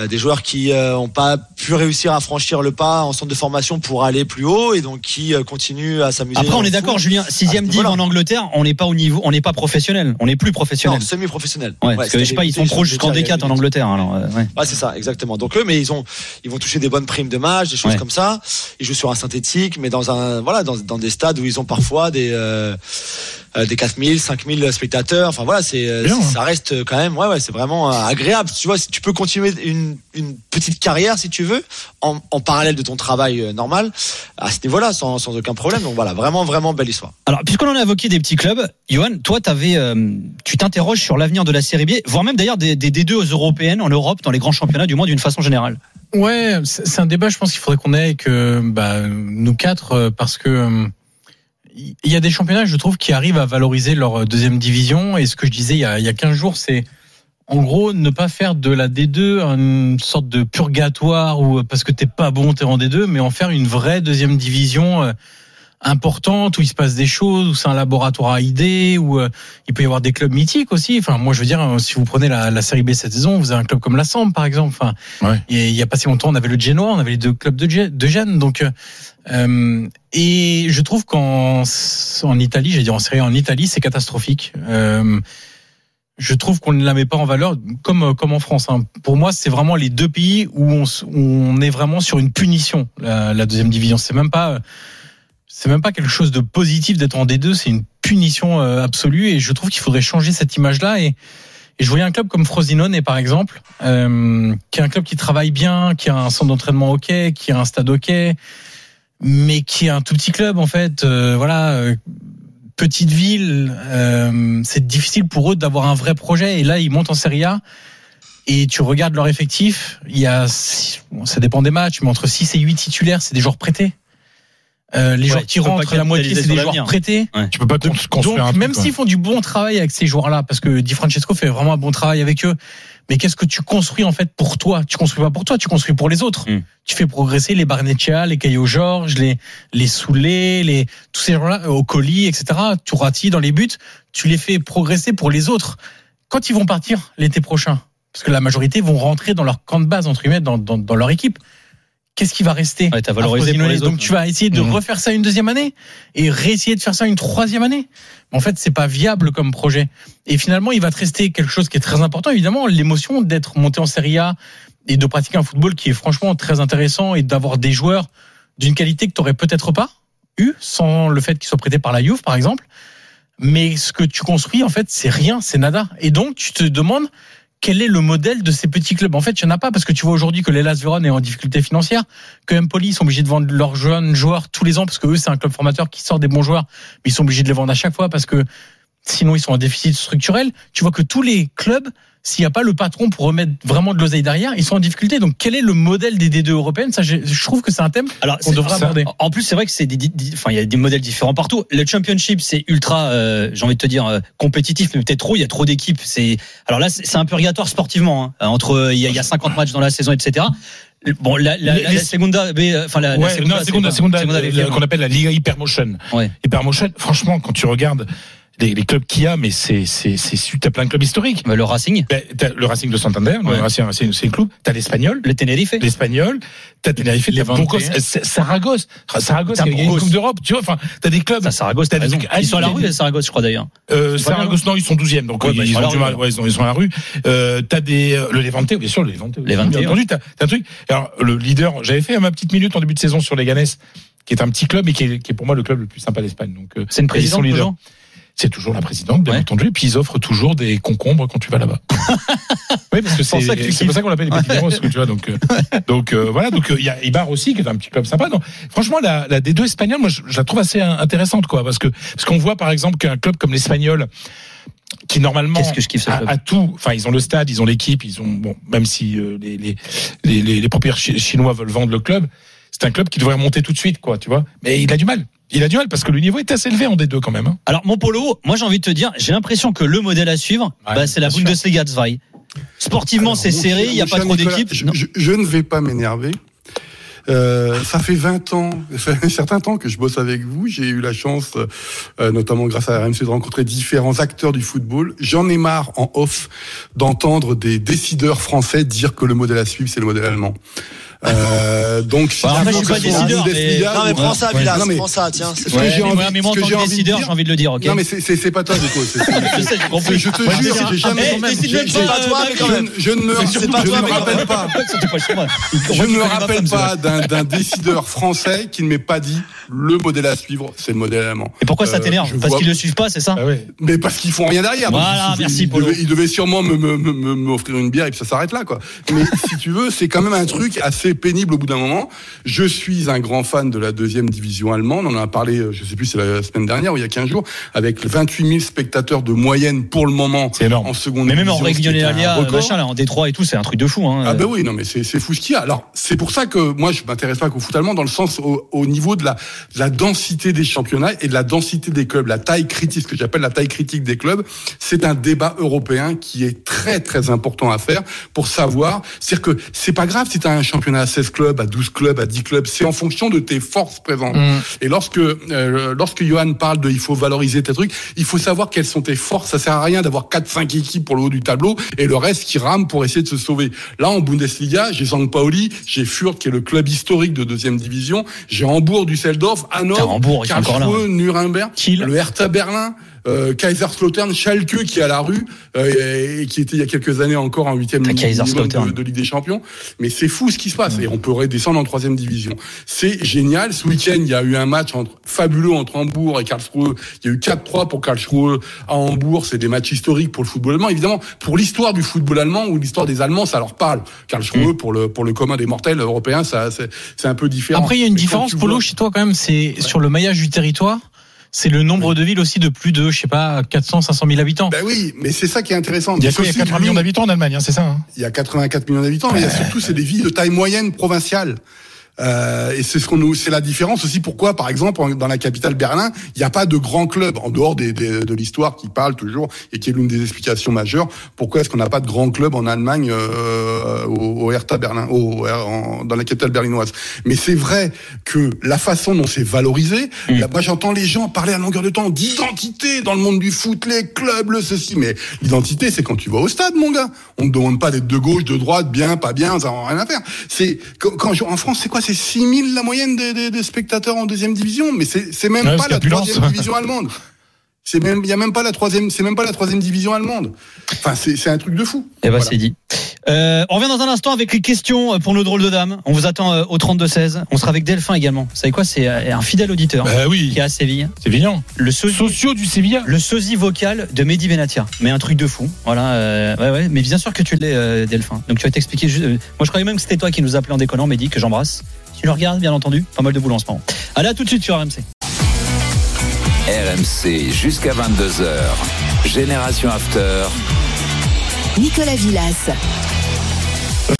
des joueurs qui n'ont pas pu réussir à franchir le pas en centre de formation pour aller plus haut et donc qui euh, continuent à s'amuser. Après, on est d'accord. Julien. Sixième Ah, div voilà. en Angleterre, on n'est pas au niveau, on n'est pas professionnel. On n'est plus professionnel. Semi-professionnel. Ouais, Ouais, parce que je sais pas, ils sont pros jusqu'en déjà, il y a D4 en Angleterre. Alors, euh, ouais. Ouais, c'est ça, exactement. Donc eux, mais ils ont, ils vont toucher des bonnes primes de match, des choses comme ça. Ils jouent sur un synthétique, mais dans un, voilà, dans, dans des stades où ils ont parfois des, euh, euh, des 4000, 5000 spectateurs. Enfin voilà, c'est euh, Bien, hein. ça reste quand même ouais ouais, c'est vraiment euh, agréable. Tu vois, si tu peux continuer une, une petite carrière si tu veux en, en parallèle de ton travail euh, normal à ce niveau-là sans, sans aucun problème. Donc voilà, vraiment vraiment belle histoire. Alors, puisqu'on en a évoqué des petits clubs, Johan, toi, t'avais, euh, tu t'interroges sur l'avenir de la Série B, voire même d'ailleurs des, des D2 européennes en Europe, dans les grands championnats du monde d'une façon générale. Ouais, c'est un débat, je pense qu'il faudrait qu'on ait avec euh, bah, nous quatre, euh, parce que euh, il y a des championnats, je trouve, qui arrivent à valoriser leur deuxième division. Et ce que je disais il y a, il y a 15 jours, c'est en gros ne pas faire de la D2 une sorte de purgatoire ou euh, parce que t'es pas bon, t'es en D2, mais en faire une vraie deuxième division. Euh, importante où il se passe des choses où c'est un laboratoire à idées où euh, il peut y avoir des clubs mythiques aussi enfin moi je veux dire euh, si vous prenez la, la série B cette saison vous avez un club comme la Sambre par exemple enfin Ouais. et il y a pas si longtemps on avait le Genoa on avait les deux clubs de, de Gênes donc euh, euh, et je trouve qu'en en Italie j'ai dit en série en Italie c'est catastrophique euh, je trouve qu'on ne la met pas en valeur comme comme en France. hein. Pour moi, c'est vraiment les deux pays où on, où on est vraiment sur une punition. La, la deuxième division, c'est même pas c'est même pas quelque chose de positif d'être en D2, c'est une punition euh, absolue. Et je trouve qu'il faudrait changer cette image-là. Et, je voyais un club comme Frosinone, par exemple, euh, qui est un club qui travaille bien, qui a un centre d'entraînement ok, qui a un stade ok, mais qui est un tout petit club en fait. Euh, voilà. petite ville, c'est difficile pour eux d'avoir un vrai projet. Et là, ils montent en Serie A. Et tu regardes leur effectif, il y a, ça dépend des matchs, mais entre 6 et 8 titulaires, c'est des joueurs prêtés. Euh, les Ouais, joueurs qui rentrent, la moitié, c'est des joueurs prêtés. Tu peux pas con- construire un Donc, truc, même s'ils font du bon travail avec ces joueurs-là, parce que Di Francesco fait vraiment un bon travail avec eux, mais qu'est-ce que tu construis en fait pour toi? Tu construis pas pour toi, tu construis pour les autres. Mm. Tu fais progresser les Barneccia, les Caio Georges, les les Soulé, les tous ces gens-là, au colis, etc. Tourati dans les buts, tu les fais progresser pour les autres. Quand ils vont partir l'été prochain, parce que la majorité vont rentrer dans leur camp de base entre guillemets, dans, dans, dans leur équipe. Qu'est-ce qui va rester Ouais, t'as à valorisé pour Frosinone les autres. Donc tu vas essayer de Mhm. refaire ça une deuxième année et réessayer de faire ça une troisième année. En fait, c'est pas viable comme projet. Et finalement, il va te rester quelque chose qui est très important, évidemment, l'émotion d'être monté en Serie A et de pratiquer un football qui est franchement très intéressant et d'avoir des joueurs d'une qualité que tu n'aurais peut-être pas eu sans le fait qu'ils soient prêtés par la Juve, par exemple. Mais ce que tu construis, en fait, c'est rien, c'est nada. Et donc, tu te demandes quel est le modèle de ces petits clubs? En fait, il n'y en a pas parce que tu vois aujourd'hui que l'Elas Vérone est en difficulté financière, que Empoli sont obligés de vendre leurs jeunes joueurs tous les ans parce que eux c'est un club formateur qui sort des bons joueurs, mais ils sont obligés de les vendre à chaque fois parce que sinon ils sont en déficit structurel. Tu vois que tous les clubs, s'il n'y a pas le patron pour remettre vraiment de l'oseille derrière, ils sont en difficulté. Donc quel est le modèle des D2 européennes? Ça, je je trouve que c'est un thème Alors, qu'on devrait aborder. En plus, c'est vrai que c'est des, des- des- enfin, il y a des modèles différents partout. Le Championship, c'est ultra, euh, j'ai envie de te dire, euh, compétitif, mais peut-être trop. Il y a trop d'équipes. C'est, alors là, c'est un purgatoire sportivement. hein. Entre, il y, a, il y a 50 matchs dans la saison, etc. Bon, la, la, Les- la, la Segunda, B, euh, enfin la, la Ouais, Segunda, non, Segunda, les- qu'on appelle la Liga Hypermotion. Ouais. Hypermotion, franchement, quand tu regardes les, les clubs qu'il y a, mais c'est, c'est, c'est, t'as plein de clubs historiques. Bah, le Racing, Ben, t'as le Racing de Santander, Ouais. le Racing, Racing, c'est le club. T'as l'Espagnol, le Tenerife. l'Espagnol, t'as Tenerife, t'as. Burgos, c'est- Saragosse, Saragosse, T'as qui a gagné une. Coupe d'Europe, tu vois, enfin, t'as des clubs. Ça, Saragosse, t'as des- Ils sont à la rue, les Saragosse, je crois d'ailleurs. Euh, Saragosse, non, ils sont 12e, donc Ouais, euh, bah, ils ils sont à ont du rue, mal, ouais, ils, sont, ils sont à la rue. Euh, t'as des, euh, le Levante, bien sûr, le Levante. Levante, bien ouais. entendu, t'as, t'as un truc. Alors, le leader, j'avais fait ma petite minute en début de saison sur les Ganes, qui est un petit club et qui est, qui est pour moi le club le plus sympa d'Espagne. Donc, euh, C'est une ils présidente leaders. C'est toujours la présidente, bien Ouais. entendu. Et puis ils offrent toujours des concombres quand tu vas là-bas. oui, parce que C'est pour ça que tu c'est pour ça qu'on l'appelle les petits Ouais. Tu vois. Donc, euh, donc euh, voilà. Donc euh, il y a Ibar aussi qui est un petit club sympa. Donc, franchement, la, la D2 espagnole, moi, je, je la trouve assez in- intéressante, quoi, parce que parce qu'on voit par exemple qu'un club comme l'Espagnol qui normalement que je kiffe a, a tout. Enfin, ils ont le stade, ils ont l'équipe, ils ont bon, même si euh, les, les, les, propriétaires chi- chinois veulent vendre le club, c'est un club qui devrait remonter tout de suite, quoi, tu vois. Mais il a du mal. Il a du mal parce que le niveau est assez élevé en D2 quand même. Hein. Alors, mon polo, moi, j'ai envie de te dire, j'ai l'impression que le modèle à suivre, Ouais, bah, c'est la. Bundesliga 2. Sportivement, c'est serré, il n'y a pas trop d'équipes. Je, je- je ne vais pas m'énerver. Euh, ça fait 20 ans, ça fait un certain temps que je bosse avec vous. J'ai eu la chance, euh, notamment grâce à RMC, de rencontrer différents acteurs du football. J'en ai marre en off d'entendre des décideurs français dire que le modèle à suivre, c'est le modèle allemand. Euh, donc, Bah, après, je suis pas décideur, mais- Non mais prends ça, mais prends ça, tiens. ce que Ouais, j'ai envie, moi, mais moi, en tant que envie de décideur, dire- j'ai envie de le dire, ok Non, mais c'est- pas toi, c'est- c'est- Je sais, j'ai compris. Je te jure, j'ai jamais. Eh, pas, toi, mais quand je, même. ne- je ne me, ne rappelle pas. Je ne me rappelle pas d'un décideur français qui ne m'ait pas dit le modèle à suivre, c'est le modèle allemand. Et pourquoi ça Euh, t'énerve Parce qu'ils le suivent pas, c'est ça Mais parce qu'ils font rien derrière. Voilà, ils- merci, Polo. devaient, ils devaient sûrement me, me, me- me- m'offrir une bière et puis ça s'arrête là, quoi. Mais si tu veux, c'est quand même un truc assez pénible au bout d'un moment. Je suis un grand fan de la deuxième division allemande. On en a parlé, euh, je sais plus, c'est la semaine dernière ou il y a 15 jours, avec 28 000 spectateurs de moyenne pour le moment en seconde Mais même division. en est un régionalia, record. machin, là, en Détroit et tout, c'est un truc de fou. Hein. Ah ben oui, non mais c'est c'est fou ce qu'il y a. Alors c'est pour ça que moi je m'intéresse pas qu'au foot allemand dans le sens au, au niveau de la, de la densité des championnats et de la densité des clubs, la taille critique, ce que j'appelle la taille critique des clubs. C'est un débat européen qui est très très important à faire pour savoir. C'est-à-dire que c'est pas grave si tu as un championnat à 16 clubs, à 12 clubs, à 10 clubs. C'est en fonction de tes forces présentes. Mm. Et lorsque euh, lorsque Johan parle de il faut valoriser tes trucs, il faut savoir quelles sont tes forces. Ça sert à rien d'avoir 4-5 équipes pour le haut du tableau et le reste qui rame pour essayer de se sauver. Là en Bundesliga, j'ai St. Pauli, j'ai Fürth qui est le club historique de deuxième division, j'ai Hambourg, Düsseldorf, Hanovre, là. Karlsruhe, Nuremberg, le Hertha Berlin. Euh, Kaiserslautern, Schalke qui est à la rue euh, et qui était il y a quelques années encore en huitième de, de Ligue des Champions. Mais c'est fou ce qui se passe et on peut redescendre en troisième division. C'est génial. Ce week-end, il y a eu un match entre, fabuleux entre Hambourg et Karlsruhe. Il y a eu 4-3 pour Karlsruhe à Hambourg. C'est des matchs historiques pour le football allemand. Évidemment, pour l'histoire du football allemand ou l'histoire des Allemands, ça leur parle. Karlsruhe, pour le pour le commun des mortels européens, ça c'est c'est un peu différent. Après, il y a une Mais différence, Polo, vois- chez toi quand même, c'est sur le maillage du territoire. C'est le nombre de villes aussi de plus de, je sais pas, 400, 500 000 habitants. Ben oui, mais c'est ça qui est intéressant. Il y a quoi Il y a aussi 80 millions d'habitants en Allemagne, hein, c'est ça hein Il y a 84 millions d'habitants, mais il y a surtout c'est des villes de taille moyenne provinciale. Euh, et c'est ce qu'on nous, c'est la différence aussi. Pourquoi, par exemple, en- dans la capitale Berlin, il n'y a pas de grands clubs en dehors des, des- de l'histoire qui parle toujours et qui est l'une des explications majeures. Pourquoi est-ce qu'on n'a pas de grands clubs en Allemagne euh, au, au Hertha Berlin, au, en- dans la capitale berlinoise? Mais c'est vrai que la façon dont c'est valorisé, là, moi j'entends les gens parler à longueur de temps d'identité dans le monde du foot, les clubs, le ceci. Mais l'identité, c'est quand tu vas au stade, mon gars. On ne demande pas d'être de gauche, de droite, bien, pas bien, ça n'a rien à faire. C'est quand, quand je- en France, c'est quoi C'est 6000 la moyenne des, des- des spectateurs en deuxième division, mais c'est même Ouais, pas la troisième division allemande. C'est même, il y a même pas la troisième, c'est même pas la troisième division allemande. Enfin, c'est c'est un truc de fou. Eh ben, Voilà. c'est dit. Euh, on revient dans un instant avec les questions pour nos drôles de dames. On vous attend euh, au 32-16. On sera avec Delphin également. Vous savez quoi? C'est euh, un fidèle auditeur Bah oui. qui est à Séville. Sévillan. Le sosie, Sociaux du Sévilla. le sosie vocal de Mehdi Benatia. Mais un truc de fou. Voilà. euh, ouais, ouais. Mais bien sûr que tu l'es, euh, Delphin. Donc tu vas t'expliquer. ju- euh, Moi, je croyais même que c'était toi qui nous appelais en déconnant, Mehdi, que j'embrasse. Tu le regardes, bien entendu. Pas mal de boulot en ce moment. Allez, à tout de suite sur RMC. RMC jusqu'à 22h. Génération After. Nicolas Villas.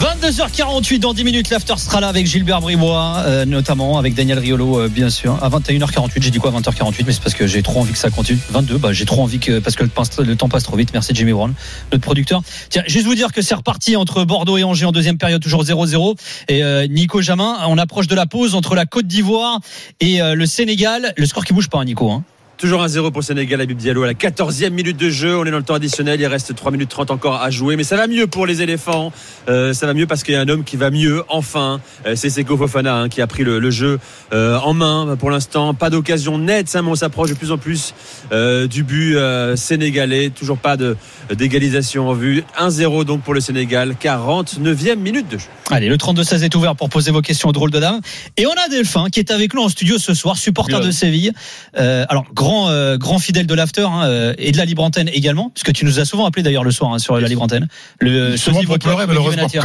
22h48 dans 10 minutes l'after sera là avec Gilbert Bribois euh, notamment avec Daniel Riolo euh, bien sûr à 21h48 j'ai dit quoi 20h48 mais c'est parce que j'ai trop envie que ça continue 22 bah j'ai trop envie que parce que le, temps passe trop vite merci Jimmy Brown notre producteur tiens juste vous dire que c'est reparti entre Bordeaux et Angers en deuxième période toujours 0-0 et euh, Nico Jamin on approche de la pause entre la Côte d'Ivoire et euh, le Sénégal le score qui bouge pas hein, Nico hein. Toujours un 0 pour le Sénégal, Habib Diallo à la 14e minute de jeu. On est dans le temps additionnel. Il reste 3 minutes 30 encore à jouer. Mais ça va mieux pour les éléphants. Euh, ça va mieux parce qu'il y a un homme qui va mieux, enfin. Euh, c'est Seko Fofana hein, qui a pris le, le jeu euh, en main pour l'instant. Pas d'occasion nette, hein, mais on s'approche de plus en plus euh, du but sénégalais. Toujours pas d'égalisation en vue. 1-0 donc pour le Sénégal. 49e minute de jeu. Allez, le 32-16 est ouvert pour poser vos questions aux drôles de dames. Et on a Delphin qui est avec nous en studio ce soir, supporter de Séville. Alors, grand, euh, grand fidèle de l'after hein, euh, et de la libre antenne également, puisque tu nous as souvent appelé d'ailleurs le soir hein, sur la libre antenne. Le Souvent pour pleurer, malheureusement. Ouais.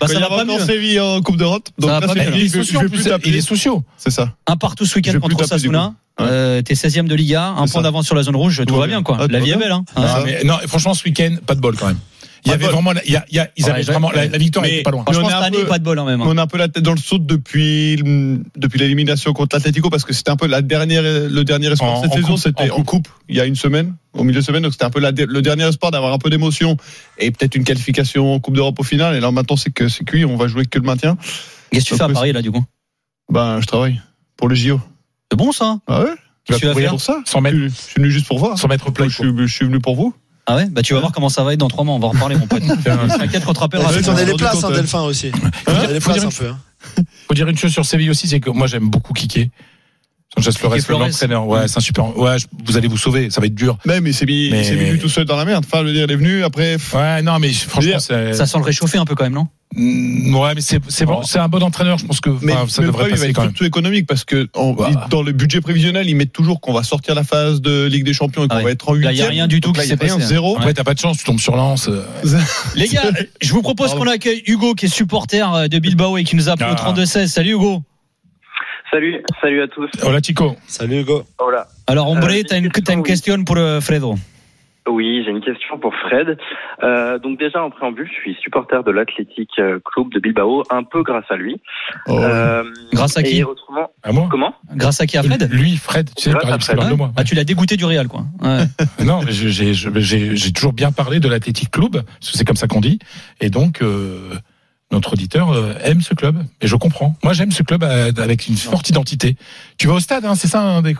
Bah, ça va a pas mieux. Séville en Coupe d'Europe. Donc Ça là, Il est sociaux, plus plus, t'appeler. il est sociaux. C'est ça. Un partout ce week-end contre Osasuna. Euh, T'es 16e de Liga, un point ça. d'avance sur la zone rouge, tout va bien quoi. Ah, la vie est belle. Hein. Ah, mais non, franchement, ce week-end, pas de bol quand même. Il y avait vraiment, la- il y a, il y a- ils avaient vraiment, la, la victoire mais- était pas loin. Franchement, on est cette un année, peu- pas de bol hein, même. hein. On a un peu la tête dans le saut depuis depuis l'élimination contre l'Atlético parce que c'était un peu la dernière le dernier espoir En- cette en saison coupe, c'était en en coupe il y a une semaine au milieu de semaine donc c'était un peu la- le dernier espoir d'avoir un peu d'émotion et peut-être une qualification en Coupe d'Europe au final et là maintenant c'est que c'est cuit on va jouer que le maintien Qu'est-ce que tu fais à Paris là du coup ben je travaille pour le JO C'est bon ça ah ouais Qu'est-ce que tu vas courir faire pour ça Sans mettre, je, suis venu juste pour voir sans mettre play. je suis, je suis venu pour vous Ah ouais Bah tu vas voir comment ça va être dans trois mois. On va en reparler mon pote. T'inquiète qu'on te rappellera. On a les places, hein. Delphin aussi. On a les Faut places dire un une peu. hein. Faut dire une chose sur Séville aussi, c'est que moi j'aime beaucoup Kiké. Sanchez Flores, l'entraîneur. Ouais, c'est un super. Ouais, je- vous allez vous sauver. Ça va être dur. même il s'est mis Mais- il s'est mis tout seul dans la merde enfin veux dire il est venu après Ouais, non, mais franchement, dire, c'est. Ça sent le réchauffer un peu quand même, non? Ouais, mais c'est c'est bon, c'est un bon entraîneur. Je pense que Mais, ça mais devrait problème, il va être quand même. surtout économique parce que Bah. il- dans le budget prévisionnel, ils mettent toujours qu'on va sortir la phase de Ligue des Champions et qu'on Ouais. va être en Là, huitième. il y a rien du tout qui s'est passé, hein. Zéro. Après, t'as pas de chance, tu tombes sur Lens. euh. Les gars, je vous propose qu'on accueille Hugo qui est supporter euh, de Bilbao et qui nous appelle Ah. au 32-16. Salut Hugo. Salut, salut à tous. Hola, Chico. Salut Hugo. Voilà. Alors, hombre, Euh, t'as une, t'as une question pour euh, Fredo. Oui, j'ai une question pour Fred. Euh, donc déjà en préambule, je suis supporter de l'Athletic euh, Club de Bilbao, un peu grâce à lui. Oh. Euh, Grâce à qui À moi comment? Grâce à qui à Fred? Lui, Fred, tu sais, Grâce par à exemple, Fred. de moi. Ah, tu l'as dégoûté du Real, quoi. Ouais. Non, mais j'ai- toujours bien parlé de l'Athletic Club, parce que c'est comme ça qu'on dit. Et donc, euh, notre auditeur aime ce club. Et je comprends. Moi, j'aime ce club avec une forte identité. Tu vas au stade, hein, c'est ça hein, des-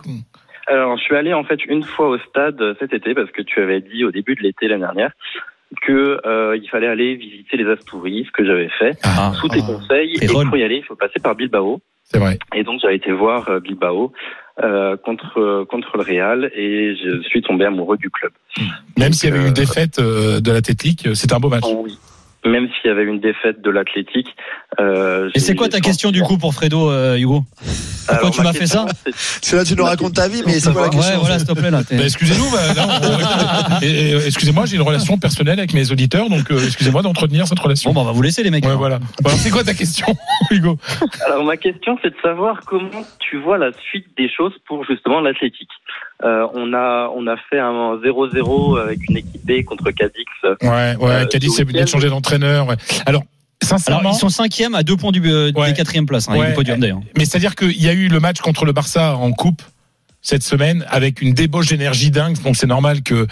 Alors, je suis allé en fait une fois au stade cet été parce que tu avais dit au début de l'été l'année dernière que euh, il fallait aller visiter les Astouries, ce que j'avais fait. Ah, Sous tes conseils, c'est et pour y aller, il faut passer par Bilbao. C'est vrai. Et donc j'avais été voir euh, Bilbao euh, contre euh, contre le Real et je suis tombé amoureux du club. Même s'il y avait eu euh, une défaite euh, de l'Athletic, euh, c'est un beau match. Oui. Même s'il y avait une défaite de l'Athletic. Euh, Et c'est quoi ta question du coup pour Fredo, euh, Hugo Pourquoi Alors, tu ma m'as fait ça c'est- C'est là tu nous racontes ta vie, mais c'est quoi la Ouais, question voilà, s'il te plaît, là. Bah, excusez-nous, bah, excusez-moi, j'ai une relation personnelle avec mes auditeurs, donc euh, excusez-moi d'entretenir cette relation. Bon, bah, on va vous laisser, les mecs. Ouais, alors. voilà. C'est quoi ta question, Hugo Alors ma question c'est de savoir comment tu vois la suite des choses pour justement l'Athletic. Euh, on a on a fait un 0-0 avec une équipe B contre Cadix. Ouais, ouais, Euh, Cadiz, ce c'est bien de changer d'entraîneur. Ouais. Alors, sincèrement. Alors, ils sont cinquièmes à deux points du, euh, Ouais. des quatrièmes places, hein, et Ouais. du podium d'ailleurs. Mais c'est-à-dire qu'il y a eu le match contre le Barça en coupe cette semaine avec une débauche d'énergie dingue. Donc c'est normal que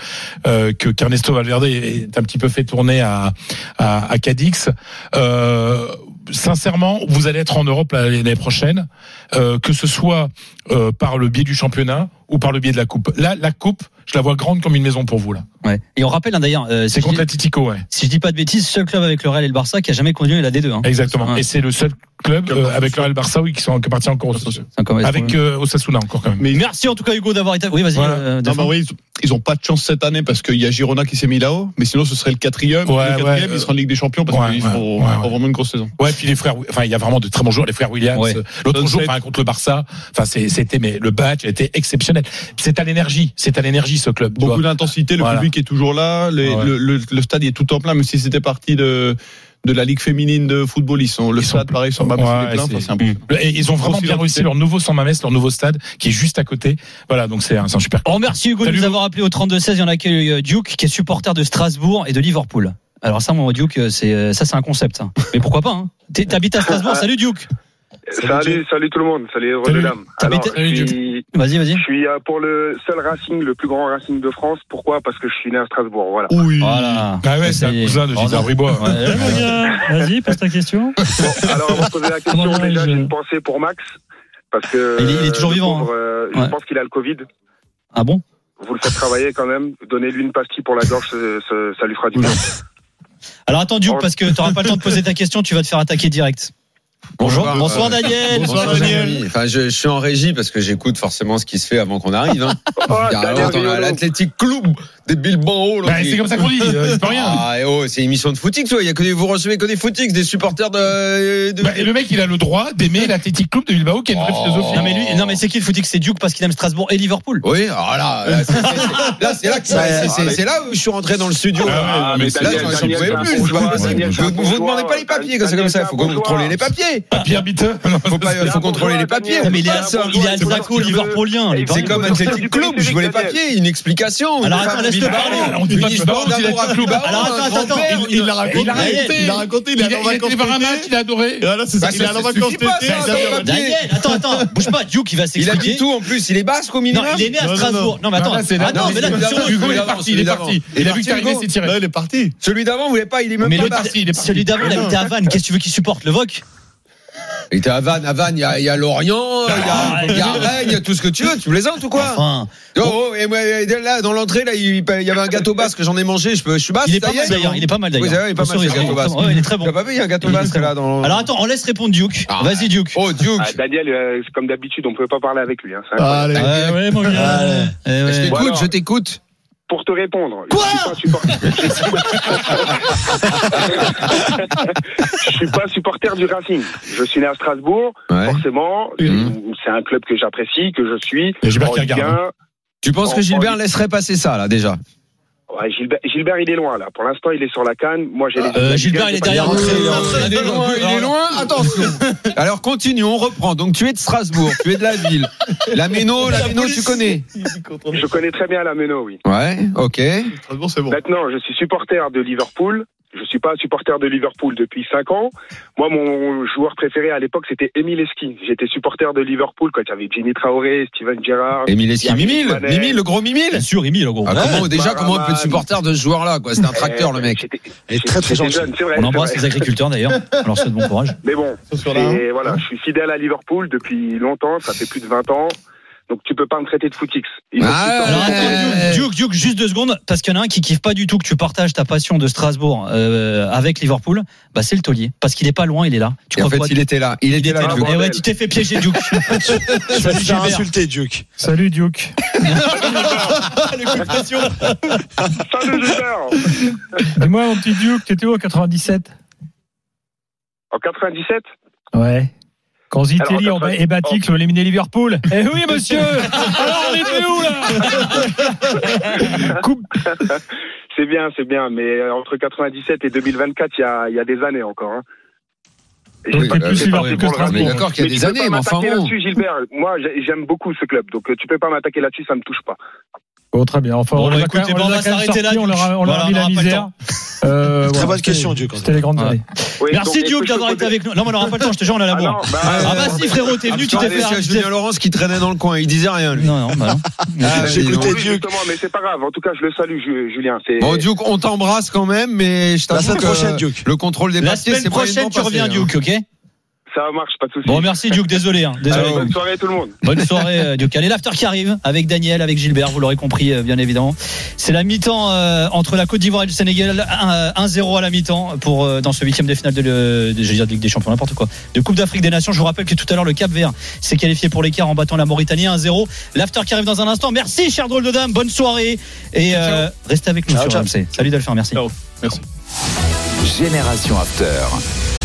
euh, que qu'Ernesto Valverde est un petit peu fait tourner à à, à Cadix. Euh, sincèrement, vous allez être en Europe l'année prochaine, euh, que ce soit euh, par le biais du championnat ou par le biais de la coupe. Là, la coupe, je la vois grande comme une maison pour vous là. Ouais. Et on rappelle hein, d'ailleurs, euh, C'est contre dis- l'Atlético, ouais. si je dis pas de bêtises, seul club avec le Real et le Barça qui a jamais continué la D2. Hein. Exactement. Ouais. Et c'est le seul club euh, avec le Real Barça oui, qui sont qui appartient encore au avec euh, Osasuna encore quand même. Mais Merci en tout cas Hugo d'avoir été. Oui, vas-y. Voilà. euh, Non, bah oui, ils- ont pas de chance cette année parce qu'il y a Girona qui s'est mis là-haut, mais sinon ce serait le quatrième. Ouais, le quatrième, ouais, ils seront en Ligue des Champions parce ouais, qu'ils ouais, font, ouais, ouais. font vraiment une grosse saison. Ouais, puis les frères, enfin, il y a vraiment de très bons joueurs, les frères Williams. Ouais. L'autre jour, enfin, contre le Barça, enfin, c'était, mais le match était exceptionnel. C'est à l'énergie, c'est à l'énergie, ce club. Beaucoup d'intensité, le Voilà. Public est toujours là, les- Ouais. le, le- le stade est tout en plein, même si c'était parti de de la Ligue féminine de football, ils sont le Ils sont- stade pareil, sans Mamès, Ouais, plein, c'est- enfin, c'est impressionnant. Et ils ont vraiment bien réussi leur nouveau San Mamès, leur nouveau stade, qui est juste à côté. Voilà, donc c'est un, c'est un super. On remercie Hugo de nous avoir appelé au 32-16. Il y en a accueille euh, Duke qui est supporter de Strasbourg et de Liverpool. Alors ça, mon Duke, euh, c'est euh, ça, c'est un concept. Mais pourquoi pas hein T'es- T'habites à Strasbourg. Salut Duke. Salut, salut, tout le monde, salut heureux Salut. de dames. T'habites- Alors, je suis, Vas-y, vas-y. je suis euh, pour le seul Racing, le plus grand Racing de France. Pourquoi? Parce que je suis né à Strasbourg, voilà. Oui. Voilà. Ah ouais, c'est un cousin de non. Bribois. Ouais. Vas-y, pose ta question. Bon, alors, avant de poser la question, Comment déjà, je- j'ai une pensée pour Max. Parce que. Il est- il est toujours vivant, pauvre, euh, Ouais. Je pense qu'il a le Covid. Ah bon? Vous le faites travailler quand même. Donnez-lui une pastille pour la gorge, ça, lui fera du bien. Alors attends Duke, parce que t'auras pas le temps de poser ta question, tu vas te faire attaquer direct. Bonjour. Bonsoir Euh, Daniel. Bonsoir, Daniel. Enfin, je, je suis en régie parce que j'écoute forcément ce qui se fait avant qu'on arrive. Hein. Oh, l'Athletic Club des Bilbao. Bah, c'est comme ça qu'on dit, euh, c'est pas rien. Ah, oh, c'est une émission de footix, toi. Il y a que des, vous recevez que des footix, des supporters de. de- Bah, et le mec, il a le droit d'aimer l'Athletic Club de Bilbao, qui a une vraie Oh. philosophie. Non mais lui, non mais c'est qui le footy que c'est Duke parce qu'il aime Strasbourg et Liverpool. Oui, alors là, là, c'est- là, c'est là, où je suis rentré dans le studio. Ah, mais là, pouvais c'est un plus. Je vous- demandez pas les papiers quand c'est comme ça. Il faut contrôler les papiers. Ah, Pierre Bitte. Faut pas, faut contrôler les papiers. Mais il est, il tu. Liverpoolien. C'est comme Athletic Club, je veux les papiers, une explication. Alors, attends, Il l'a raconté, Il a- il a raconté, il Il est a, en il a d'été. il a adoré. Et voilà, c'est ça, Bah, il suffit vacances d'été. il a- attends, attends, bouge pas, Duke, il va Il s'expliquer. tout en plus, il est basque au Non, minimum. il est né à Strasbourg. Non, mais attends, Non, là, c'est- attends, non, mais là, Hugo, il est parti, il est parti. Il Il a vu que c'est tiré. Là, il est parti. Celui d'avant, vous voulez pas, il est même Mais pas parti. il est parti. celui d'avant, il habitait à Vannes. Qu'est-ce que tu veux qu'il supporte Le VOC Il était à Vannes, à Vannes, il y a, il y a Lorient, il y a, il y a Rennes, il y a tout ce que tu veux, tu plaisantes ou quoi Enfin, Oh, oh, et moi, là, dans l'entrée, là, il, il y avait un gâteau basque, j'en ai mangé, je, peux, je suis basque. il est ça pas y mal d'ailleurs. Il est pas mal Oui, d'ailleurs. vrai, il est pas mal, Attention, ce gâteau il est basque. très- ouais, il est très bon. Tu as pas vu, il y a un gâteau basque très là bon. dans. Alors attends, on laisse répondre Duke. Ah. Vas-y Duke. Oh, Duke. Ah, Daniel, euh, c'est comme d'habitude, on ne pouvait pas parler avec lui. Hein, Ah. Allez. Ouais, ouais, mon gars. Ouais. Je t'écoute, je t'écoute. Pour te répondre, Quoi je suis pas un supporter. je suis pas supporter du Racing. Je suis né à Strasbourg, forcément. C'est un club que j'apprécie, que je suis. Et Gilbert En qui Ligue regarde, 1. Tu penses que Gilbert en- laisserait passer ça, là, déjà? Ouais, Gilbert, Gilbert, il est loin là. Pour l'instant, il est sur la canne. Moi, j'ai les. Euh, Gilbert, Ligue 1, il est derrière nous. Il est loin, il est loin. Attention. Alors, continue, on reprend. Donc, tu es de Strasbourg, tu es de la ville. La Méno, la Méno, tu connais Je connais très bien la Meno, oui. Ouais, ok. Maintenant, je suis supporter de Liverpool. Je suis pas supporter de Liverpool depuis 5 ans. Moi, mon joueur préféré à l'époque, c'était Emile Esqui. J'étais supporter de Liverpool quand il y avait Jimmy Traoré, Steven Gerrard. Émile Esqui, Yannick Mimile. Mimile, le gros Mimile Bien sûr, Rémi, le gros. Ah, comment, déjà, comment on peut être supporter de ce joueur-là, quoi? C'est un tracteur, le mec. Et très très gentil. Jeune, c'est vrai, On embrasse les agriculteurs d'ailleurs. Alors, c'est de bon courage. Mais bon, et voilà, je suis fidèle à Liverpool depuis longtemps. Ça fait plus de 20 ans. Donc tu peux pas me traiter de footix. Tu Alors, sortes- attends, Duke, Duke, juste deux secondes, parce qu'il y en a un qui kiffe pas du tout que tu partages ta passion de Strasbourg euh, avec Liverpool. Bah, c'est le taulier, parce qu'il est pas loin, il est là. Tu en crois fait, quoi, il était là. Il était là, Duke. Eh ouais, tu t'es fait piéger, Duke. Te faire insulter, Duke. Salut Duke. Salut Dis-moi, mon petit Duke, t'étais où en 97 En 97 Ouais. Quand Zitelli et Batik ont éliminé Liverpool. Eh oui, monsieur Alors, on était où, là C'est bien, c'est bien, mais euh, entre 97 et 2024, il y a, il y a des années encore. Hein. Oui, que pas parti vrai, pour mais le Racing. d'accord qu'il y a Mais des années, mais enfin m'attaquer bon. là-dessus, Gilbert. Moi, j'ai- j'aime beaucoup ce club, donc euh, tu peux pas m'attaquer là-dessus, ça me touche pas. Bon, très bien. Enfin, Bon, on, bah, écoutez, on va s'arrêter là, On leur a, on leur a mis on la misère. temps. Euh, Très voilà, bonne question, Duke. C'était les grandes années. Oui, Merci Duke d'avoir été avec nous. Non, mais on n'aura pas le temps, je te jure, on a la Ah bourre. non, bah, Ah bah euh, si frérot, t'es venu, tu t'es fait. C'est Julien Laurence qui traînait dans le coin. Il disait rien, lui. Non, non, bah non. Ah, J'ai dis donc. écouté justement, mais c'est pas grave. En tout cas, je le salue, Ju- Julien. C'est Bon, Duke, on t'embrasse quand même, mais je La t'avoue semaine prochaine, Duke. le contrôle des La papiers, semaine c'est prochaine, tu reviens, hein. Duke, ok? Ça marche, pas de souci. Bon, merci Duke, désolé. Hein, désolé. Allez, bonne soirée tout le monde. Bonne soirée, euh, Duke. Allez, l'after qui arrive avec Daniel, avec Gilbert, vous l'aurez compris, euh, bien évidemment. C'est la mi-temps euh, entre la Côte d'Ivoire et le Sénégal. Un- 1-0 à la mi-temps pour euh, dans ce huitième de finale de, le- de, je veux dire de Ligue des Champions, n'importe quoi. De Coupe d'Afrique des Nations. Je vous rappelle que tout à l'heure, le Cap Vert s'est qualifié pour l'écart en battant la Mauritanie 1-0. L'after qui arrive dans un instant. Merci, cher drôle de dame. Bonne soirée. Et euh, restez avec nous Ciao, sur ciao. RMC. Salut Delphine, merci. Merci. Génération After.